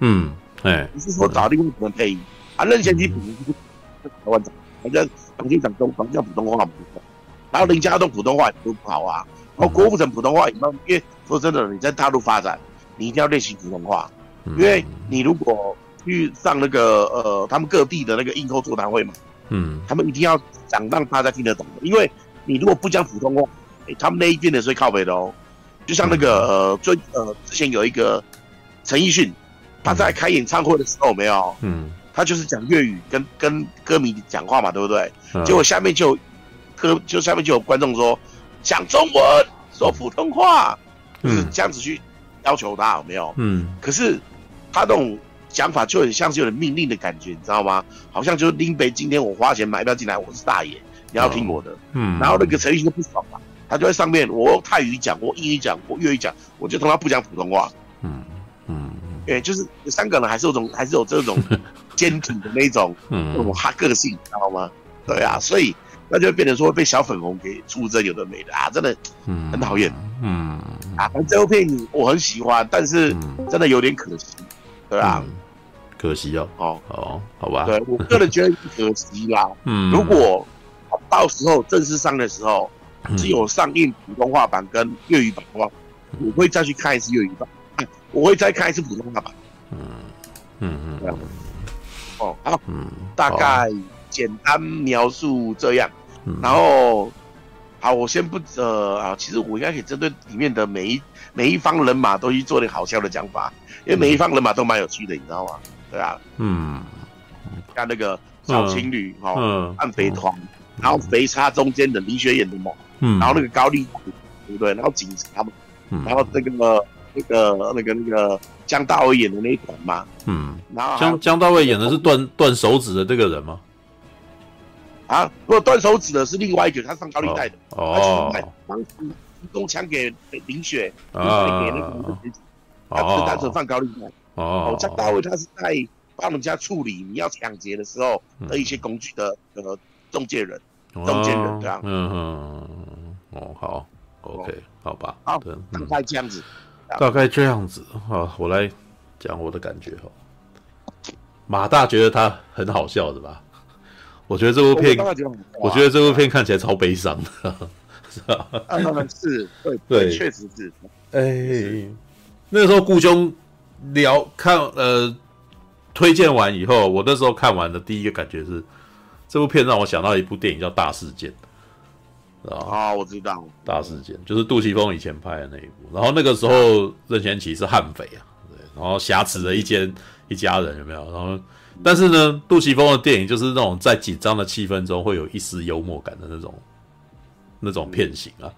嗯，哎，不是说找另外一个人配音？啊？任贤齐普通是台湾长，反正黄金掌中好像普通话不错，然后林家栋普通话也都不好啊，然后郭富城普通话也，因为说真的，你在大陆发展，你一定要练习普通话。因为你如果去上那个呃，他们各地的那个映后座谈会嘛，嗯，他们一定要讲让大家听得懂的。因为你如果不讲普通话，欸、他们那一边的是会靠北的哦。就像那个呃，最呃之前有一个陈奕迅，他在开演唱会的时候没有，嗯，他就是讲粤语跟跟歌迷讲话嘛，对不对？嗯、结果下面就歌，就下面就有观众说讲中文，说普通话，就是这样子去要求他有没有？嗯，可是。他那种讲法就很像是有点命令的感觉，你知道吗？好像就是林北今天我花钱买票进来，我是大爷，你要听我的。嗯。然后那个陈奕迅就不爽了，他就在上面，我用泰语讲，我英语讲，我粤语讲，我就他妈不讲普通话。嗯嗯。哎，就是香港人还是有种，还是有这种坚挺的那种，[laughs] 那种哈个性，你知道吗？对啊，所以那就变成说被小粉红给出征，有的没的啊，真的，很讨厌。嗯。啊，反正这部片我很喜欢，但是真的有点可惜。对啊、嗯，可惜哦。哦哦，好吧。对我个人觉得可惜啦。[laughs] 嗯，如果到时候正式上的时候，只有上映普通话版跟粤语版的话，我会再去看一次粤语版，我会再看一次普通话版。嗯嗯嗯，这样。哦，好，嗯，大概简单描述这样。嗯、然后，好，我先不呃啊，其实我应该可以针对里面的每一每一方人马都去做点好笑的讲法。因为每一方人马都蛮有趣的，你知道吗？对啊，嗯，像那个小情侣哈，暗肥团，然后肥叉中间的李雪演的嘛，嗯，然后那个高丽对不对？然后警察嘛，然后那个那个那个那个江大卫演的那一团嘛，嗯，然后江江大卫演的是断断手指的这个人吗？啊，如果断手指的是另外一个，他上高利贷的哦，当时提供枪给林雪，啊，给那个。他是单纯放高利贷。哦，江大卫他是在帮人家处理你要抢劫的时候的一些工具的呃中介人，中间人这样。嗯嗯哦好，OK 好吧，好，大概这样子，大概这样子。啊，我来讲我的感觉哈。马大觉得他很好笑的吧？我觉得这部片，我觉得这部片看起来超悲伤的，是吧？嗯，是，对对，确实是，哎。那个时候顾兄聊看呃推荐完以后，我那时候看完的第一个感觉是，这部片让我想到一部电影叫《大事件》，啊，我知道，《大事件》就是杜琪峰以前拍的那一部。然后那个时候任贤齐是悍匪啊，对，然后挟持了一间一家人，有没有？然后但是呢，杜琪峰的电影就是那种在紧张的气氛中会有一丝幽默感的那种那种片型啊，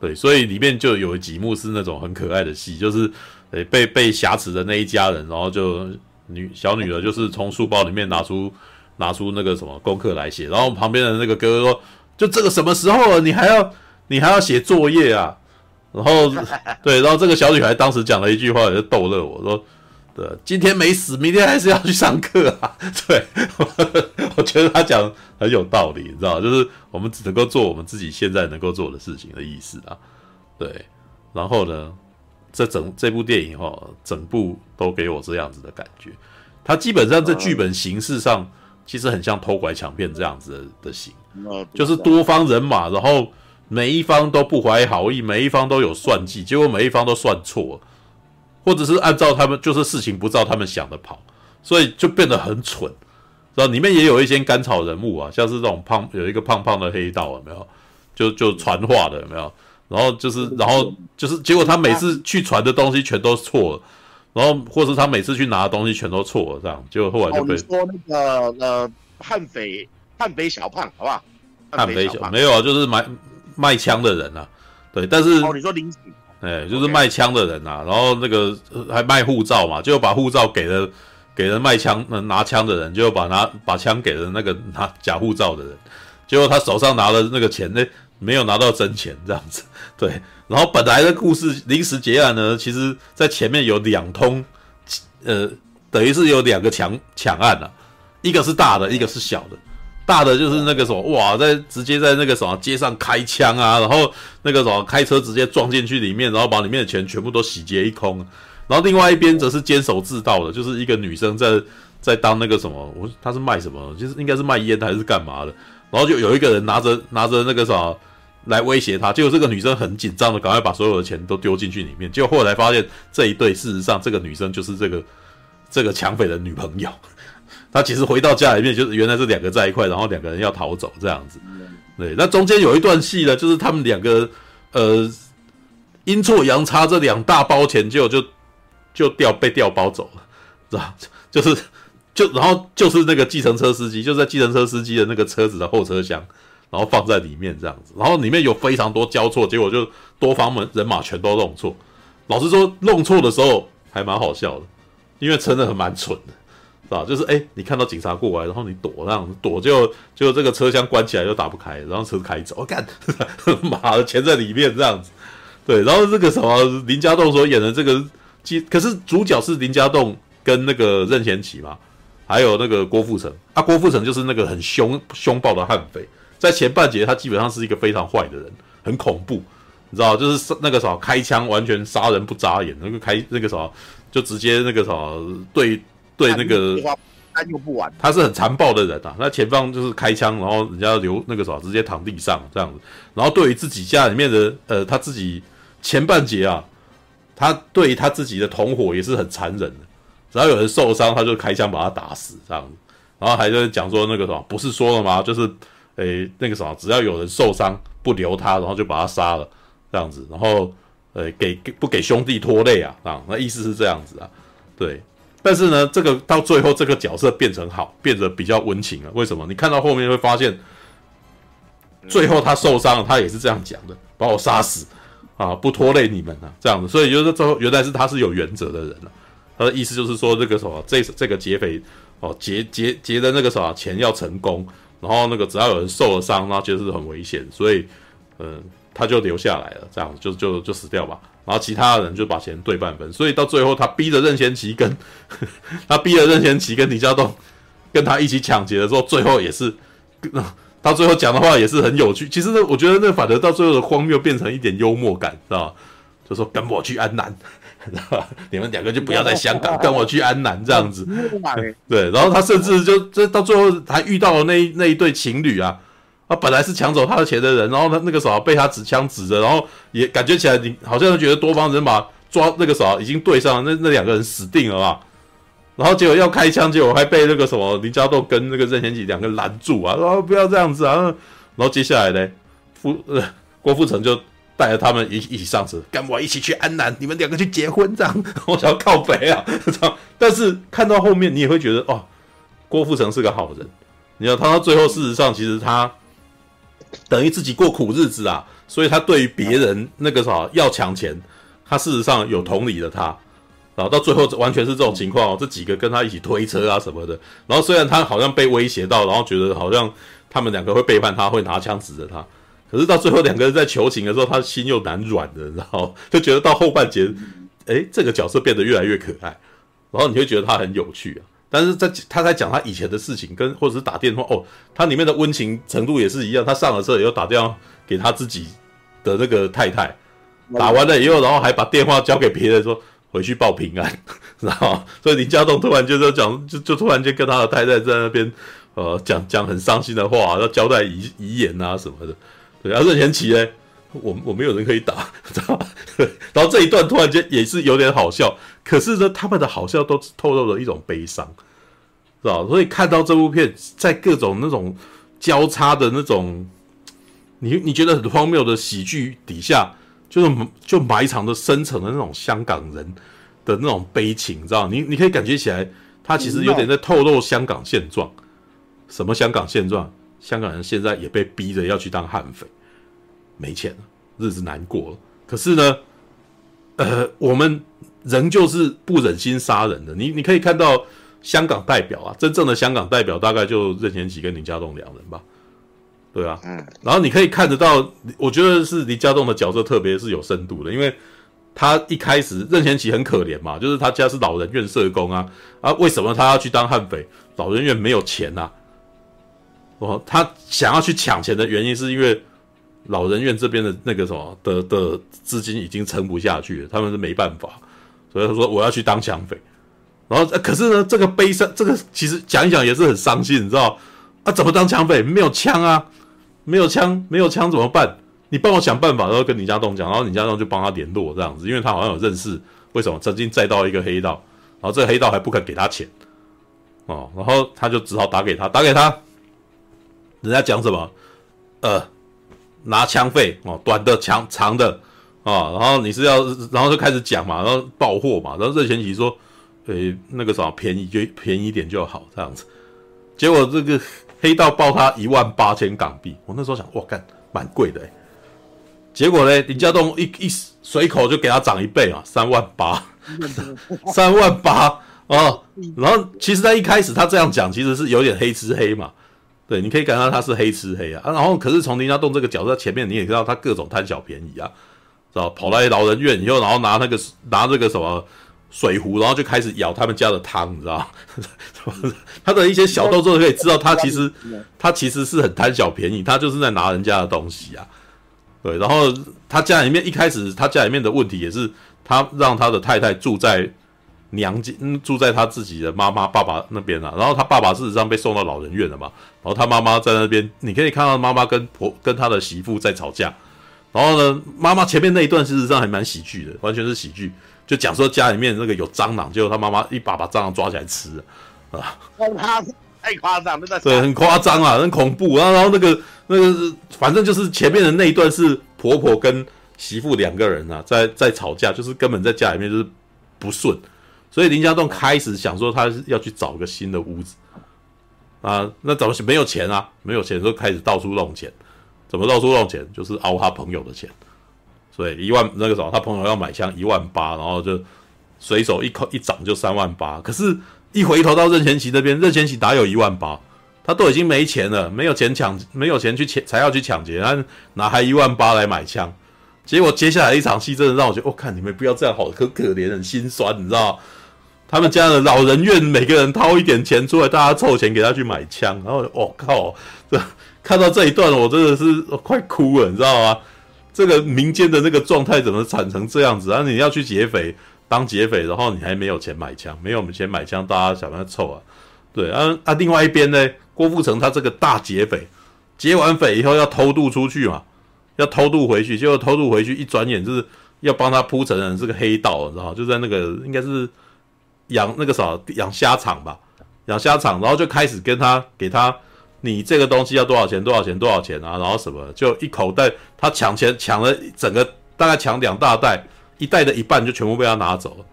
对，所以里面就有几幕是那种很可爱的戏，就是。诶，被被挟持的那一家人，然后就女小女儿就是从书包里面拿出拿出那个什么功课来写，然后旁边的那个哥哥说：“就这个什么时候了，你还要你还要写作业啊？”然后对，然后这个小女孩当时讲了一句话，就逗乐我说：“对，今天没死，明天还是要去上课啊。[laughs] ”对，[laughs] 我觉得他讲很有道理，你知道，就是我们只能够做我们自己现在能够做的事情的意思啊。对，然后呢，这整这部电影哈，整部都给我这样子的感觉。它基本上在剧本形式上，其实很像偷拐抢骗这样子的的型，就是多方人马，然后每一方都不怀好意，每一方都有算计，结果每一方都算错，或者是按照他们就是事情不照他们想的跑，所以就变得很蠢。然后里面也有一些甘草人物啊，像是这种胖有一个胖胖的黑道有没有？就就传话的有没有？然后就是然后就是结果他每次去传的东西全都错了。然后，或是他每次去拿的东西全都错了，这样，结果后来就被、哦、说那个呃悍匪悍匪小胖，好不好？悍匪小胖没有啊，就是买卖枪的人啊，对，但是哦，你说临时，哎，就是卖枪的人啊，然后那个还卖护照嘛，就把护照给了给了卖枪拿枪的人，就把拿把枪给了那个拿假护照的人，结果他手上拿了那个钱呢，没有拿到真钱，这样子，对。然后本来的故事临时结案呢，其实在前面有两通，呃，等于是有两个抢抢案了，啊，一个是大的，一个是小的。大的就是那个什么，哇，在直接在那个什么街上开枪啊，然后那个什么开车直接撞进去里面，然后把里面的钱全部都洗劫一空。然后另外一边则是监守自盗的，就是一个女生在在当那个什么，我她是卖什么，就是应该是卖烟还是干嘛的。然后就有一个人拿着拿着那个什么。来威胁他，结果这个女生很紧张的，赶快把所有的钱都丢进去里面。结果后来发现这一对，事实上这个女生就是这个这个抢匪的女朋友。她其实回到家里面，就是原来是两个在一块，然后两个人要逃走这样子。对，那中间有一段戏呢，就是他们两个呃阴错阳差，这两大包钱就就就调被调包走了，[laughs] 知道？就是就然后就是那个计程车司机，就在计程车司机的那个车子的后车厢。然后放在里面这样子，然后里面有非常多交错，结果就多方门人马全都弄错。老实说，弄错的时候还蛮好笑的，因为真的很蛮蠢的，是吧？就是哎，你看到警察过来，然后你躲，这样子躲就就这个车厢关起来又打不开，然后车开走，我干，[laughs] 妈的钱在里面这样子。对，然后这个什么林家栋所演的这个，可是主角是林家栋跟那个任贤齐嘛，还有那个郭富城啊，郭富城就是那个很凶凶暴的悍匪。在前半节，他基本上是一个非常坏的人，很恐怖，你知道，就是那个啥开枪完全杀人不眨眼，那个开那个啥就直接那个啥对对那个他用不完，他是很残暴的人啊。那前方就是开枪，然后人家留那个什么直接躺地上这样子，然后对于自己家里面的呃他自己前半截啊，他对于他自己的同伙也是很残忍的，只要有人受伤，他就开枪把他打死这样子，然后还在讲说那个什么不是说了吗？就是。诶，那个什么，只要有人受伤，不留他，然后就把他杀了，这样子，然后，呃，给不给兄弟拖累啊？啊，那意思是这样子啊，对。但是呢，这个到最后，这个角色变成好，变得比较温情了。为什么？你看到后面会发现，最后他受伤了，他也是这样讲的，把我杀死啊，不拖累你们啊，这样子。所以就是最后，原来是他是有原则的人了。他的意思就是说，这个什么，这这个劫匪哦，劫劫劫的那个什么钱要成功。然后那个只要有人受了伤，那就是很危险，所以，嗯，他就留下来了，这样就就就死掉吧。然后其他的人就把钱对半分，所以到最后他逼着任贤齐跟 [laughs] 他逼着任贤齐跟李家栋跟他一起抢劫的时候，最后也是，[laughs] 他最后讲的话也是很有趣。其实呢，我觉得那反而到最后的荒谬变成一点幽默感，知道吧？就说跟我去安南。[laughs] 你们两个就不要在香港，跟我去安南这样子。对，然后他甚至就这到最后还遇到了那一那一对情侣啊，他本来是抢走他的钱的人，然后他那个时候被他指枪指着，然后也感觉起来你好像觉得多方人马抓那个时候已经对上了，那那两个人死定了吧？然后结果要开枪，结果还被那个什么林家栋跟那个任贤齐两个拦住啊，说不要这样子啊。然后接下来呢，富呃郭富城就。带着他们一一起上车，跟我一起去安南，你们两个去结婚这样。[laughs] 我想要靠北啊，这样。但是看到后面，你也会觉得哦，郭富城是个好人。你知道，他到最后，事实上其实他等于自己过苦日子啊，所以他对于别人那个啥要抢钱，他事实上有同理的他。然后到最后完全是这种情况，这几个跟他一起推车啊什么的。然后虽然他好像被威胁到，然后觉得好像他们两个会背叛他，会拿枪指着他。可是到最后两个人在求情的时候，他心又蛮软的，然后 [laughs] 就觉得到后半节，哎，这个角色变得越来越可爱。然后你会觉得他很有趣啊。但是在他在讲他以前的事情，跟或者是打电话哦，他里面的温情程度也是一样。他上了车以后打电话给他自己的那个太太，打完了以后，然后还把电话交给别人说。回去报平安，然后所以林家栋突然就在讲，就就突然间跟他的太太在那边，呃，讲讲很伤心的话，要交代遗遗言啊什么的。对，而任贤齐呢，我我没有人可以打，[laughs] 知道吧？[laughs] 然后这一段突然间也是有点好笑，可是呢，他们的好笑都透露了一种悲伤，知道？所以看到这部片，在各种那种交叉的那种，你你觉得很荒谬的喜剧底下。就是就埋藏的深层的那种香港人的那种悲情，你知道？你你可以感觉起来，他其实有点在透露香港现状。什么香港现状？香港人现在也被逼着要去当悍匪，没钱了，日子难过了。可是呢，呃，我们仍旧是不忍心杀人的。你你可以看到香港代表啊，真正的香港代表大概就任贤齐跟林家栋两人吧。对啊，嗯，然后你可以看得到，我觉得是林家栋的角色特别是有深度的，因为他一开始任贤齐很可怜嘛，就是他家是老人院社工啊，啊，为什么他要去当悍匪？老人院没有钱呐，哦，他想要去抢钱的原因是因为老人院这边的那个什么的的资金已经撑不下去了，他们是没办法，所以他说我要去当抢匪，然后可是呢，这个悲伤，这个其实讲一讲也是很伤心，你知道啊？怎么当抢匪？没有枪啊！没有枪，没有枪怎么办？你帮我想办法，然后跟李家栋讲，然后李家栋就帮他联络这样子，因为他好像有认识，为什么曾经载到一个黑道，然后这个黑道还不肯给他钱，哦，然后他就只好打给他，打给他，人家讲什么？呃，拿枪费哦，短的、长长的啊、哦，然后你是要，然后就开始讲嘛，然后报货嘛，然后任贤齐说，诶，那个啥便宜就便宜一点就好这样子，结果这个。黑道报他一万八千港币，我那时候想，哇，干，蛮贵的哎。结果呢，林家栋一一随口就给他涨一倍啊，三万八，[laughs] 三万八啊。然后其实，在一开始他这样讲，其实是有点黑吃黑嘛。对，你可以感到他是黑吃黑啊。然后，可是从林家栋这个角色前面，你也知道他各种贪小便宜啊，知道跑来老人院以后，然后拿那个拿这个什么。水壶，然后就开始舀他们家的汤，你知道？[laughs] 他的一些小动作可以知道，他其实他其实是很贪小便宜，他就是在拿人家的东西啊。对，然后他家里面一开始他家里面的问题也是，他让他的太太住在娘家，住在他自己的妈妈爸爸那边啊。然后他爸爸事实上被送到老人院了嘛，然后他妈妈在那边，你可以看到妈妈跟婆跟他的媳妇在吵架。然后呢，妈妈前面那一段事实上还蛮喜剧的，完全是喜剧。就讲说家里面那个有蟑螂，结果他妈妈一把把蟑螂抓起来吃了，啊，太夸张，真的，对，很夸张啊，很恐怖。然后，然后那个那个，反正就是前面的那一段是婆婆跟媳妇两个人啊，在在吵架，就是根本在家里面就是不顺。所以林家栋开始想说他要去找个新的屋子啊，那怎么没有钱啊？没有钱，就开始到处弄钱。怎么到处弄钱？就是凹他朋友的钱。所以，一万那个时候，他朋友要买枪一万八，然后就随手一口一掌就三万八。可是，一回头到任贤齐那边，任贤齐哪有一万八？他都已经没钱了，没有钱抢，没有钱去抢，才要去抢劫，他哪还一万八来买枪？结果接下来一场戏，真的让我觉得，我、哦、看你们不要这样，好可可怜，很心酸，你知道？他们家的老人院，每个人掏一点钱出来，大家凑钱给他去买枪，然后我、靠，这看到这一段，我真的是快哭了，你知道吗？这个民间的那个状态怎么惨成这样子啊？你要去劫匪当劫匪，然后你还没有钱买枪，没有钱买枪，大家想办法凑啊。对啊啊，另外一边呢，郭富城他这个大劫匪，劫完匪以后要偷渡出去嘛，要偷渡回去，结果偷渡回去一转眼就是要帮他铺陈的是个黑道，你知道吗？就在那个应该是养那个啥养虾场吧，养虾场，然后就开始跟他给他。你这个东西要多少钱？多少钱？多少钱啊？然后什么？就一口袋，他抢钱抢了整个，大概抢两大袋，一袋的一半就全部被他拿走了。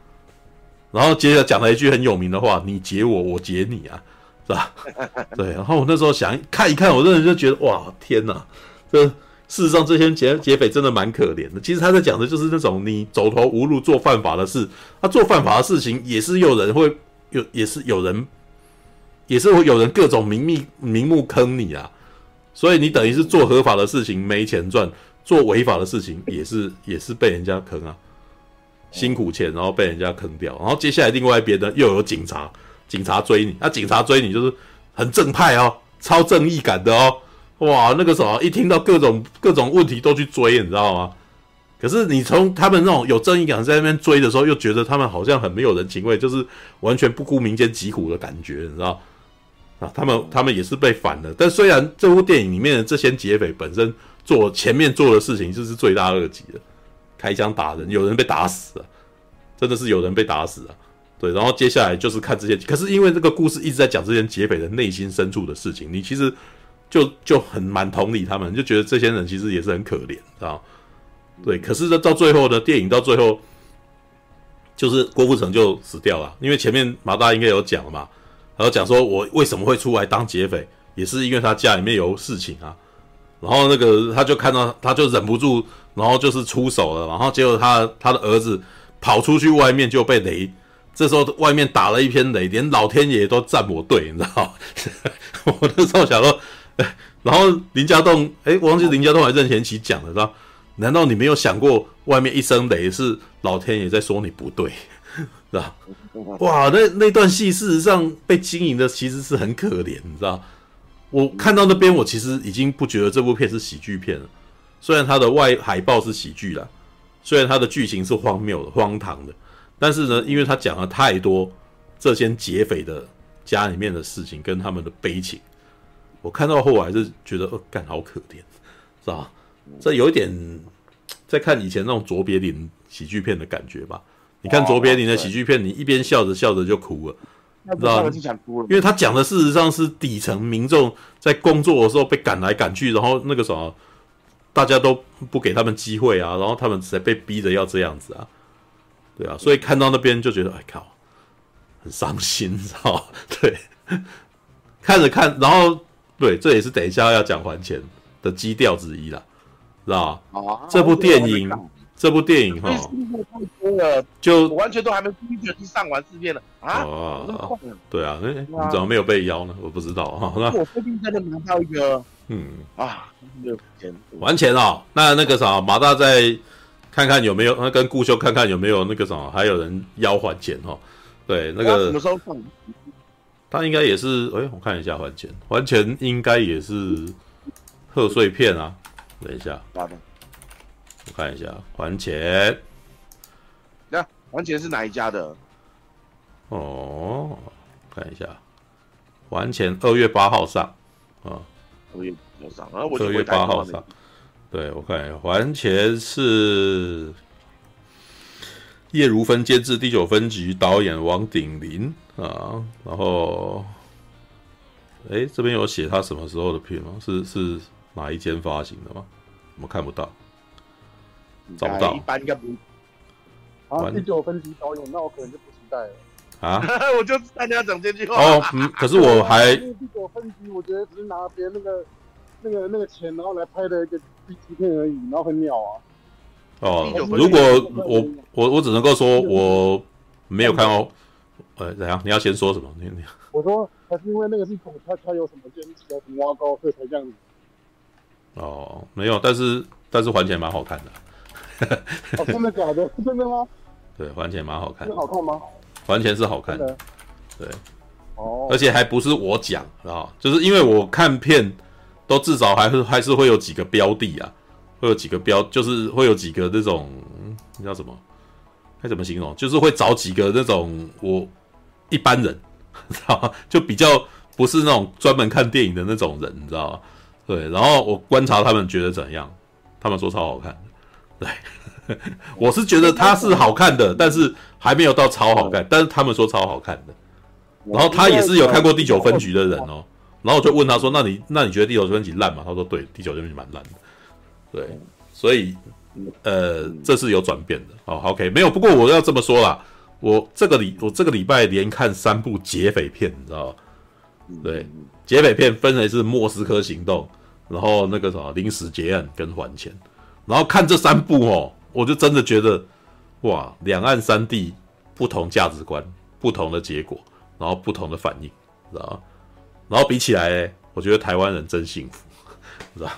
然后接着讲了一句很有名的话：“你劫我，我劫你啊，是吧？”对。然后我那时候想看一看，我真的就觉得哇，天哪，这事实上，这些劫劫匪真的蛮可怜的。其实他在讲的就是那种你走投无路做犯法的事，他做犯法的事情也是有人会有，也是有人，也是会有人各种明目明目坑你啊。所以你等于是做合法的事情没钱赚，做违法的事情也是也是被人家坑啊，辛苦钱然后被人家坑掉，然后接下来另外一边呢又有警察，警察追你，那、警察追你就是很正派哦，超正义感的哦。哇，那个时候一听到各种各种问题都去追，你知道吗？可是你从他们那种有正义感在那边追的时候，又觉得他们好像很没有人情味，就是完全不顾民间疾苦的感觉，你知道？啊，他们他们也是被反的。但虽然这部电影里面的这些劫匪本身做前面做的事情就是罪大恶极的，开枪打人，有人被打死了，真的是有人被打死了。对，然后接下来就是看这些，可是因为这个故事一直在讲这些劫匪的内心深处的事情，你其实。就就很蛮同理他们，就觉得这些人其实也是很可怜，知道，对。可是呢，到最后呢，电影到最后，就是郭富城就死掉了，因为前面马大应该有讲了嘛，然后讲说我为什么会出来当劫匪，也是因为他家里面有事情啊。然后那个他就看到，他就忍不住，然后就是出手了，然后结果他他的儿子跑出去外面就被雷，这时候外面打了一片雷，连老天爷都站我队，你知道？[laughs] 我那时候想说。[laughs] 然后林家栋，哎，我忘记林家栋还任贤齐讲的，是吧？难道你没有想过，外面一声雷是老天爷在说你不对，[laughs] 是吧？哇，那那段戏事实上被经营的其实是很可怜，你知道？我看到那边，我其实已经不觉得这部片是喜剧片了。虽然它的外海报是喜剧啦，虽然它的剧情是荒谬的、荒唐的，但是呢，因为他讲了太多这些劫匪的家里面的事情跟他们的悲情。我看到后我还是觉得，哦，干好可怜，是吧？这有一点在看以前那种卓别林喜剧片的感觉吧？你看卓别林的喜剧片，你一边笑着笑着就哭了，知道吗？因为他讲的事实上是底层民众在工作的时候被赶来赶去，然后那个什么，大家都不给他们机会啊，然后他们才被逼着要这样子啊，对啊，所以看到那边就觉得，哎靠，很伤心，知道吗？[laughs] 对，看着看，然后。对，这也是等一下要讲还钱的基调之一啦，知道吧？啊，这部电影，这部电影哈，就我完全都还没第一集上完四遍了啊！哦，对啊，哎，你怎么没有被邀呢？我不知道哈。那我最近真的拿到一个，嗯啊，没有钱还钱哦。那那个啥，马大在看看有没有，那跟顾修看看有没有那个什么，还有人要还钱哈。对，那个什么时候放？他应该也是，哎，我看一下还钱，还钱应该也是贺岁片啊。等一下，我看一下还钱。那还钱是哪一家的？哦，看一下，还钱二月八号上啊，二月八号上，二月八号上。对，我看一下，还钱是叶如芬监制，第九分局导演王鼎霖。啊，然后，哎，这边有写他什么时候的片吗？是是哪一间发行的吗？我们看不到，找不到。一般应该不。啊，第九分级导演，那我可能就不期待了。啊？[laughs] 我就大家讲这句话。哦，嗯，可是我 [laughs] 还。第九分级，我觉得只是拿别人那个、那个、那个钱，然后来拍的一个 B 级片而已，然后很鸟啊。哦，如果我我我只能够说我没有看到。呃，怎样？你要先说什么？你你我说还是因为那个是狗，他他有什么坚持啊，什么挖高，所以才这样子。哦，没有，但是但是还钱蛮好看的。哦，真的假的？[laughs] 真的吗？[laughs] 对，还钱蛮好看。是好看吗？还钱是好看的。对。哦。而且还不是我讲啊，就是因为我看片都至少还是还是会有几个标的啊，会有几个标，就是会有几个那种，你叫什么？该怎么形容？就是会找几个那种我。一般人，[laughs] 知道吗？就比较不是那种专门看电影的那种人，你知道吗？对，然后我观察他们觉得怎样，他们说超好看。对，[laughs] 我是觉得他是好看的，但是还没有到超好看，但是他们说超好看的。然后他也是有看过第九分局的人哦，然后我就问他说：“那你那你觉得第九分局烂吗？”他说：“对，第九分局蛮烂的。”对，所以呃，这是有转变的。哦，OK，没有。不过我要这么说啦。我这个礼我这个礼拜连看三部劫匪片，你知道吗？对，劫匪片分为是《莫斯科行动》，然后那个什么临时结案跟还钱，然后看这三部哦，我就真的觉得哇，两岸三地不同价值观，不同的结果，然后不同的反应，知道？然后比起来，我觉得台湾人真幸福，[laughs] 知道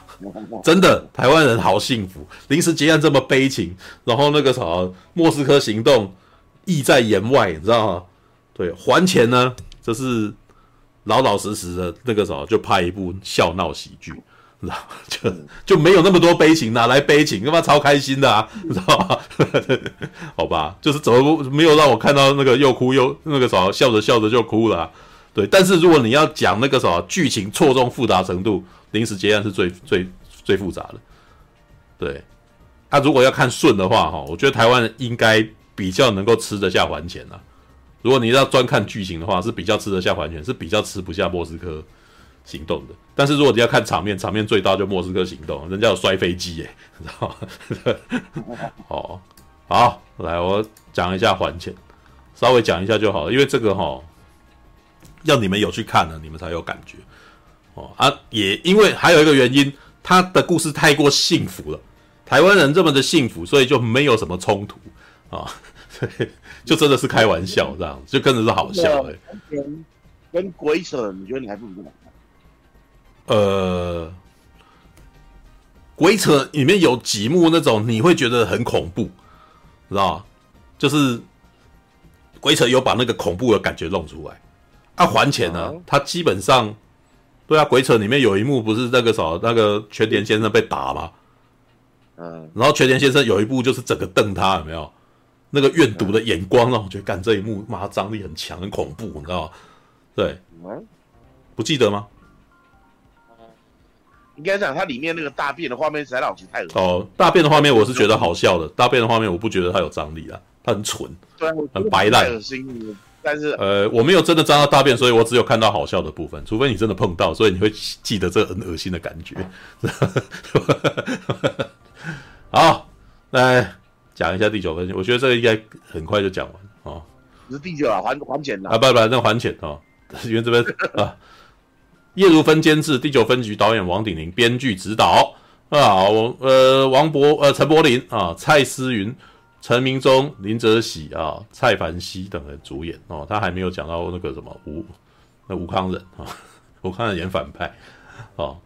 吗？真的，台湾人好幸福。临时结案这么悲情，然后那个什么莫斯科行动意在言外，你知道吗？对，还钱呢，这是老老实实的那个时候就拍一部笑闹喜剧，你知道吗？[laughs] 就就没有那么多悲情，哪来悲情？他妈超开心的啊，你知道吗？[laughs] 好吧，就是怎么没有让我看到那个又哭又那个啥，笑着笑着就哭了啊。对，但是如果你要讲那个什么剧情错综复杂程度，临时结案是最最最复杂的。对，他、啊、如果要看顺的话，哈，我觉得台湾人应该比较能够吃得下还钱啊。如果你要专看剧情的话，是比较吃得下还钱，是比较吃不下莫斯科行动的。但是如果你要看场面，场面最大就莫斯科行动，人家有摔飞机耶，你知道吗？[laughs] 哦，好，来我讲一下还钱，稍微讲一下就好了，因为这个哈。要你们有去看了，你们才有感觉哦啊！也因为还有一个原因，他的故事太过幸福了，台湾人这么的幸福，所以就没有什么冲突啊，[laughs] 所以就真的是开玩笑这样，就跟着是好笑哎。跟跟鬼扯，你觉得你还不如哪看？呃，鬼扯里面有几幕那种你会觉得很恐怖，知道吗？就是鬼扯有把那个恐怖的感觉弄出来。他、啊、还钱呢？他基本上，对啊，鬼扯里面有一幕不是那个什么，那个全田先生被打吗？嗯，然后全田先生有一部就是整个瞪他，有没有？那个怨毒的眼光让我觉得干这一幕，妈张力很强，很恐怖，你知道吗？对，不记得吗？应该讲它里面那个大便的画面实在我觉得太恶哦，大便的画面我是觉得好笑的，大便的画面我不觉得它有张力啊，它很蠢，对，很白烂。但是，呃，我没有真的沾到大便，所以我只有看到好笑的部分。除非你真的碰到，所以你会记得这个很恶心的感觉。[laughs] 好，来讲一下第九分析。我觉得这个应该很快就讲完哦。不是第九啊，还还钱啊？不不，那还钱哦。[laughs] 因为这边啊，叶如芬监制，第九分局导演王鼎霖编剧指导啊，呃，王博呃陈柏霖啊，蔡思芸。陈明忠、林哲喜啊、蔡凡熙等人主演哦，他还没有讲到那个什么吴那吴康仁啊，吴康仁演反派哦，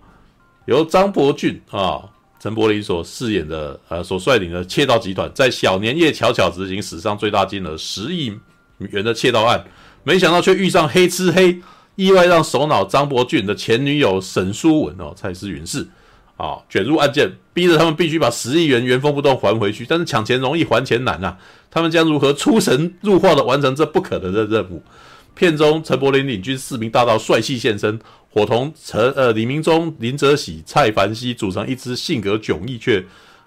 由张伯俊啊、陈柏霖所饰演的呃所率领的窃盗集团，在小年夜巧巧执行史上最大金额十亿元的窃盗案，没想到却遇上黑吃黑，意外让首脑张伯俊的前女友沈书文哦，蔡诗芸是。啊，卷入案件，逼着他们必须把十亿元原封不动还回去。但是抢钱容易，还钱难啊！他们将如何出神入化的完成这不可能的任务？片中陈柏霖领军四名大盗帅气现身，伙同陈呃李明忠、林哲喜、蔡凡熙组成一支性格迥异却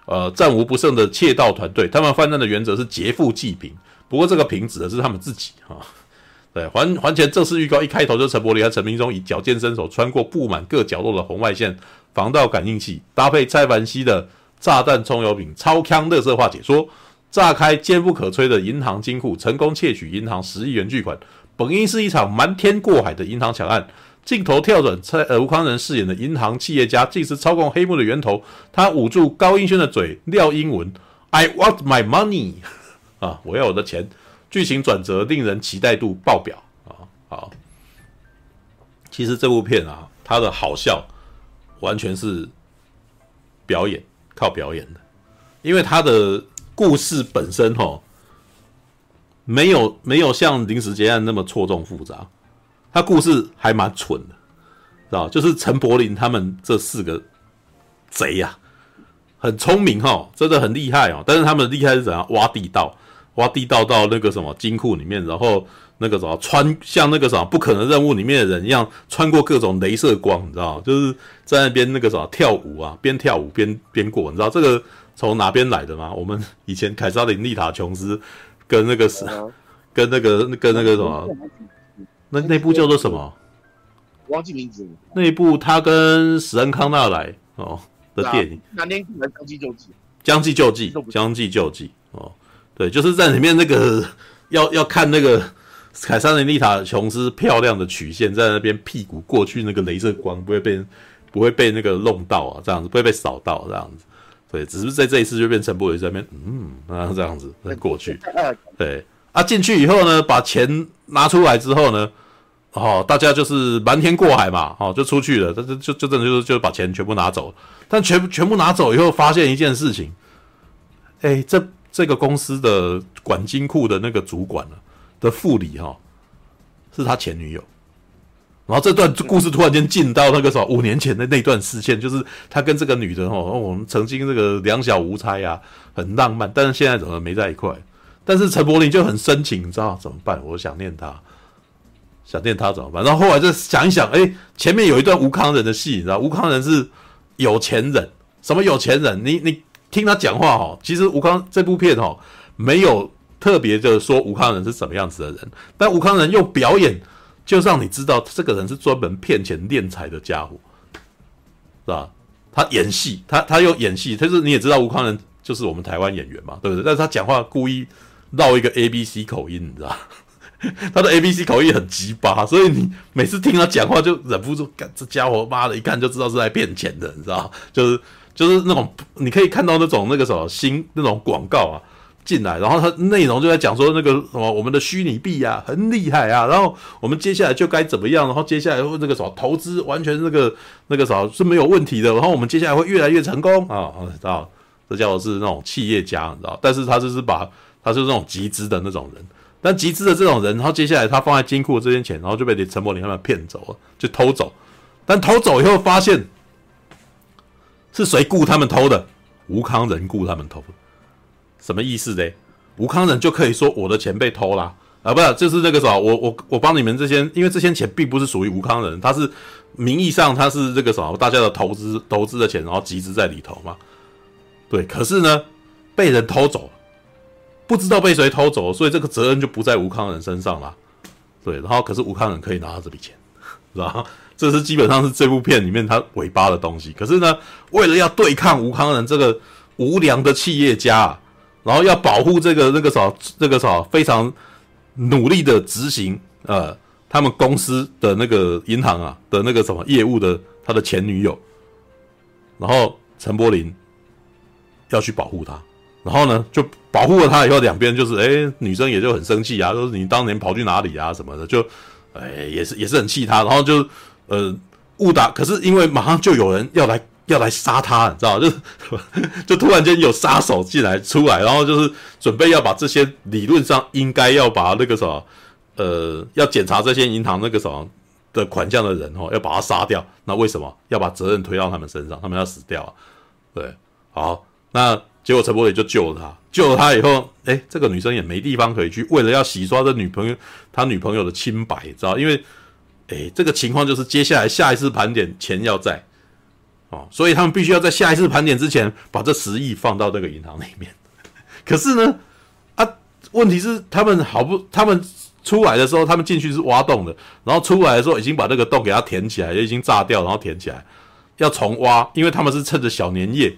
呃战无不胜的窃盗团队。他们犯案的原则是劫富济贫，不过这个贫指的是他们自己啊。[laughs] 对，还还钱正式预告一开头就陈柏霖和陈明忠以矫健身手穿过布满各角落的红外线。防盗感应器搭配蔡凡熙的炸弹葱油饼，超强垃圾化解说，炸开坚不可摧的银行金库，成功窃取银行十亿元巨款。本应是一场瞒天过海的银行抢案，镜头跳转，蔡呃吴康仁饰演的银行企业家，竟是操控黑幕的源头。他捂住高英轩的嘴，撂英文：“I want my money。[laughs] ”啊，我要我的钱。剧情转折令人期待度爆表啊！好，其实这部片啊，它的好笑。完全是表演，靠表演的，因为他的故事本身齁，没有没有像临时结案那么错综复杂，他故事还蛮蠢的，知道？就是陈柏霖他们这四个贼呀，很聪明哈，真的很厉害哦。但是他们厉害是怎样？挖地道，挖地道到那个什么金库里面，然后。那个什么穿像那个什么不可能任务里面的人一样穿过各种镭射光，你知道就是在那边那个什么跳舞啊，边跳舞边边过，你知道这个从哪边来的吗？我们以前凯撒琳丽塔琼斯跟那个是跟那个跟那个什么，那那部叫做什么？忘记名字。那一部他跟史恩康纳莱哦的电影。那天可能将计就计。将计就计，将计就计哦，对，就是在里面那个要要看那个。凯撒琳丽塔琼斯漂亮的曲线在那边，屁股过去那个镭射光不会被不会被那个弄到啊，这样子不会被扫到这样子。对，只是在这一次就变成不会在那边，嗯，然后这样子再过去。[laughs] 对，啊，进去以后呢，把钱拿出来之后呢，哦，大家就是瞒天过海嘛，哦，就出去了。但是就就真的就是就把钱全部拿走，但全全部拿走以后，发现一件事情，哎，这这个公司的管金库的那个主管呢的副理哈、哦，是他前女友。然后这段故事突然间进到那个什么五年前的那段事件，就是他跟这个女的哦，我们曾经这个两小无猜啊，很浪漫，但是现在怎么没在一块？但是陈柏霖就很深情，你知道怎么办？我想念他，想念他怎么办？然后后来再想一想，哎，前面有一段吴康仁的戏，你知道吴康仁是有钱人，什么有钱人？你你听他讲话哦，其实吴康这部片哦，没有特别的说吴康仁是什么样子的人，但吴康仁用表演。就让你知道这个人是专门骗钱敛财的家伙，是吧？他演戏，他他又演戏，他是你也知道吴康仁就是我们台湾演员嘛，对不对？但是他讲话故意绕一个 A B C 口音，你知道？[laughs] 他的 A B C 口音很鸡巴，所以你每次听他讲话就忍不住，干这家伙妈的，一看就知道是在骗钱的，你知道？就是就是那种你可以看到那种那个什么新那种广告啊。进来，然后他内容就在讲说那个什么我们的虚拟币啊很厉害啊，然后我们接下来就该怎么样，然后接下来会那个什么投资完全那个那个什么是没有问题的，然后我们接下来会越来越成功啊，知道这家伙是那种企业家，你知道，但是他就是把他是那种集资的那种人，但集资的这种人，然后接下来他放在金库这些钱，然后就被陈柏霖他们骗走了，就偷走，但偷走以后发现是谁雇他们偷的？吴康仁雇他们偷。什么意思呢？吴康仁就可以说我的钱被偷啦啊，不是，就是那个什么，我我我帮你们这些，因为这些钱并不是属于吴康仁，他是名义上他是这个什么大家的投资投资的钱，然后集资在里头嘛。对，可是呢，被人偷走，不知道被谁偷走，所以这个责任就不在吴康仁身上了。对，然后可是吴康仁可以拿到这笔钱，是吧？这是基本上是这部片里面他尾巴的东西。可是呢，为了要对抗吴康仁这个无良的企业家。然后要保护这个那个啥，这个啥非常努力的执行呃，他们公司的那个银行啊的那个什么业务的他的前女友，然后陈柏霖要去保护他，然后呢就保护了他以后，两边就是哎女生也就很生气啊，说你当年跑去哪里啊什么的，就哎也是也是很气他，然后就呃误打，可是因为马上就有人要来。要来杀他，你知道，就 [laughs] 就突然间有杀手进来出来，然后就是准备要把这些理论上应该要把那个什么，呃，要检查这些银行那个什么的款项的人哦，要把他杀掉。那为什么要把责任推到他们身上？他们要死掉啊？对，好，那结果陈柏霖就救了他，救了他以后，哎，这个女生也没地方可以去，为了要洗刷这女朋友他女朋友的清白，知道？因为，哎，这个情况就是接下来下一次盘点钱要在。哦，所以他们必须要在下一次盘点之前把这十亿放到这个银行里面。[laughs] 可是呢，啊，问题是他们好不，他们出来的时候，他们进去是挖洞的，然后出来的时候已经把这个洞给它填起来，也已经炸掉，然后填起来，要重挖，因为他们是趁着小年夜，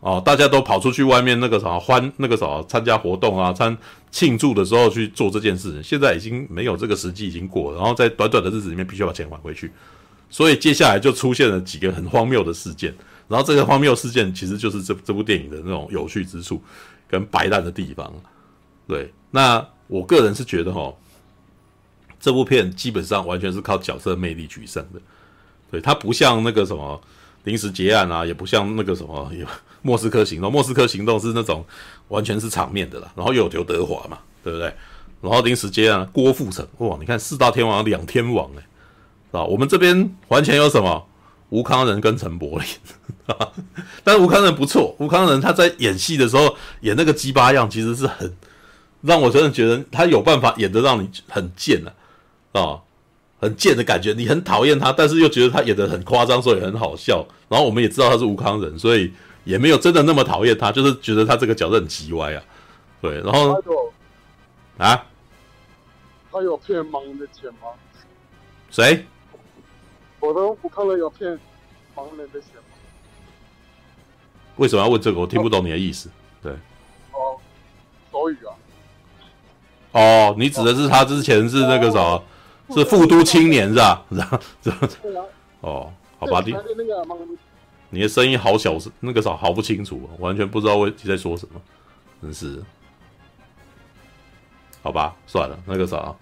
哦，大家都跑出去外面那个啥欢，那个啥参加活动啊，参庆祝的时候去做这件事。现在已经没有这个时机，已经过了，然后在短短的日子里面，必须要把钱还回去。所以接下来就出现了几个很荒谬的事件，然后这个荒谬事件其实就是这这部电影的那种有趣之处跟白烂的地方。对，那我个人是觉得哈，这部片基本上完全是靠角色魅力取胜的。对，它不像那个什么临时结案啊，也不像那个什么有莫斯科行动。莫斯科行动是那种完全是场面的啦，然后有刘德华嘛，对不对？然后临时结案，郭富城哇，你看四大天王两天王哎、啊，我们这边完全有什么？吴康仁跟陈柏霖，但吴康仁不错，吴康仁他在演戏的时候演那个鸡巴样，其实是很让我真的觉得他有办法演得让你很贱啊，啊，很贱的感觉，你很讨厌他，但是又觉得他演得很夸张，所以很好笑。然后我们也知道他是吴康仁，所以也没有真的那么讨厌他，就是觉得他这个角色很奇歪啊。对，然后啊，他有骗盲人的钱吗？谁？我都不看了，有骗盲人的钱吗？为什么要问这个？我听不懂你的意思。对，哦，手语啊。哦，你指的是他之前是那个什么？是富都青年是吧？[laughs] 是吧？是吧？哦，好吧，你你的声音好小声，那个啥好不清楚，完全不知道我你在说什么，真是。好吧，算了，那个啥，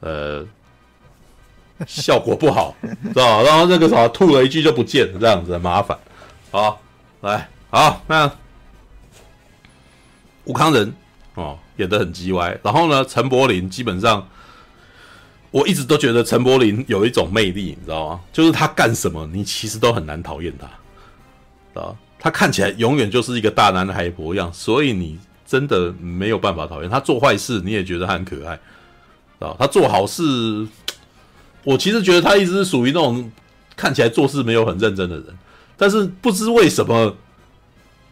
呃，效果不好，知道 [laughs] 然后那个啥吐了一句就不见了，这样子很麻烦。好，来，好，那吴康仁哦演的很鸡歪，然后呢，陈柏霖基本上。我一直都觉得陈柏霖有一种魅力，你知道吗？就是他干什么，你其实都很难讨厌他，啊，他看起来永远就是一个大男孩模样，所以你真的没有办法讨厌他。做坏事你也觉得很可爱，啊，他做好事，我其实觉得他一直是属于那种看起来做事没有很认真的人，但是不知为什么，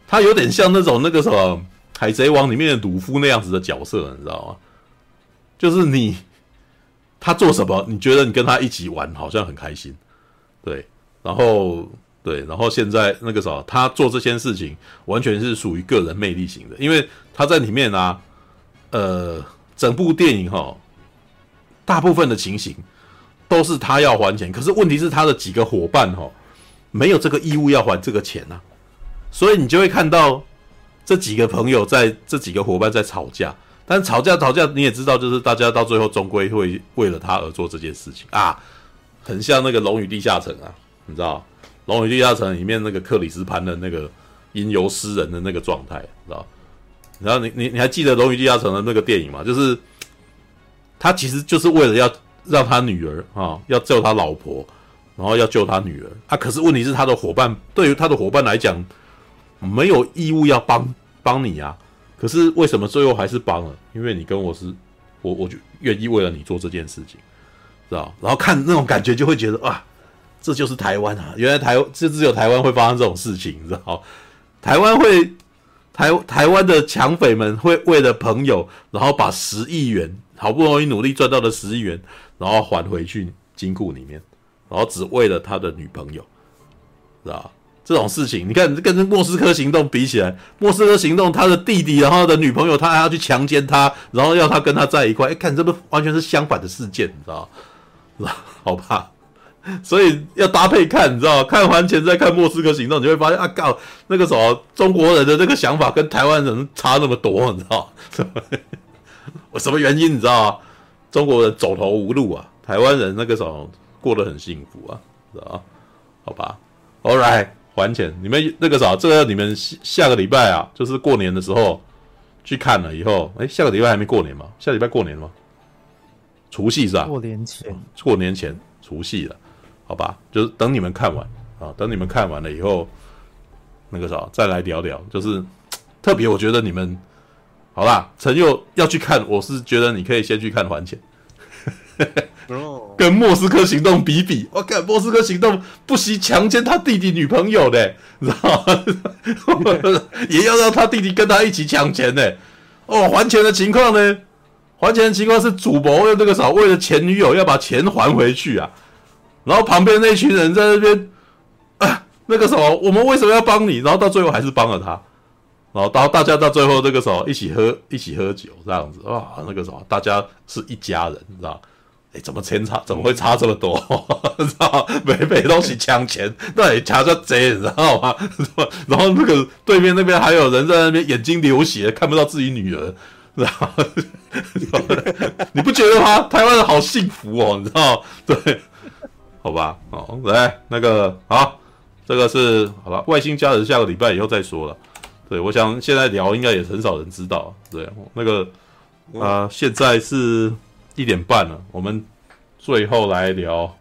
他有点像那种那个什么《海贼王》里面的鲁夫那样子的角色，你知道吗？就是你。他做什么？你觉得你跟他一起玩好像很开心，对，然后对，然后现在那个啥，他做这件事情完全是属于个人魅力型的，因为他在里面啊，呃，整部电影哈，大部分的情形都是他要还钱，可是问题是他的几个伙伴哈，没有这个义务要还这个钱呐，所以你就会看到这几个朋友在这几个伙伴在吵架。但吵架吵架，你也知道，就是大家到最后终归会为了他而做这件事情啊，很像那个《龙与地下城》啊，你知道，《龙与地下城》里面那个克里斯潘的那个吟游诗人的那个状态，知道？然后你你你还记得《龙与地下城》的那个电影吗？就是他其实就是为了要让他女儿啊，要救他老婆，然后要救他女儿啊。可是问题是他的伙伴，对于他的伙伴来讲，没有义务要帮帮你啊。可是为什么最后还是帮了？因为你跟我是，我我就愿意为了你做这件事情，知道？然后看那种感觉就会觉得啊，这就是台湾啊！原来台这只有台湾会发生这种事情，你知道？台湾会台台湾的抢匪们会为了朋友，然后把十亿元好不容易努力赚到的十亿元，然后还回去金库里面，然后只为了他的女朋友，知道？这种事情，你看跟这莫斯科行动比起来，莫斯科行动他的弟弟，然后的女朋友，他还要去强奸他，然后要他跟他在一块，哎，看这不完全是相反的事件，你知道？[laughs] 好吧，所以要搭配看，你知道吗？看完钱再看莫斯科行动，你就会发现啊，靠，那个什么中国人的这个想法跟台湾人差那么多，你知道吗？[laughs] 我什么原因你知道吗？中国人走投无路啊，台湾人那个时候过得很幸福啊，知道吗？好吧，All right。还钱，你们那个啥，这个你们下下个礼拜啊，就是过年的时候去看了以后，哎，下个礼拜还没过年吗？下礼拜过年吗？除夕是吧？过年前，过年前除夕了，好吧，就是等你们看完啊，等你们看完了以后，那个啥，再来聊聊。就是特别，我觉得你们好啦，陈佑要去看，我是觉得你可以先去看还钱。[laughs] 跟莫斯科行动比比，我看莫斯科行动不惜强奸他弟弟女朋友的，你知道吗？[laughs] 也要让他弟弟跟他一起抢钱呢。哦，还钱的情况呢？还钱的情况是主谋用这个啥，为了前女友要把钱还回去啊。然后旁边那群人在那边啊，[coughs] 那个什么，我们为什么要帮你？然后到最后还是帮了他。然后到大家到最后这个时候一起喝一起喝酒这样子啊，那个什么，大家是一家人，你知道。哎，怎么钱差？怎么会差这么多？[laughs] 知道每每东西抢钱，那也，抢着贼，你知道吗？[laughs] 然后那个对面那边还有人在那边眼睛流血，看不到自己女儿，知道？[laughs] 你不觉得吗？台湾人好幸福哦，你知道？对，好吧，哦，来那个好，这个是好了，外星家人下个礼拜以后再说了。对，我想现在聊应该也很少人知道。对，那个啊、呃，现在是。一点半了，我们最后来聊